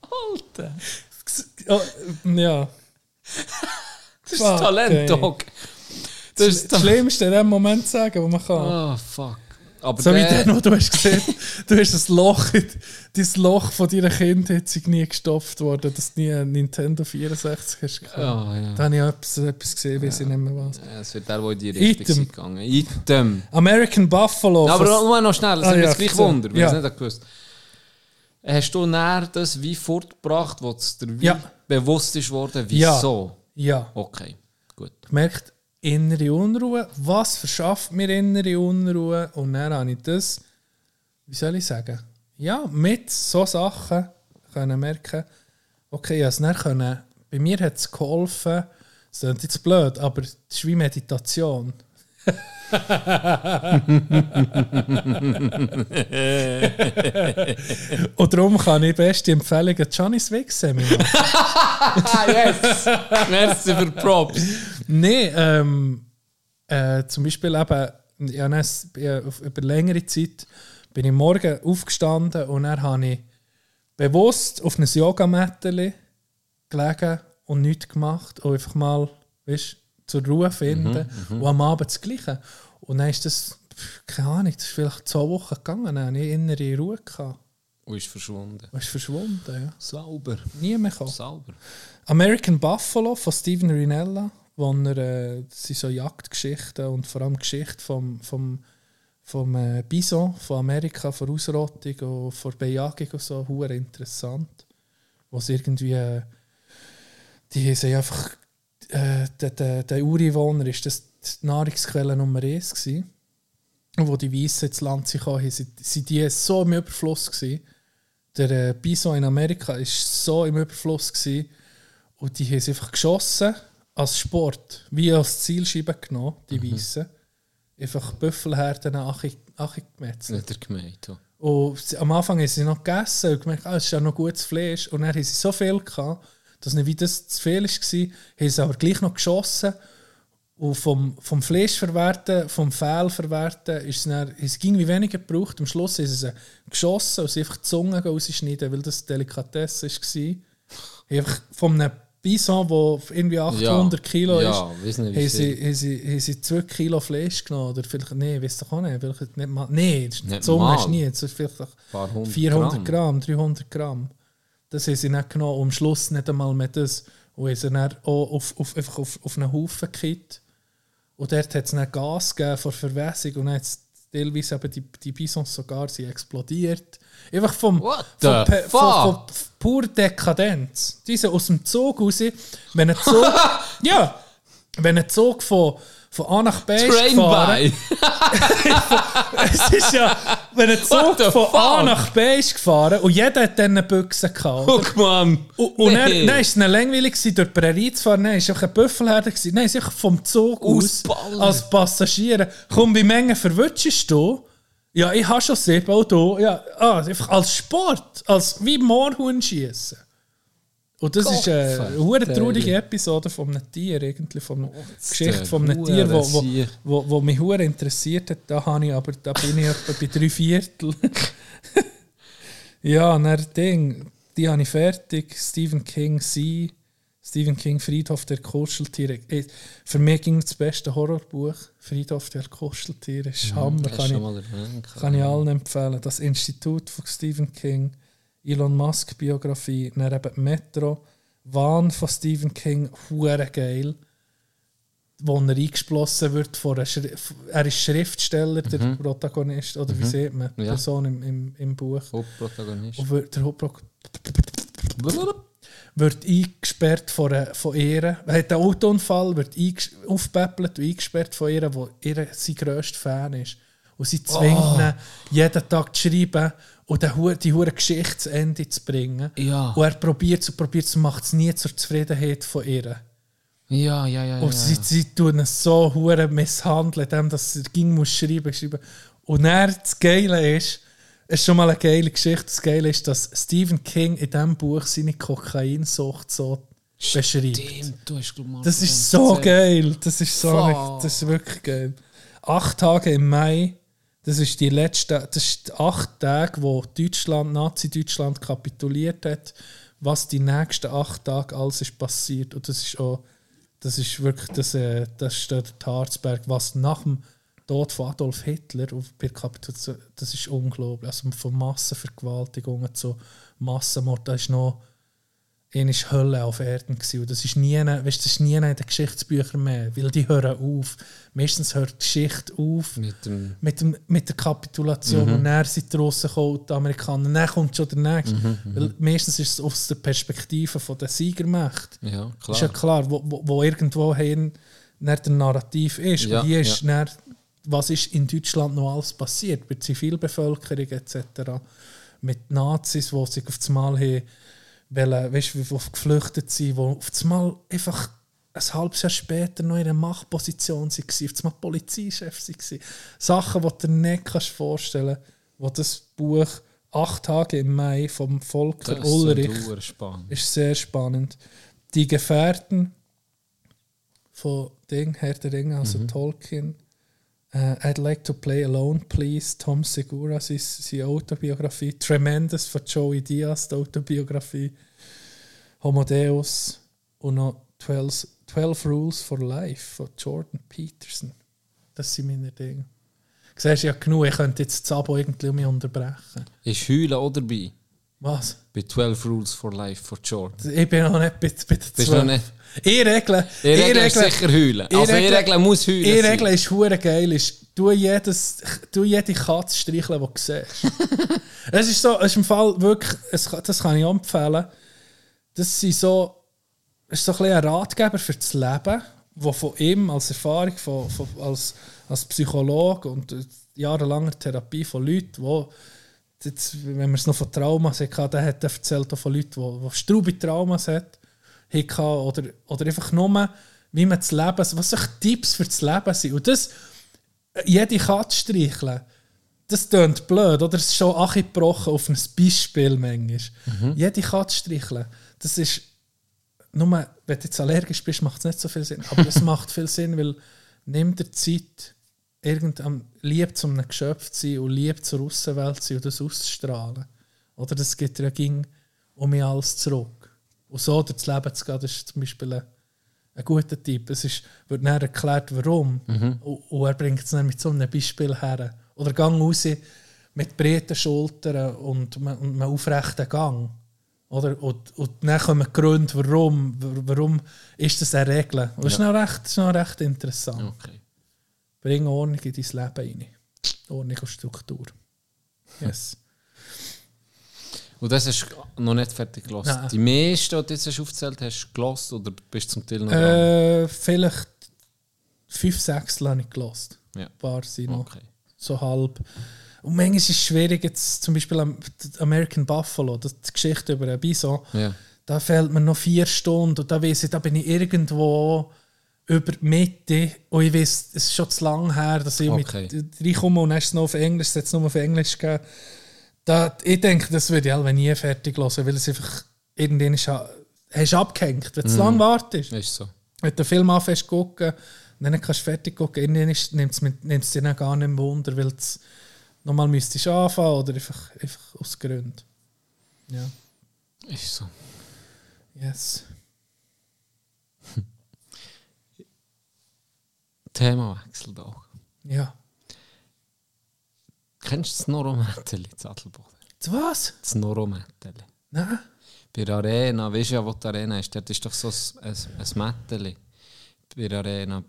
Alter. Oh, ja. Das ist Talent. Dog. Das Das ist das Schlimmste in dem Moment sagen, was man kann. Ah, fuck. Aber So wie der- der, wo du hast gesehen, du hast das Loch, dein Loch von deiner Kindheit sich nie gestopft worden, dass du nie einen Nintendo 64 hast gehabt. Ah, ja. Da habe ich etwas, etwas gesehen, weiß ich nicht mehr was. Ja, Es wird der, der in die Richtung Item. ist gegangen. Item. American Buffalo. Ja, aber nur noch schnell, das Ah, ist ja, jetzt gleich. Wunder, weil Ja. ich es nicht gewusst Hast du näher das wie fortgebracht, wo es dir wie Ja. bewusst ist worden, Ja. wieso? Ja, Okay, gut. gemerkt, innere Unruhe. Was verschafft mir innere Unruhe? Und dann habe ich das, wie soll ich sagen, ja, mit so Sachen können merken, okay, es dann können, bei mir hat es geholfen, das klingt jetzt blöd, aber es ist wie Meditation. Und darum kann ich beste Empfehlung an Johnny's Wig Seminar. Ah, yes! Merci für Props. Nein, ähm, äh, zum Beispiel eben, ja, dann, über längere Zeit bin ich morgen aufgestanden und dann habe ich bewusst auf einem Yogamatte gelegen und nichts gemacht und einfach mal weißt, zur Ruhe finden und am Abend das Gleiche. Und dann ist das, keine Ahnung, das ist vielleicht zwei Wochen gegangen, dann habe ich innere Ruhe gehabt. Und ist verschwunden. Und ist verschwunden, ja. Sauber. Nie mehr gekommen. Sauber. American Buffalo von Steven Rinella, wo er, äh, das sind so Jagdgeschichten und vor allem Geschichte vom, vom, vom äh, Bison von Amerika, von Ausrottung und von Bejagung und so, hure interessant. Wo es irgendwie, äh, die sind einfach, äh, der, der, der Ureinwohner ist das die Nahrungsquelle Nummer eins gewesen. Und wo die Weißen ins Land sind, sind die so im Überfluss gewesen. Der äh, Bison in Amerika war so im Überfluss gewesen, und die haben sie einfach geschossen als Sport, wie als Zielscheibe genommen, die Weißen. Einfach Büffelherden angemetzelt. Nicht ja. Und am Anfang haben sie noch gegessen und gemerkt, ah, es ist ja noch gutes Fleisch. Und dann haben sie so viel gehabt, dass nicht wie das zu viel war, haben sie aber gleich noch geschossen. Und vom, vom Fleisch verwerten, vom Fehl verwerten, ist es, dann, es ging wie weniger gebraucht. Am Schluss haben sie sie geschossen und sie einfach die Zunge rausschneiden, weil das Delikatesse war. Einfach von einem Bison, der irgendwie 800 Kilo ja, ist, weiss nicht, wie haben sie, haben, sie, haben sie 2 Kilo Fleisch genommen. Oder vielleicht, nee, weiss doch auch nicht. Vielleicht nicht mal, nee, die Zunge mal. ist nie. Ist vielleicht Ein paar hundert 400 Gramm. 300 Gramm. Das haben sie nicht genommen. Und am Schluss nicht einmal mehr das. Und haben sie dann auch auf, auf, einfach auf, auf einen Haufen gekippt. Und dort hat es dann Gas gegeben vor Verwässung. Und dann hat's, teilweise eben die, die Bisons sogar sind explodiert. Einfach vom, vom, von, fuck? pur Dekadenz. Die sind aus dem Zug raus. Wenn ein Zug, ja, wenn ein Zug von, von A nach B ist Train gefahren, es ist ja, wenn ein Zug von A nach B ist gefahren und jeder hat dann eine Büchse gehabt. Guck mal. Und, und dann, Nee. dann war es ihnen langweilig, gewesen, durch die Prärie zu fahren. Dann es einfach ein Büffelherde. gewesen. Nein, sich vom Zug aus, Ausballern. als Passagiere. Komm, wie Menge verwutschst du? Ja, ich habe schon sieben, auch du. Ja, ah, einfach als Sport, als wie Moorhuhn schießen. Und das ist eine Gott, hure traurige Episode von einem Tier, irgendwie, von einer Geschichte der von einem Tier, wo, wo, wo, wo mich hure interessiert hat. Da, habe ich, aber, da bin ich etwa bei drei Viertel. ja, und dann Ding, die habe ich fertig. Stephen King, Sie. Stephen King, Friedhof der Kuscheltiere. Für mich ging das beste Horrorbuch. Friedhof der Kuscheltiere. Ist Hammer. Hast du Kann ich, kann ich allen empfehlen. Das Institut von Stephen King, Elon Musk Biografie, dann eben Metro, Wahn von Stephen King, hure geil. Wo er eingeschlossen wird von einer Schri Er ist Schriftsteller, der Protagonist, oder wie sieht man, die Ja. Person im, im, im Buch. Hauptprotagonist. Und wird, der Hauptpro wird eingesperrt von, einer, von ihr. Er hat einen Autounfall, wird aufgepäppelt und eingesperrt von ihr, wo ihr sein grösster Fan ist. Und sie zwingt Oh. ihn, jeden Tag zu schreiben und den die hure Geschichte zu Ende zu bringen. Ja. Und er probiert es und probiert es und macht es nie zur Zufriedenheit von ihr. Ja, ja, ja. Und ja, sie, ja. sie tun es so hure misshandeln, dem, dass er ging muss schreiben, schreiben. Und dann das Geile ist, es ist schon mal eine geile Geschichte. Das Geile ist, dass Stephen King in diesem Buch seine Kokainsucht so beschreibt. Stimmt, du hast glaub mal Das ist so geil. Das ist so Fuck. das ist wirklich geil. Acht Tage im Mai, das ist die letzte, das ist die acht Tage, wo Deutschland, Nazi-Deutschland kapituliert hat, was die nächsten acht Tage alles ist passiert. Und das ist auch, das ist wirklich, das, äh, das steht der Harzberg, was nach dem Tod von Adolf Hitler auf bei Kapitulation, das ist unglaublich. Also von Massenvergewaltigungen zu Massenmord, da ist noch eine ist Hölle auf Erden gewesen. Und das ist nie, weißt, das ist nie in den Geschichtsbüchern mehr, weil die hören auf. Meistens hört die Geschichte auf Mit dem. mit, dem, mit der Kapitulation und dann sind die Russen gekommen, die Amerikaner. Dann kommt schon der Nächste. Weil meistens ist es aus der Perspektive von der Siegermacht. Ja, Ist ja klar. klar, wo, wo, wo irgendwo hin dann der Narrativ ist. Ja, und hier ist ja. dann, was ist in Deutschland noch alles passiert, bei der Zivilbevölkerung etc. Mit Nazis, die sich auf das Mal haben, wollen, weißt, die geflüchtet sind, die auf das Mal einfach ein halbes Jahr später noch in einer Machtposition waren, auf das Mal Polizeichef waren. Sachen, die du dir nicht kannst vorstellen kannst, wo das Buch «Acht Tage im Mai» vom Volker Das ist Ulrich ist sehr spannend. Die Gefährten von Ding, Herr der Ringe, also Tolkien. Äh, I'd like to play alone, please. Tom Segura, seine, Autobiografie. Tremendous von Joey Diaz, die Autobiografie. Homo Deus und noch 12, 12 Rules for Life von Jordan Peterson. Das sind meine Dinge. Du siehst ja genug, ich könnte jetzt das Abo irgendwie mich unterbrechen. Ist Heulen auch dabei? Was? Bei 12 Rules for Life for Jordan. Ich bin noch nicht bei, bei Bist du 12. noch nicht? Ich regle. Ich regle sicher heulen. Also ich regle- muss heulen Ich regle ist hure geil. Ist, du, jedes, du jede Katze streicheln, die du siehst. es ist so, es ist im Fall wirklich, es, das kann ich empfehlen. Das sind so, ist so ein, bisschen ein Ratgeber für das Leben, wo von ihm als Erfahrung, von, von, als, als Psychologe und äh, jahrelanger Therapie von Leuten, wo jetzt, wenn man es noch von Traumas hat, der hat erzählt auch von Leuten, die, die straube Traumas hat, hatte, oder, oder einfach nur, wie man das Leben, was solche Tipps für das Leben sind. Und das, jede Katze streicheln, das klingt blöd, oder? Es ist schon angebrochen auf ein Beispiel manchmal. Jede Katze streicheln, das ist, nur, wenn du jetzt allergisch bist, macht es nicht so viel Sinn. Aber es macht viel Sinn, weil nimm dir Zeit, irgendein lieb zu einem Geschöpf zu sein und lieb zur Außenwelt zu sein und das auszustrahlen. Oder das dir ja ging um mich alles zurück. Und so durchs Leben zu gehen, das ist zum Beispiel ein, ein guter Tipp. Es ist, wird dann erklärt, warum. Und, und er bringt es dann mit so einem Beispiel her. Oder gang raus mit breiten Schultern und, und einem aufrechten Gang. Oder? Und, und dann kommen Gründe, warum, warum ist das eine Regel. Und das, ist noch recht, das ist noch recht interessant. Okay. Bring Ordnung in dein Leben rein. Ordnung und Struktur. Yes. Und das hast du noch nicht fertig. Nein. Die meisten, die du jetzt hast aufgezählt hast, gelassen oder bist du zum Teil noch dran? äh, vielleicht fünf, sechs habe ich gelost. Ja. Ein paar sind noch Okay. so halb. Und manchmal ist es schwierig, jetzt zum Beispiel American Buffalo, das die Geschichte über einen Bison, Ja. da fehlt mir noch vier Stunden und da weiss ich, da bin ich irgendwo über die Mitte und ich weiß, es ist schon zu lang her, dass ich Okay. mit reinkomme und es noch auf Englisch, es hat es nur auf Englisch gegeben. Da, ich denke, das würde ich alle nie fertig hören, weil es einfach irgendwann ist, hast du abgehängt, wenn du zu lange wartest. Ist so. Wenn du den Film anfängst zu gucken, dann kannst du fertig gucken, irgendwann nimmt es es dir dann gar nicht mehr Wunder, weil du nochmal müsstest anfangen oder einfach, einfach aus Gründen. Ja, Ist so. yes. Themawechsel da. Ja. Kennst du das Noromätteli, das Adelboden? Du was? Das Noromätteli. Nein? Bei der Arena, weißt du ja, wo die Arena ist? Dort ist doch so ein, ein. Bei der Arena.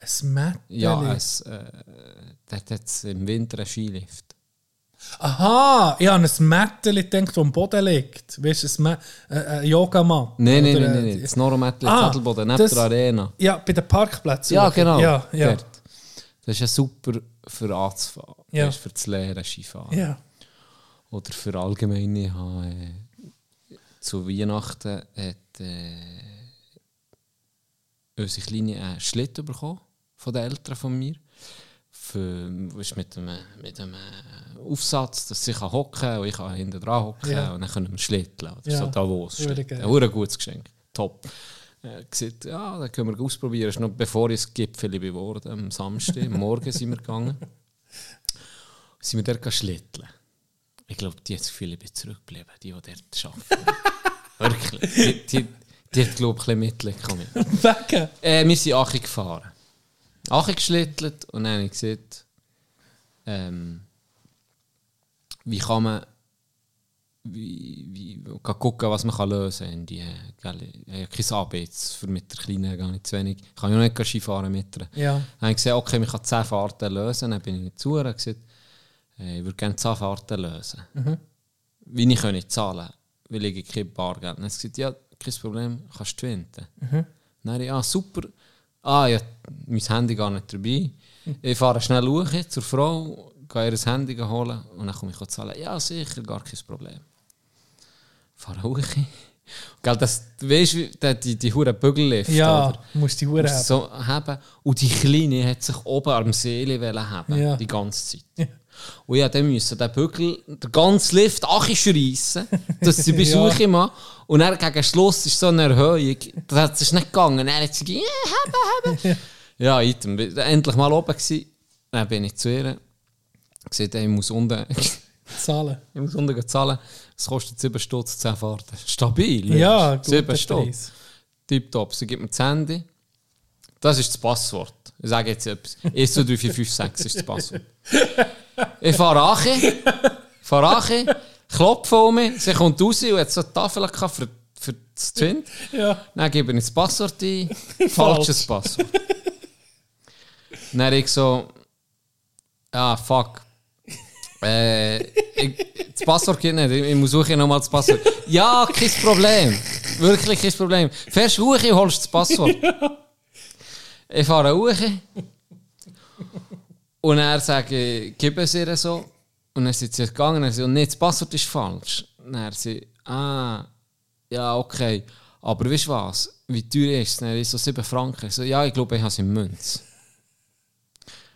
Ein Mätteli? Ja, ein, äh, dort hat es im Winter einen Skilift. Aha, ich habe ein Mätteli gedacht, das am Boden liegt. Weißt du, ein, äh, ein Yogamatte. Nein, nein, Oder, nein, äh, nein, nein. Das Noromätteli, Ah, das Adelboden, neben das- der Arena. Ja, bei den Parkplätzen. Ja, genau. Ja, ja. Dort. Das ist ja super für anzufahren. Ja. Weißt, für das Lehren Skifahren. Ja. Oder für allgemeine. Ich habe, äh, zu Weihnachten hat äh, unsere Kleine einen Schlitten bekommen von den Eltern von mir. Für, weisst, mit, einem, mit einem Aufsatz, dass sie hocken kann und ich kann hinten dran hocken Ja. und dann können wir schlitteln. Oder Ja. so Davos. Ein gutes Geschenk. Top. Äh, gesagt, ja, dann können wir ausprobieren. Das ist noch bevor ich das Gipfel geworden am Samstag. am Morgen sind wir gegangen. Sind wir dort schlitteln. Ich glaube, die hat das Gefühl, ich bin zurückgeblieben, die, die dort arbeiten. Wirklich. Die, die, die hat, glaube ich, ein bisschen Mitleid? Äh, wir sind Achi gefahren. Achi geschlittelt und dann habe ich gesagt, ähm, wie kann man wie, wie, gehen gucken, was man kann lösen kann. Die, äh, gell, ich habe ja kein Abends, für mit der Kleinen gar nicht zu wenig. Ich kann ja nicht Skifahren mit ihr. Ja. Dann habe ich gesagt, okay, man kann 10 Fahrten lösen. Dann bin ich zu ihr und gesagt, äh, ich würde gerne 10 Fahrten lösen. Wie ich kann nicht zahlen, weil ich kein Bargeld. Dann hat sie gesagt, ja, kein Problem, kannst du twinten. Dann habe ich, ah, super. Ah, ja, mein Handy gar nicht dabei. Ich fahre schnell hoch zur Frau, gehe ihr das Handy holen und dann komme ich zahlen. Ja, sicher, gar kein Problem. Fahre hoch. Gell, das, du weißt, die, die, hure Bügellift, Ja, oder? musst die Musst haben. so haben. Und die Kleine hat sich oben am Seele haben, Ja. die ganze Zeit. Und ich dann müssen den Bügel, den ganzen Lift anschreissen, dass sie Besuche ja. machen. Und dann gegen Schluss ist so eine Erhöhung, das hat es nicht gegangen. Dann hat sie gesagt, ja, haben, haben. ja, item. Endlich mal oben gewesen. Dann bin ich zu ihr. Gesagt, ey, ich muss unten, Zahlen. ich muss unten zahlen. Es kostet 7 Stutz, 10 Fahrten. Stabil. Ja, logisch. 7 guter Stutz. Tipptopp. Sie gibt mir das Handy. Das ist das Passwort. Ich sage jetzt etwas. 1, 2, 3, 4, 5, 6 ist das Passwort. Ich fahre an, fahre an, klopfe um mich, sie kommt raus und hat so eine Tafel gehabt für, für das Twin. Ja. Dann gebe ich das Passwort ein, falsches Passwort. Dann ich so, ah, fuck. Äh, ich, das Passwort geht nicht, ich, ich muss suchen nochmal das Passwort. Ja, kein Problem. Wirklich kein Problem. Fährst hoch und holst das Passwort. Ich fahre hoch. Und er sagt, gib es ihr so. Und dann sind sie gegangen und er sagt, nee, das Passwort ist falsch. Und er sagt, ah, ja, okay. Aber weißt du was? Wie teuer ist es? Dann ist so 7 Franken. Ich so, ja, ich glaube, ich habe es in Münz.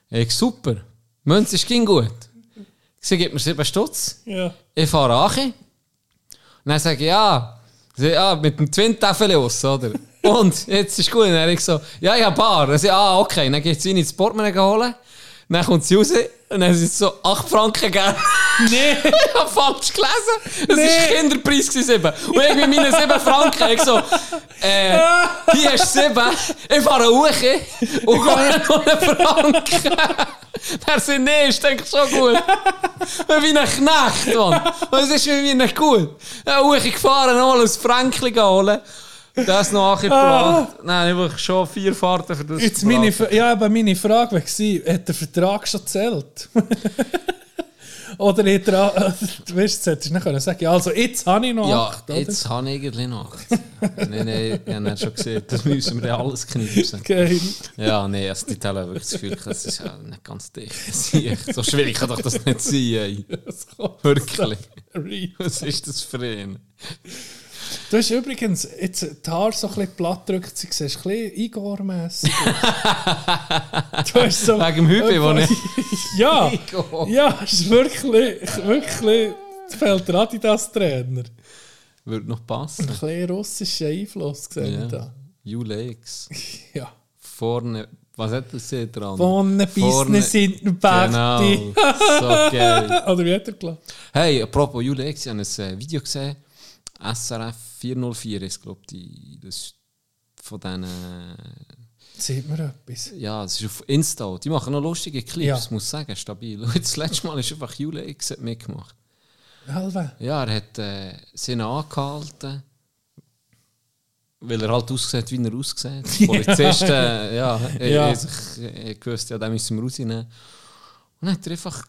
Ich super. Münz ist ging gut. Sie gibt mir 7 Stutz. Ja. Ich fahre an. Und dann sage ich, ja, Sie, ja mit dem Twin-Tafel aus, oder? Und jetzt ist gut. Und dann ich so, ja, ich habe Bar. Dann sage ah, okay. Dann geht sie in ins Portemonnaie holen. Dann kommt sie raus und dann sind es so 8 Franken gegeben. Nee. ich habe falsch gelesen. Es war Kinderpreis. gewesen. Und ich mit meinen 7 Franken. Ich so, äh, hier hast du 7. Ich fahre hoch und hole noch einen Franken. Der sind nee, ist denke ich schon gut. wie ein Knecht, Mann. Und es ist wie nicht gut. Ja, hoch gefahren, nochmal ein Franken holen. Das noch angeplant. Nein, ich habe schon vier Fahrten für das Jetzt meine, ja, aber meine Frage war, hat der Vertrag schon zählt? Oder hat er, du weißt, jetzt hättest du nicht sagen, also jetzt habe ich noch Ja, acht, oder? jetzt habe ich irgendwie noch acht. nein, nein, ich habe schon gesehen, das müssen wir ja alles knipsen. Geil. Ja, nee, also die Teller wirklich das Gefühl, das ist ja nicht ganz dicht. So schwierig kann doch das nicht sein, ey. Wirklich. Was ist das für ein? Du hast übrigens jetzt die Haare so ein bisschen platt gedrückt, sie siehst ein bisschen Igor-mässig. Du hast so... Wegen dem Hübi, wo ich... ja, Igor. ja, ist wirklich, wirklich... Fehlt der Adidas-Trainer. Würde noch Ein passen. bisschen russischer Einfluss gesehen Ja. da. Ulex. Ja. Vorne... Was hat das hier dran? Vorne Business in den Party. Genau. So geil. Oder wie hat er gelacht? Hey, apropos Ulex, ich habe ein äh, Video gesehen. SRF 404 ist, glaube ich, das ist von diesen... Sieht mir etwas. Ja, es ist auf Insta. Die machen noch lustige Clips, Ja. muss ich sagen, stabil. Das letzte Mal ist einfach Ulex hat mitgemacht. Halve. Ja, er hat äh, sie angehalten, weil er halt aussieht, wie er aussieht. Die Polizisten, ja, ja. Ja. Ich, ich, ich gewusst, ja, den müssen wir rausnehmen. Und dann hat er einfach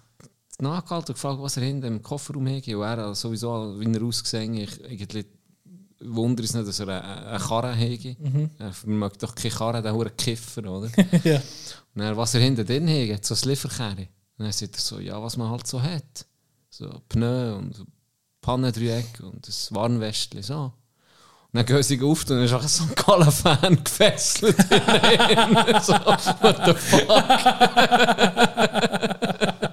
nachgehalten und gefragt, was er hinten im Kofferraum hätte. Und er hat sowieso, wie er ausgesehen ich irgendwie wundere es nicht, dass er eine, eine Karre hätte. Er mag doch keine Karre, der hure Kiffer, oder? ja. Und dann, was er hinten drin hat, so ein Lieferkärre. Und dann sagt er so, ja, was man halt so hat. So Pneu und Pannendreieck und ein Warnwestchen, so. Und dann gehen sie auf und dann ist auch so ein Gala-Fan gefesselt. so, what the fuck?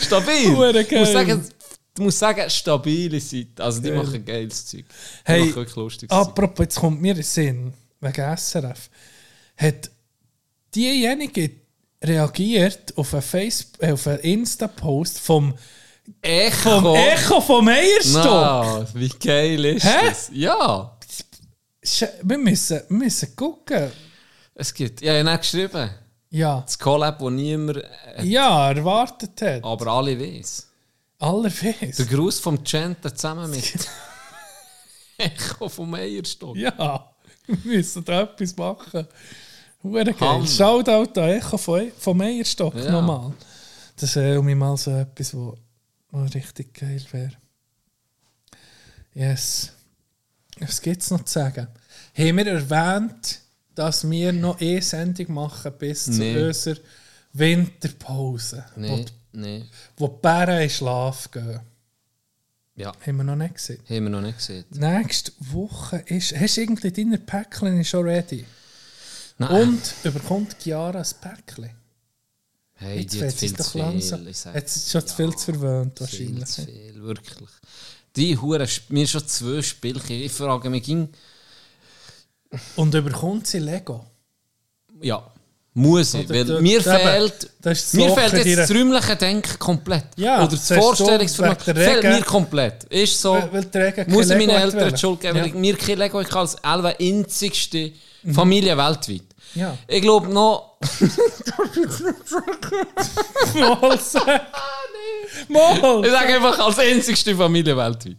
Stabil. Du musst sagen, du musst sagen, stabile Seite. Also die Geil. machen geiles Zeug. Die Hey, machen wirklich lustiges apropos, jetzt kommt mir in Sinn, wegen SRF. Hat diejenige reagiert auf einen, Facebook, äh, auf einen Insta-Post vom, Echo. vom Echo vom Eierstock? Na, wie geil ist Hä? das? Ja. Wir müssen, wir müssen gucken. Es gibt, ja, ich habe geschrieben, Ja. das Collab, das niemand, äh, Ja, erwartet hat. aber alle wissen. Aller Der weiß. Gruß vom Genta zusammen mit Echo vom Eierstock. Ja, wir müssen da etwas machen. Hure geil. Hammer. Shoutout an Echo vom, vom Eierstock Ja. nochmal. Das wäre um mal so etwas, wo, wo richtig geil wäre. Yes. Was gibt es noch zu sagen? Haben wir erwähnt, dass wir noch eine Sendung machen bis Nee. zu unserer Winterpause? Nee, Wo, nee. wo die Bären in Schlaf gehen. Ja, Haben wir noch nicht gesehen. haben wir noch nicht gesehen. Nächste Woche ist. Hast du irgendwie deine Päckchen schon ready? Nein. Und überkommt Chiara ein Päckchen? hey, Jetzt die hat viel es doch zu viel. langsam. ich sag Jetzt ist schon zu viel zu verwöhnt Viel wahrscheinlich. zu viel, wirklich. Die Hure, mir schon zwei Spielchen. Ich frage mich, ging, Und überkommt sie Lego? ja, muss ich, weil mir fehlt, das ist das mir fehlt jetzt das räumliche Denken komplett. Ja, Oder das das Vorstellungsvermögen fehlt mir komplett. Ist so, Weil- muss ich meinen Eltern die Schuld geben, Ja. mir kein Lego ich als elbe einzigste Familie weltweit. Ja. Ich glaube noch, Mal sag. Mal! ich sage einfach als einzigste Familie weltweit.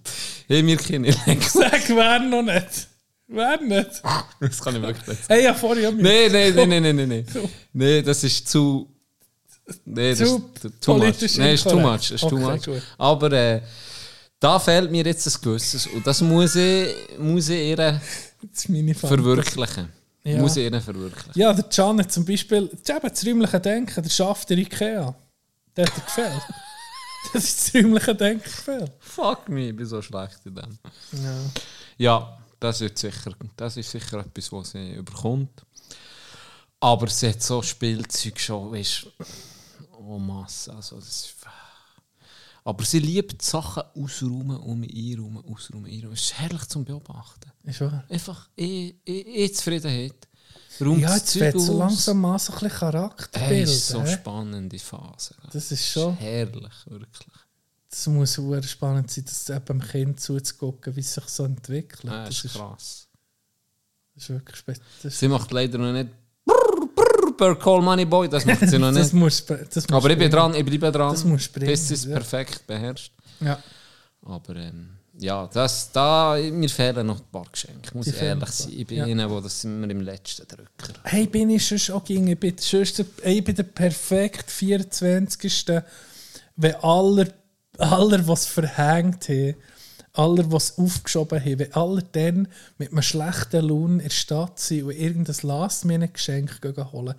Ich mir keine Lego. Sag, wer noch nicht? Wer nicht? Das kann ich wirklich nicht. Hey, ja, vorher Nein, nein, nein, nein, nein, nein, nein. Nee, das ist zu. Nee, das Zu ist too much. Nein, ist too much. Ist too much. Aber äh, da fehlt mir jetzt ein Gewisses und das muss ich, muss ich ihr verwirklichen. Ja. Muss ich ihr verwirklichen. Ja, der Can zum Beispiel, eben das räumliche Denken, der schafft der Ikea. Der hat dir gefällt. das ist das räumliche Denken gefällt. Fuck me, ich bin so schlecht in dem. Ja. Ja, das, wird sicher, das ist sicher etwas, was sie überkommt. Aber sie hat so Spielzeug schon, weißt oh Masse. Also das ist, aber sie liebt Sachen ausräumen, um einräumen, ausräumen, einräumen. Es ist herrlich zum Beobachten. Ist wahr. Einfach eh, eh, eh Zufriedenheit. Räumt Ja, das jetzt wird so langsam mal so ein bisschen Charakter bilden. ist so hä? spannende Phase. Das ist schon, Herrlich, wirklich. Das muss sehr spannend sein, das eben dem Kind zuzugucken, wie es sich so entwickelt. Ja, das, das ist krass. das ist wirklich speziell. Sie macht leider noch nicht per Call Money Boy, das macht sie noch nicht. muss, das muss Aber ich bin dran, ich bleibe dran, Das musst du bringen, bis sie es ja. perfekt beherrscht. Ja. Aber ähm, ja, das, da, mir fehlen noch ein paar Geschenke, muss Die ich ehrlich sein. Ich bin Ja. einer, wo das sind wir im letzten Drücker. Hey, bin ich schon auch gegen, ich bin, sonst der, ich bin der perfekt 24. Wenn aller, aller was verhängt haben, aller was aufgeschoben haben, wenn alle dann mit einem schlechten Lohn in der Stadt sind und irgendein Last-Minute-Geschenk holen.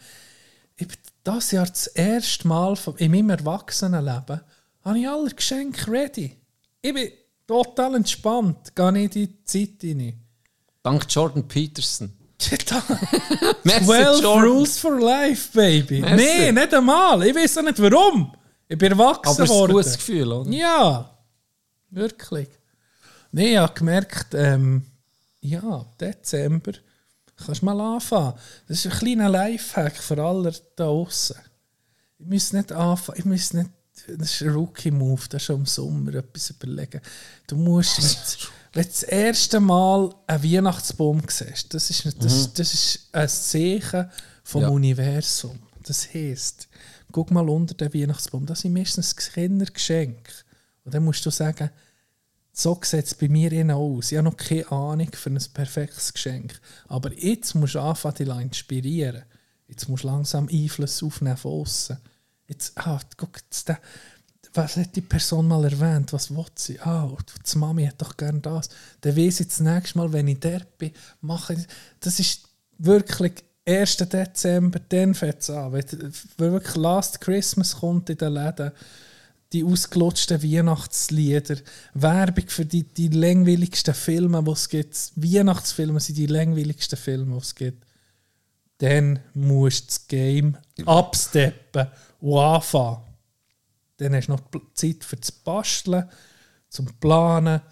Ich bin das Jahr das erste Mal in meinem Erwachsenenleben habe ich alle Geschenke ready. Ich bin total entspannt, gehe nicht in die Zeit rein. Dank Jordan Peterson. Da- Merci, 12 Jordan. Rules for Life, Baby. Merci. Nee, nicht einmal. Ich weiß auch nicht warum. Ich bin erwachsen Aber es ist ein worden. gutes Gefühl, oder? Ja, wirklich. Nee, ich habe gemerkt, ähm, ja, Dezember kannst du mal anfangen. Das ist ein kleiner Lifehack für alle da draußen. Ich muss nicht anfangen, ich muss nicht, das ist ein Rookie-Move, das ist schon im Sommer etwas überlegen. Du musst nicht, wenn du das erste Mal einen Weihnachtsbaum siehst, das ist, das, das ist ein Zeichen vom Ja. Universum. Das heisst, guck mal unter den Weihnachtsbaum, das sind meistens Kindergeschenke. Und dann musst du sagen, so sieht es bei mir innen aus. Ich habe noch keine Ahnung für ein perfektes Geschenk. Aber jetzt musst du anfangen, dich inspirieren. Jetzt musst du langsam Einfluss aufnehmen von außen. Jetzt, ah, guck, jetzt der, was hat die Person mal erwähnt? Was will sie? Ah, die Mami hat doch gern das. Dann weiss ich das nächste Mal, wenn ich dort bin, mache ich das. ist wirklich 1. Dezember, dann fängt es an. Wenn, wirklich Last Christmas kommt in den Läden, die ausgelutschten Weihnachtslieder, Werbung für die, die langweiligsten Filme, die es gibt. Weihnachtsfilme sind die langweiligsten Filme, die es gibt. Dann musst du das Game absteppen und anfangen. Dann hast du noch Zeit für das Basteln, zum Planen,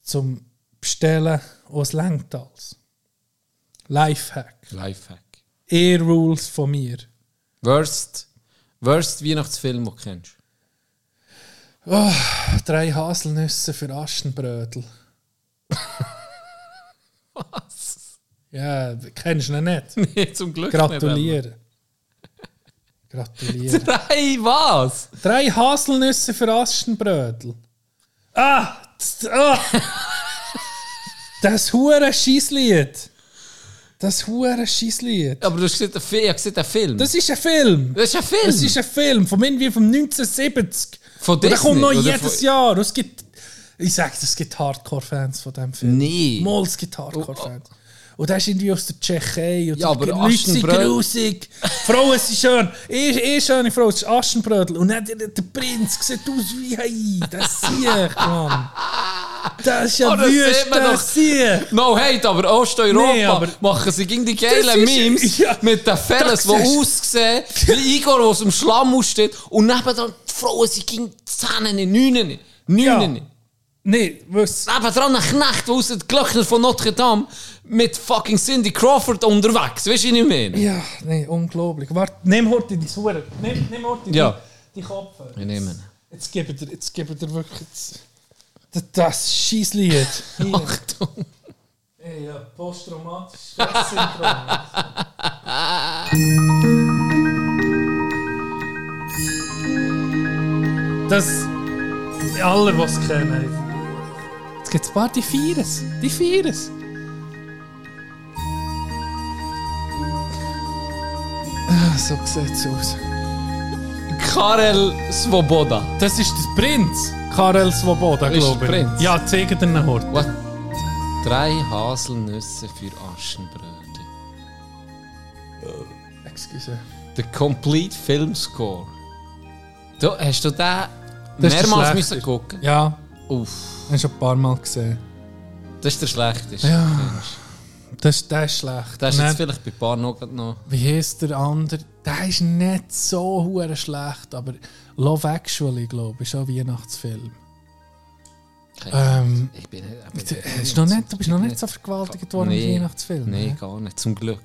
zum Bestellen und es längt alles. Lifehack. Lifehack. Air Rules von mir. Worst, worst Weihnachtsfilm, den du kennst? Drei Haselnüsse für Aschenbrödel. Was? Ja, kennst du ihn nicht? Nee, zum Glück Gratulieren. Gratulieren. nicht. Drei was? Drei Haselnüsse für Aschenbrödel. Ah! Das, ah. das hure Schießlied. Das hure Schießlied. Aber du hast gesehen, ich habe gesehen, den Film. Das ist ein Film. Das ist ein Film. Das ist ein Film von irgendwie vom 1970. Von Und der Disney, kommt noch jedes von- Jahr. Und es gibt, ich sage, es gibt Hardcore-Fans von diesem Film. Nee. Mal, es gibt Hardcore-Fans. Und der ist irgendwie aus der Tschechei. Und Ja, aber Aschenbrödel- grusig. Frauen sind schön. Ich, ich schöne Frau, das ist Aschenbrödel. Und dann der, der Prinz sieht aus wie ein Das sehe ich, Mann. Das ist ja Oh, wüst, man doch. ich. No hate, aber Osteuropa Nee, aber- machen sie gegen die geilen ist- Memes ja. mit den Da die aussehen wie Igor, der aus dem Schlamm aussteht. Und nebenan die Frauen sind gegen die Zähne nicht, Neune nicht, Neune Ja. nicht. Nee, was? Nebendran ein Knecht, der aus den Glöckner von Notre Dame mit fucking Cindy Crawford unterwegs. Weißt du, was ich meine? Ja, nee, unglaublich. Warte, nimm heute die Suche. Nimm, nimm heute die, Ja. die Kopfhörer. Ich nehme ihn. Jetzt gebe dir, jetzt gebe dir wirklich das, das, das Schießlied. Achtung. Ey, ja, posttraumatisches Stresssyndrom. das, alle, es kennen. Jetzt gibt es ein paar, die feiern es. Die feiern. Ah, So sieht es aus. Karel Svoboda. Das ist der Prinz. Karel Svoboda, Ist glaube ich. der Prinz? Ja, zeig dir ihn heute. What? Drei Haselnüsse für Aschenbrödel. Excuse. Der Complete Film Score. Du, hast du den Das ist der mehrmals schlechteste. müssen gucken? Ja, Uff, ich schon ein paar Mal gesehen. das ist der schlechteste. Ja. Das, das ist schlecht. Das ist Und jetzt dann- vielleicht bei ein paar noch, noch. Wie heißt der andere? Der ist nicht so hure schlecht, aber Love Actually, glaube ich, ist auch ein Weihnachtsfilm. Ähm, ich bin nicht. Du, ich bin hast noch nicht, du bist noch nicht so vergewaltigt worden Nee, mit Weihnachtsfilmen. Nein, ne? gar nicht. Zum Glück.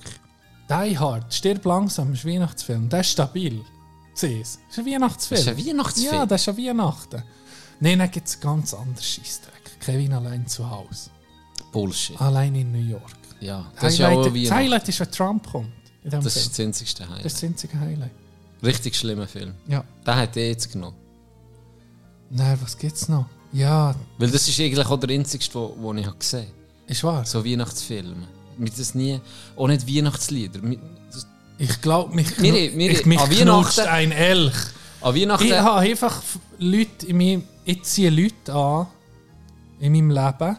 Die Hard, Stirb langsam, ist ein Weihnachtsfilm. Der ist stabil. Sieh es. Ist ein Weihnachtsfilm. Das ist ein Weihnachtsfilm. Ja, das ist an Weihnachten. Nein, dann gibt es ganz anderes Scheissdreck. Kevin allein zu Hause. Bullshit. Allein in New York. Ja, das ist ja Highlight, auch das Highlight ist, wenn Trump kommt. Das Film. ist das einzigste Das ist Highlight. das einzige Highlight. Richtig schlimmer Film. Ja. Den hat er jetzt genommen. Nein, was gibt's noch? Ja, Weil das ist eigentlich auch der einzigste, wo, wo ich habe gesehen ist wahr. So Weihnachtsfilme. Mit das nie, auch nicht Weihnachtslieder. Das- Ich glaube, mich, knu- wir- ich, mich an Weihnachten- ein Elch. An Weihnachten... Ich habe einfach Leute in meinem, ich ziehe Leute an in meinem Leben,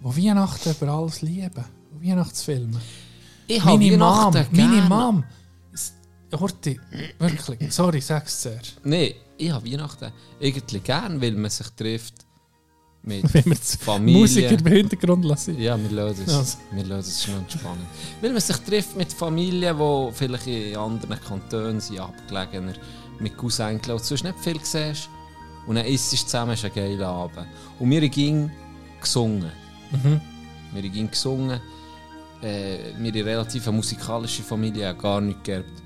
die Weihnachten über alles lieben. Weihnachtsfilme. Ich habe Meine Mom, meine. Mom. Horti, wirklich, sorry, sag's zuerst. Nein, ich habe Weihnachten eigentlich gern, weil man sich trifft mit Familie. Musiker im Hintergrund lassen. Ja, wir lassen es. Also. Wir lassen es schon entspannend. Weil man sich trifft mit Familien, die vielleicht in anderen Kantonen sind, abgelegener, mit Cousenkeln und sonst nicht viel siehst. Und dann isst es zusammen, ist ein geiler Abend. Und wir haben gesungen. Wir haben gesungen. Äh, wir haben relativ musikalische Familie, gar nicht geerbt.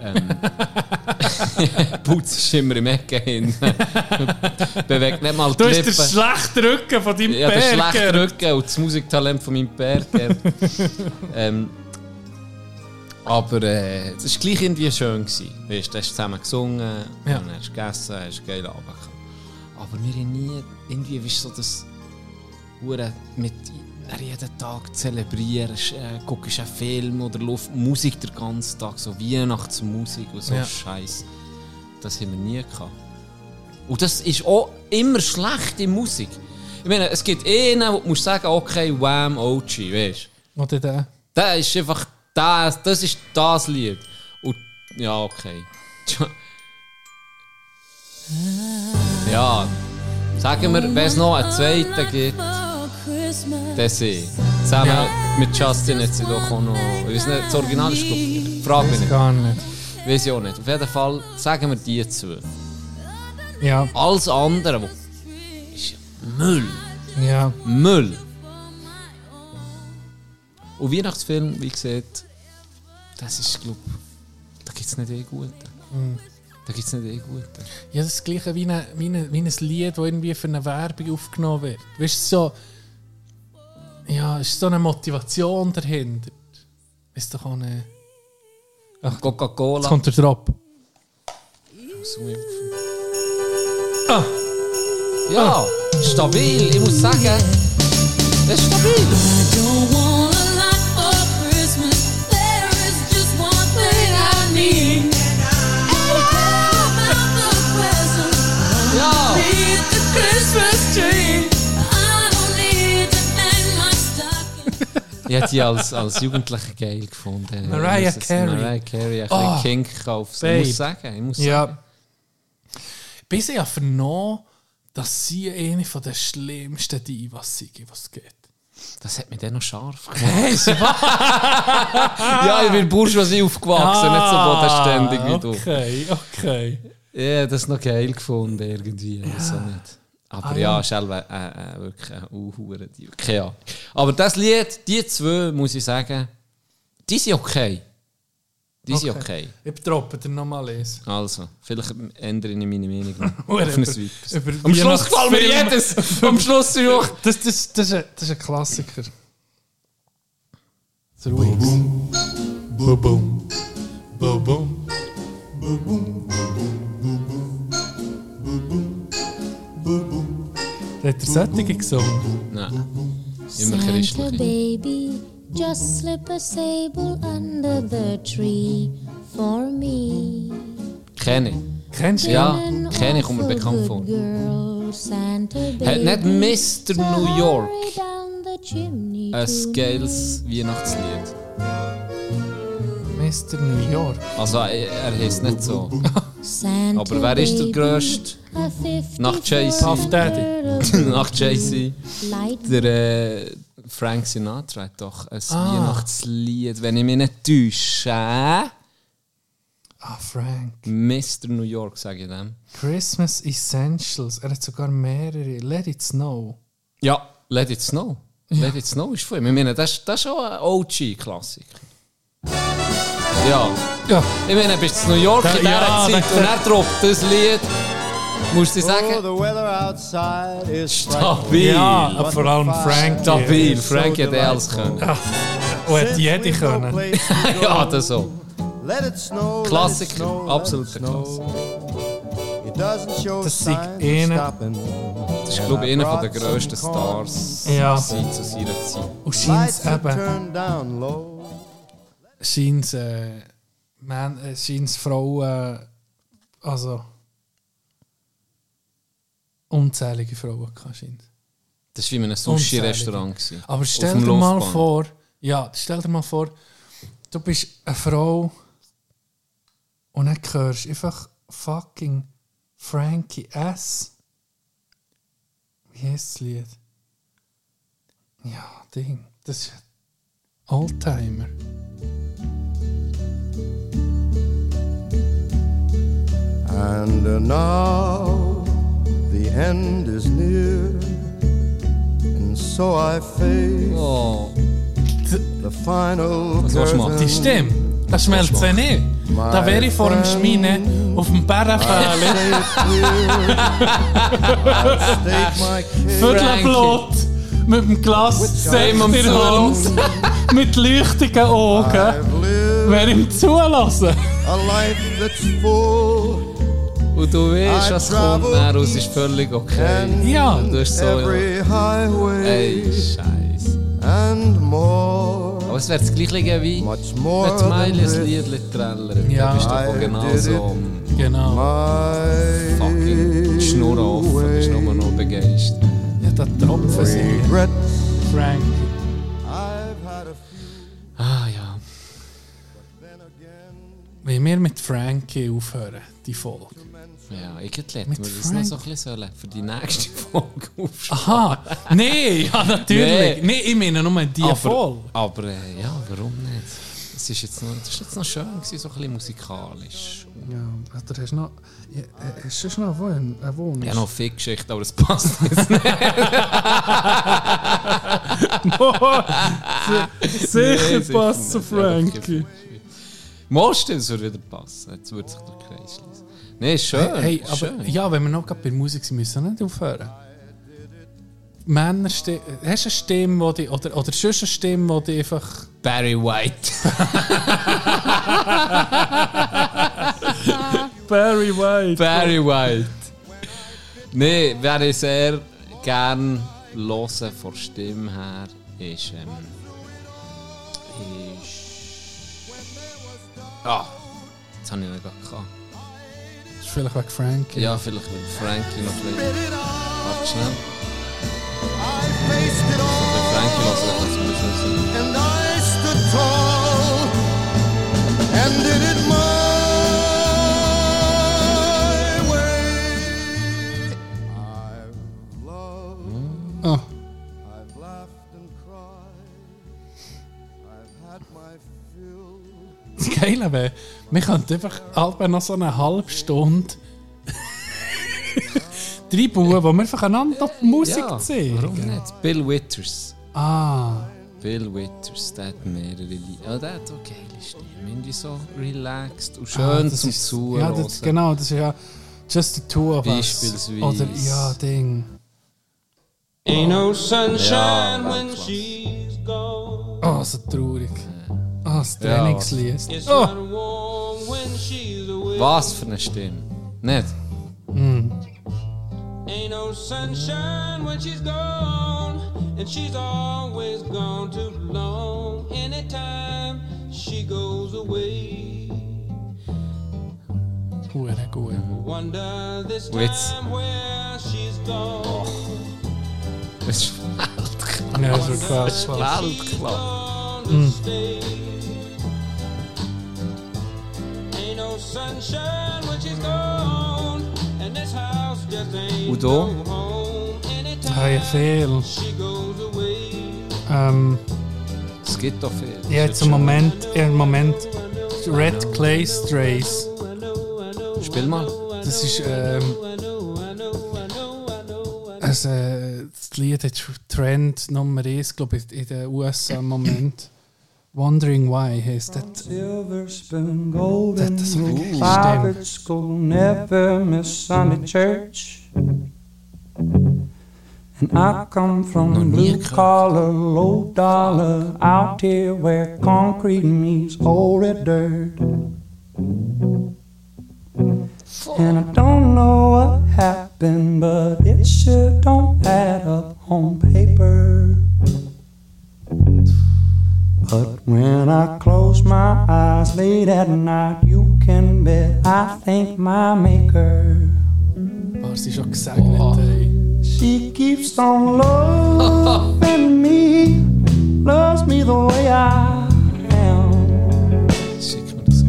Ähm, Putz ist immer im Ecke hin. Bewegt nicht mal die Du hast den schlechten Rücken von deinem Ja, der schlechte Berger. Rücken und das Musiktalent von meinem Berger. ähm, aber äh, es war gleich irgendwie schön. Gewesen. Weißt, du hast zusammen gesungen, Ja. und hast gegessen, hast geilen Abend. Aber wir haben nie irgendwie weißt, so das Hure mit jeden Tag zelebrierst, äh, guckst einen Film oder läuft Musik den ganzen Tag, so Weihnachtsmusik und so Ja. Scheiß. Das haben wir nie gehabt. Und das ist auch immer schlechte Musik. Ich meine, es gibt einen, wo du musst sagen, okay, Wham, OG, weißt du? Oder der? Das ist einfach das, das ist das Lied. Und ja, okay. Ja, sagen wir, wenn es noch einen zweiten gibt, sie. Zusammen mit Justin hat sie doch auch noch. Ich weiß nicht, das Original ist, glaub ich, frag mich nicht. Gar nicht. Weiß ich auch nicht. Auf jeden Fall sagen wir die zwei. Ja, Alles andere, wo ist Müll. ja. Müll. Und Weihnachtsfilm, wie gesagt, das ist, glaube da gibt es nicht eh gute. Da gibt es nicht eh gute. Ja, das ist das gleiche wie, eine, wie, eine, wie ein Lied, das irgendwie für eine Werbung aufgenommen wird. Weißt du, so. Ja, ist so eine Motivation dahinter. Ist doch auch eine. Jetzt Coca-Cola. kommt der Drop. Ah, Ja, stabil, ich muss sagen. Das ist stabil. don't want a lot for Christmas. There Ich hätte die als, als Jugendlicher geil gefunden. Mariah Carey. Mariah Carey, ein Oh, Kink gekauft. Ich muss sagen, ich muss sagen. ja. Bis ich ja vernommen, dass sie eine von den schlimmsten Divas sind, was es gibt. Das hat mich dann noch scharf gemacht. ja, ich bin Bourgeoisie aufgewachsen, nicht so bodenständig wie du. Ah, Okay, okay. Ja, das noch geil gefunden, irgendwie. So nicht. Aber Ah, ja, ja. ist halt, äh, äh, wirklich ein Uhuren. Keine Ahnung. Aber das Lied, die zwei, muss ich sagen, die sind okay. Die sind okay. Ich droppe dir nochmal lesen. Also, vielleicht ändere ich meine Meinung noch. Über- über Am Schluss gefällt mir jedes. Am Schluss auch. Das, das, das, ist ein, das ist ein Klassiker. Das Ruhiges. Boom, boom. Boom, boom. Hat er solche gesungen? Nein. Immer Santa christlich. baby, just slip a sable under the tree for me. Kenne ich. Kennst du? Ja, kenne ich, kommt mir bekannt vor. Hat nicht Mr. New York ein geiles Weihnachtslied? Mr. New York. Also, er, er heisst nicht so. Aber wer ist der grösste? Nach Jay-Z. Puff Daddy. Nach Jay-Z. Der äh, Frank Sinatra hat doch ein Ah. Weihnachtslied, wenn ich mich nicht täusche. Ah, Frank. Mr. New York, sage ich dem. Christmas Essentials. Er hat sogar mehrere. Let it snow. Ja, Let It Snow. Let It Snow ist von ihm. Ich meine, das, ist- das ist schon ein OG-Klassiker. Ja. Ja. Ich meine, bist du in New York Da- in dieser ja, Zeit da- und er droppt das Lied, musst du Oh, sagen, the weather outside is stabil. Ja, vor allem Frank. Stabil. Frank hat alles können. Und hat jede können. ja, das so. Let it snow, Klassiker, let it snow, absoluter show Das ist einer-. Das ist, glaube ich, einer der grössten Stars Ja. zu seiner Zeit. Und scheint eben. Scheint es, äh, man, äh, scheint es Frauen, also unzählige Frauen scheint. Das war wie in einem Sushi-Restaurant. Aber stell dir mal vor, ja, stell dir mal vor, du bist eine Frau und dann hörst einfach fucking Frankie S. Wie heißt das Lied? Ja, Ding. Das ist Oldtimer. And now the end is near. And so I face Oh, the final Was willst du machen? Die Stimme, das schmelzt ja nicht. Da wäre ich vor dem Schmine auf dem case. Viertelblut, mit dem Glas am in der Hand, mit leuchtigen Augen. Wer ihm zulassen? a life that's full. Und du weißt, was kommt dann raus, ist völlig okay. Ja. Du hast so, ja. Every highway Ey, Scheiße. and more. Aber es wäre das gleiche wie Much more wenn die Miley than ein this. Lied trällert. Ja. Dann bist du I auch genau did so Genau. My fucking Schnurren offen, bist nur noch begeistert. Ja, da Tropfen sind. regrets. Frank. I've had a few, Ah ja. then again. Wenn wir mit Frankie aufhören, die Folge. Ja, irgendwie hätten wir das noch so ein bisschen sollen für die nächste Folge aufschreiben. Aha! Nee, ja, natürlich. Nee. Nee, ich meine nur die aber, Folge. aber äh, ja, warum nicht? Es ist jetzt noch, das ist jetzt noch schön gewesen, so ein bisschen musikalisch. Ja, oder hast du noch. Ja, hast du schon noch einen Wunsch? Ja, noch Fick-Geschichte, aber es passt jetzt nicht. Sicher Nee, passt zu Frankie. Most, es würde wieder passen. Jetzt würde sich der Kreis schließen. Nee, ist schön. Hey, ist aber schön. ja, wenn wir noch gerade bei der Musik sind, müssen wir nicht aufhören. Männerstimme. Hast du eine Stimme, die, oder, oder sonst eine Stimme, die einfach. Barry White. Barry White. Barry White. Nee, wer ich sehr gern hören von Stimme her, ist. Ähm, ist. Ah, jetzt habe ich ihn gerade gehabt. Das vielleicht wegen Frankie. Ja, vielleicht will Frankie noch ein bisschen. Warte schnell. I faced it Bei all, Frankie lassen, cried, I've had my fill. das Geile wäre, wir könnten einfach alle noch so eine halbe Stunde reinbauen, wo wir einfach einander die Musik Ja, sehen. warum nicht? Bill Withers. Ah, Bill Withers, der hat mehrere Lieder. Ja, der hat auch geile Stimme. Irgendwie so relaxed und schön ah, das zum ist- Zuhören. Ja, das, genau, das ist ja Just the Two of Us. Beispielsweise. Oder, ja, Ding. Ain't no sunshine Ja, when she's gone. Oh, so traurig. Ah, das Ja. Trainingslied. It's Oh, not warm when she's away. Was für eine Stimme. Nicht? Ain't no sunshine when she's gone. And she's always gone too long. Anytime she goes away. hure gut. Wonder this Und jetzt- time where she's gone. Das ist Ja, so krass. Weltklasse. gonna stay. Ain't no sunshine when she's gone, and this Anytime Ah, ja, viel. Ähm, Es gibt doch viel. ja, jetzt im Moment, im Moment Red Clay Strays. Spiel mal. Das ist, ähm, also, das Lied hat Trend Nummer 1, glaube ich, in den USA im Moment. Wondering Why das. Silver spoon, golden Das ist wirklich rule, five stimmt. at school, never miss Sunday church. And I come from blue collar, low dollar, out here where concrete meets old red dirt. And I don't know what happened, but it sure don't add up on paper. But when I close my eyes late at night, you can bet I thank my maker. Schon gesegnet, ey. She keeps on loving me, loves me the way I am. Schick mir das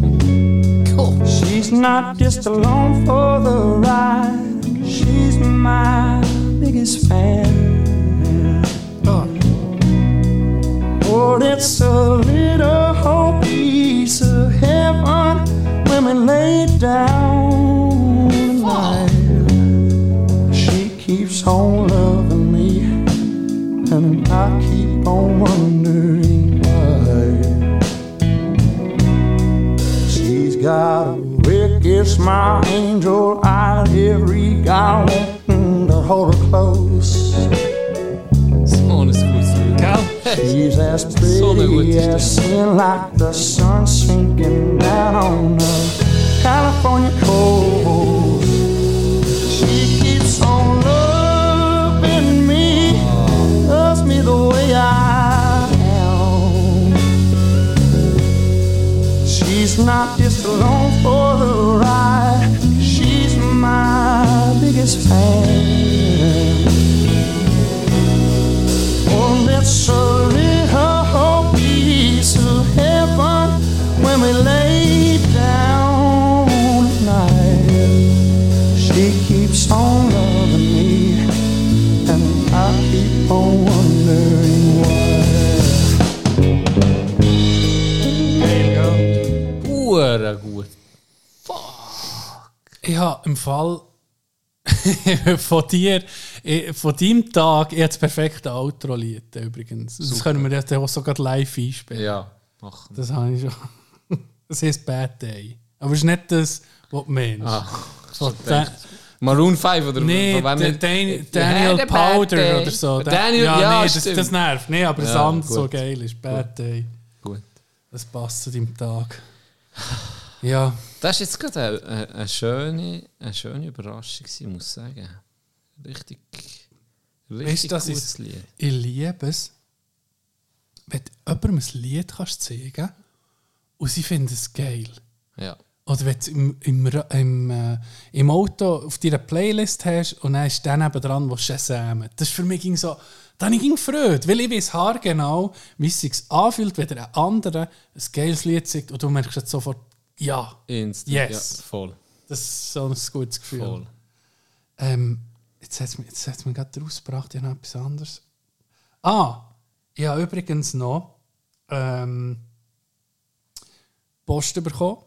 gut. She's not just along for the ride, she's my biggest fan. Oh, it's a little piece of heaven when we lay down tonight. She keeps on loving me, and I keep on wondering why. She's got a wicked smile, angel eyes, every guy wanting to hold her close. Gell? She's as So eine gute pretty as sin, like the sun sinking down on the California coast. She keeps on loving me, loves me the way I am. She's not just along for the ride, she's my biggest fan. That's a little piece of heaven when we lay down tonight. She keeps on loving me, and I keep on wondering why. Hure gut. Ich habe im Fall von dir, von deinem Tag, ich habe das perfekte Outro-Lied übrigens. Das können wir jetzt auch sogar live einspielen. Ja, machen. Das habe ich schon. Das heißt Bad Day. Aber es ist nicht das, was du meinst. Von schon Da-. Maroon 5 oder Nee, von wem? Dan Ja, Daniel Powder oder so. Daniel, ja, nee, das, das nervt. Nee, aber das Ja, andere so gut. geil ist. Bad Day. Gut. Das passt zu deinem Tag. Ja, Das war jetzt gerade eine, eine, schöne, eine schöne Überraschung, muss ich sagen. Richtig, richtig weißt das gutes ist. Lied. Ich liebe es, wenn du jemandem ein Lied kannst zeigen und sie finden es geil. Ja. Oder wenn du im, im, im, äh, im Auto auf deiner Playlist hast und dann ist der dran, der Shazam. Das ist für mich ging so, dann ich ging Freude, weil ich weiß haargenau, wie es sich anfühlt, wenn der ein anderer ein geiles Lied singt und du merkst jetzt sofort, ja, Instant, Yes. ja, voll. das ist so ein gutes Gefühl. voll. Ähm, jetzt hat es mich, jetzt hat's mich gerade rausgebracht, ich habe noch etwas anderes. Ah, ich habe übrigens noch ähm, Post bekommen.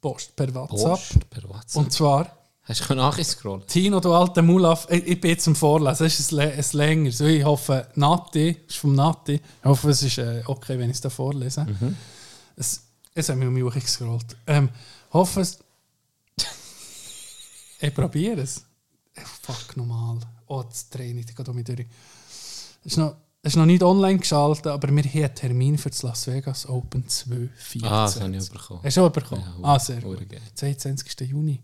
Post per WhatsApp. Post per WhatsApp. Und zwar, Hast du nachgescrollt? Tino, du alter Mulaf, ich, ich bin jetzt zum Vorlesen, es ist ein, ein längeres. Ich hoffe, Nati, ist vom Nati, ich hoffe, es ist äh, okay, wenn ich es da vorlese. Es, es hat mich um mich gescrollt. Ähm, hoffe es. ich probiere es. Eh, Fuck, normal. Oh, das Training, geht um mich durch. Es ist noch, es ist noch nicht online geschaltet, aber wir haben einen Termin für das Las Vegas Open 2024. Ah, das habe ich bekommen. Hast du auch bekommen? Ja, ah, sehr gut. geil. 22. Juni.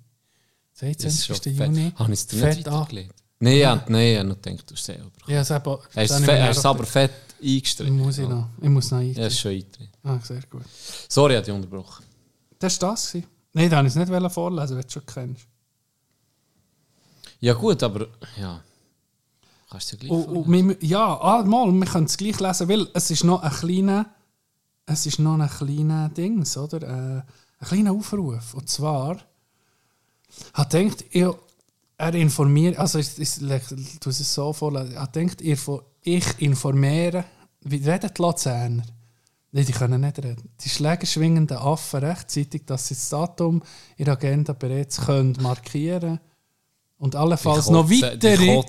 Das ist schon 22. fett. Juni. Habe ich es dir Fett nicht an. weitergelegt? Nein, ja, nein, ich habe noch gedacht, du hast es bekommen. Ja, es aber- habe ich es mir aber fett Ich eingestrichen? muss, ich noch, ich muss noch eintreten. Ja, es ist schon eingestrichen. Ah, sehr gut. Sorry, ich habe dich unterbrochen. Das war das. Nein, da wollte ich es nicht vorlesen, wenn du es schon kennst. Ja gut, aber ja. Kannst du ja gleich vorlesen. und wir, ja, ah, mal, wir können es gleich lesen, weil es ist noch ein kleiner, es ist noch ein kleiner Dings, oder? Äh, ein kleiner Aufruf. Und zwar hat denkt, ich, er informiert, also ich, ich, ich tue es so vorlesen, er denkt, ihr, ich informiere, wie reden die Luzerner? Nein, die können nicht reden. Die schlägerschwingenden Affen rechtzeitig, dass sie das Datum in der Agenda bereits können markieren und allenfalls noch weitere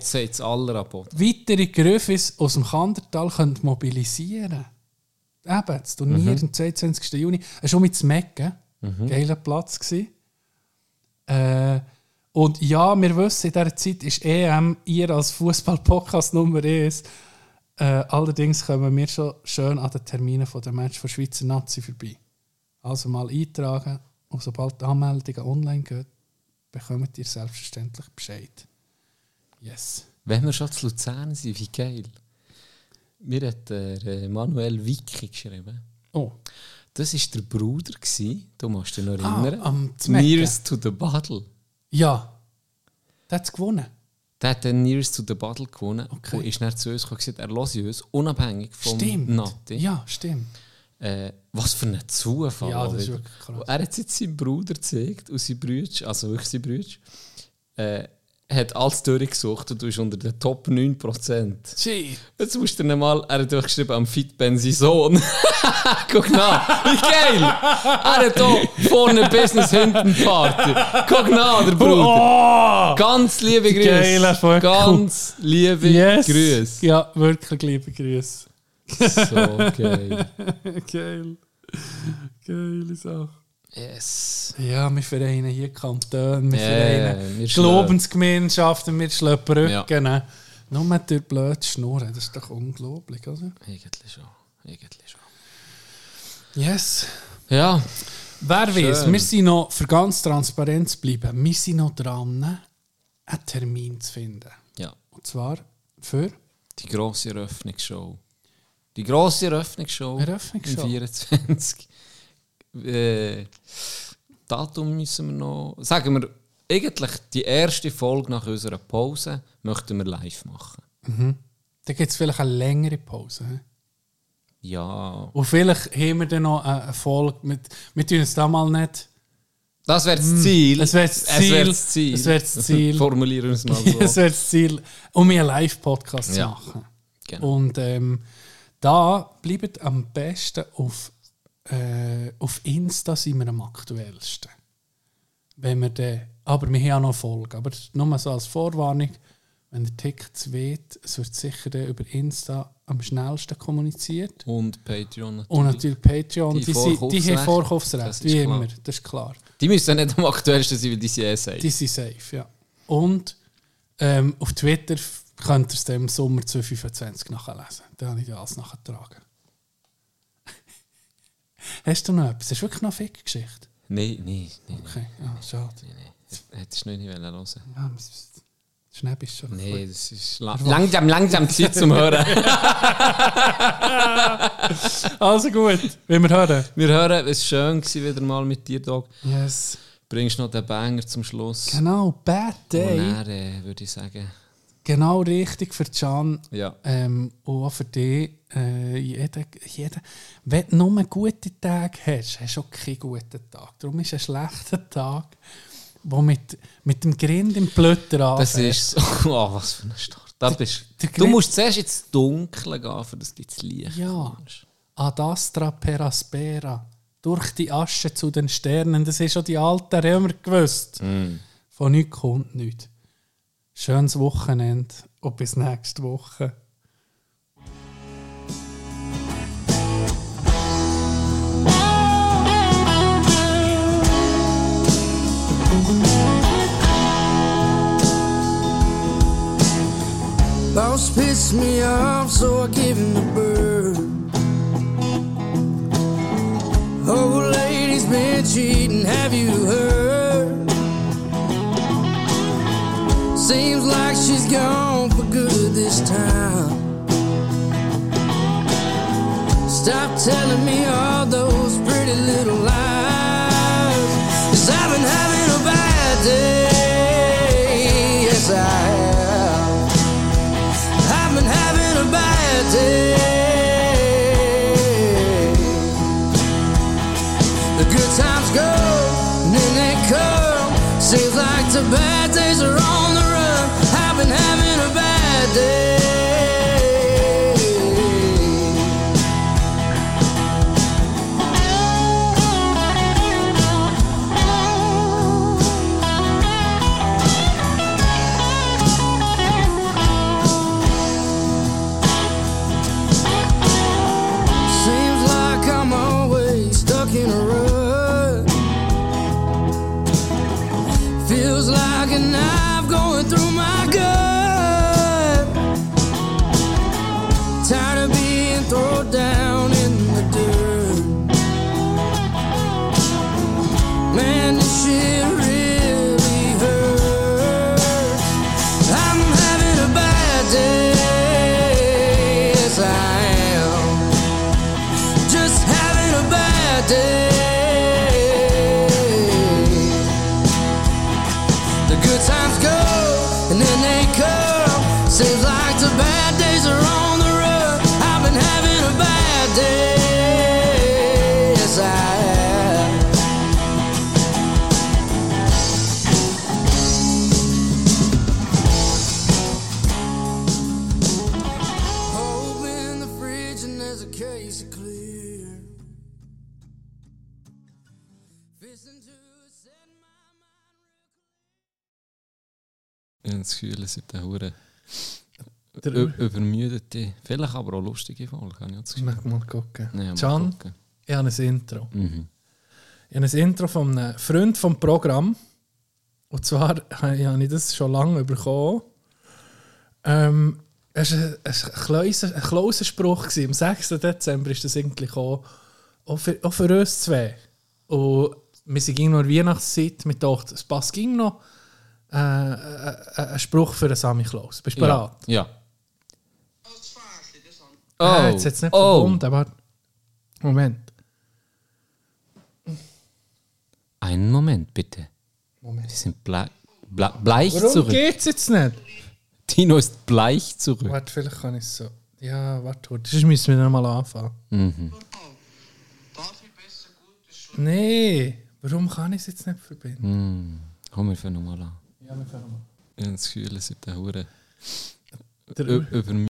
weitere Gröfis aus dem Kandertal können mobilisieren Eben, das Turnier am 22. Juni. Es war schon mit Mecken. Geiler Platz. Gewesen. Äh, und ja, wir wissen, in dieser Zeit ist EM ihr als Fußball-Podcast Nummer 1. Äh, allerdings kommen wir schon schön an den Terminen der Match von Schweizer Nazi vorbei. Also mal eintragen und sobald die Anmeldungen online gehen, bekommt ihr selbstverständlich Bescheid. Yes. Wenn wir schon zu Luzern sind, wie geil. Mir hat der äh, Manuel Wicki geschrieben. Oh. Das war der Bruder, gewesen, du musst dich noch Ah, erinnern. am Zmecken. Nearest to the Battle. Ja. Der hat es gewonnen. Der hat den Nearest to the Battle gewonnen Okay. und ist dann zu uns gekommen er höre uns, unabhängig vom Stimmt. Nati. Ja, stimmt. Äh, was für ein Zufall. Ja, das ist wirklich krass. Und Er hat jetzt seinem Bruder gezeigt und sein Bruder, also wirklich sein Bruder, äh, hat alles durchgesucht und du bist unter den Top 9%. Shit. Jetzt musst du dir mal, er hat durchgeschrieben, am Fitben sein Sohn. Guck nach, wie geil! Er hat hier vorne Business, hinten Party. Guck nach, der Bruder. Oh! Ganz liebe Grüße. Geil, Ganz liebe Yes. Grüße. Ja, wirklich liebe Grüße. So geil. Geil. Geile Sache. Yes. Ja, wir vereinen hier Kantone, wir Ja, vereinen wir Glaubensgemeinschaften, wir schlagen Brücken. Ja. ne? Nur durch blöd Schnurren, das ist doch unglaublich, oder? Eigentlich schon. Eigentlich schon. Yes. Ja, Wer weiß, wir sind noch, für ganz transparent zu bleiben, wir sind noch dran, einen Termin zu finden. ja. Und zwar für Die grosse Eröffnungsshow. Die grosse Eröffnungsshow. Eröffnungsshow. Im 24. äh, Datum müssen wir noch. Sagen wir, eigentlich die erste Folge nach unserer Pause möchten wir live machen. Da gibt es vielleicht eine längere Pause. hä? Ja. Und vielleicht haben wir dann noch eine Folge mit. Wir tun es da mal nicht. Das wäre das Ziel. Es wäre das Ziel. das Ziel. Es wäre das Ziel. Formulieren wir es mal so. Es wäre das Ziel, um einen Live-Podcast zu Ja. machen. Genau. Und ähm, da bleibt am besten auf, äh, auf Insta sind wir am aktuellsten. Wenn wir den, aber wir haben auch noch eine Folge. Aber nur mal so als Vorwarnung, wenn der Ticket weht, es wird sicher dann über Insta am schnellsten kommuniziert. Und Patreon natürlich. Und natürlich Patreon, Die die, sind- die haben Vorkaufsrecht. Wie klar. immer, das ist klar. Die müssen nicht am aktuellsten sein, weil die sind eh safe. Die sind safe, ja. Und ähm, auf Twitter könnt ihr es dann im Sommer 2025 nachlesen. Da habe ich alles nachgetragen. Hast du noch etwas? Hast du wirklich noch eine Fick-Geschichte? Nein, nein, nein. Okay, ja, schade. Hättest du nicht hören hören Ja, Schnell bist du schon. Nein, das ist la langsam, langsam Zeit zum Hören. Also gut, wenn wir hören. Wir hören, es war schön gewesen, wieder mal mit dir, Dog. Yes. Bringst noch den Banger zum Schluss. Genau, Bad Day. Und dann, äh, würde ich sagen, Genau richtig für Can. ja. Ähm, und auch für dich. Äh, jeder, jeder, wenn du nur gute Tage hast, hast du auch keinen guten Tag. Darum ist ein schlechter Tag, der mit, mit dem Grind im Blötter anfängt. Das ist so, oh, was für ein Start. Da bist, der du Gre- musst zuerst ins Dunkle gehen, für das du ins Licht Ja. kommst. Ad astra per aspera. Durch die Asche zu den Sternen. Das ist schon die alten Römer gewusst. Von nichts kommt nichts. Schönes Wochenende und bis nächste Woche. Boss pissed me off, so I give him the bird. Old lady's been cheating, have you heard? Seems like she's gone for good this time. Stop telling me all those pretty little lies. Das Gefühl, es ist eine übermüdete, vielleicht aber auch lustige Folge. Habe ich mal gucken. Nee, Can, gucken. ich habe ein Intro. Mhm. Ich habe ein Intro von einem Freund vom Programm. Und zwar habe ich- das schon lange bekommen. Ähm, es war ein, ein, Klausenspruch. gewesen. Am 6. Dezember ist das irgendwie gekommen. Auch für, auch für uns zwei. Und wir sind in der Weihnachtszeit. Wir dachten, es passt ging noch. Äh, äh, äh, ein Spruch für den Sammy Klaus. Bist du bereit? Ja. ja. Ah, jetzt hat es nicht oh. verbunden, aber... Moment. Einen Moment, bitte. Moment. Die sind blei ble bleich Warum zurück. geht's jetzt nicht? Tino ist bleich zurück. Warte, vielleicht kann ich es so. Ja, warte. Sonst müssen wir nochmal anfangen. Mhm. Nee, warum kann ich es jetzt nicht verbinden? Hm. Komm, wir fangen nochmal an. Ja, wir fangen mal. Habe das Gefühl, es ist hure Der ü- übermüdete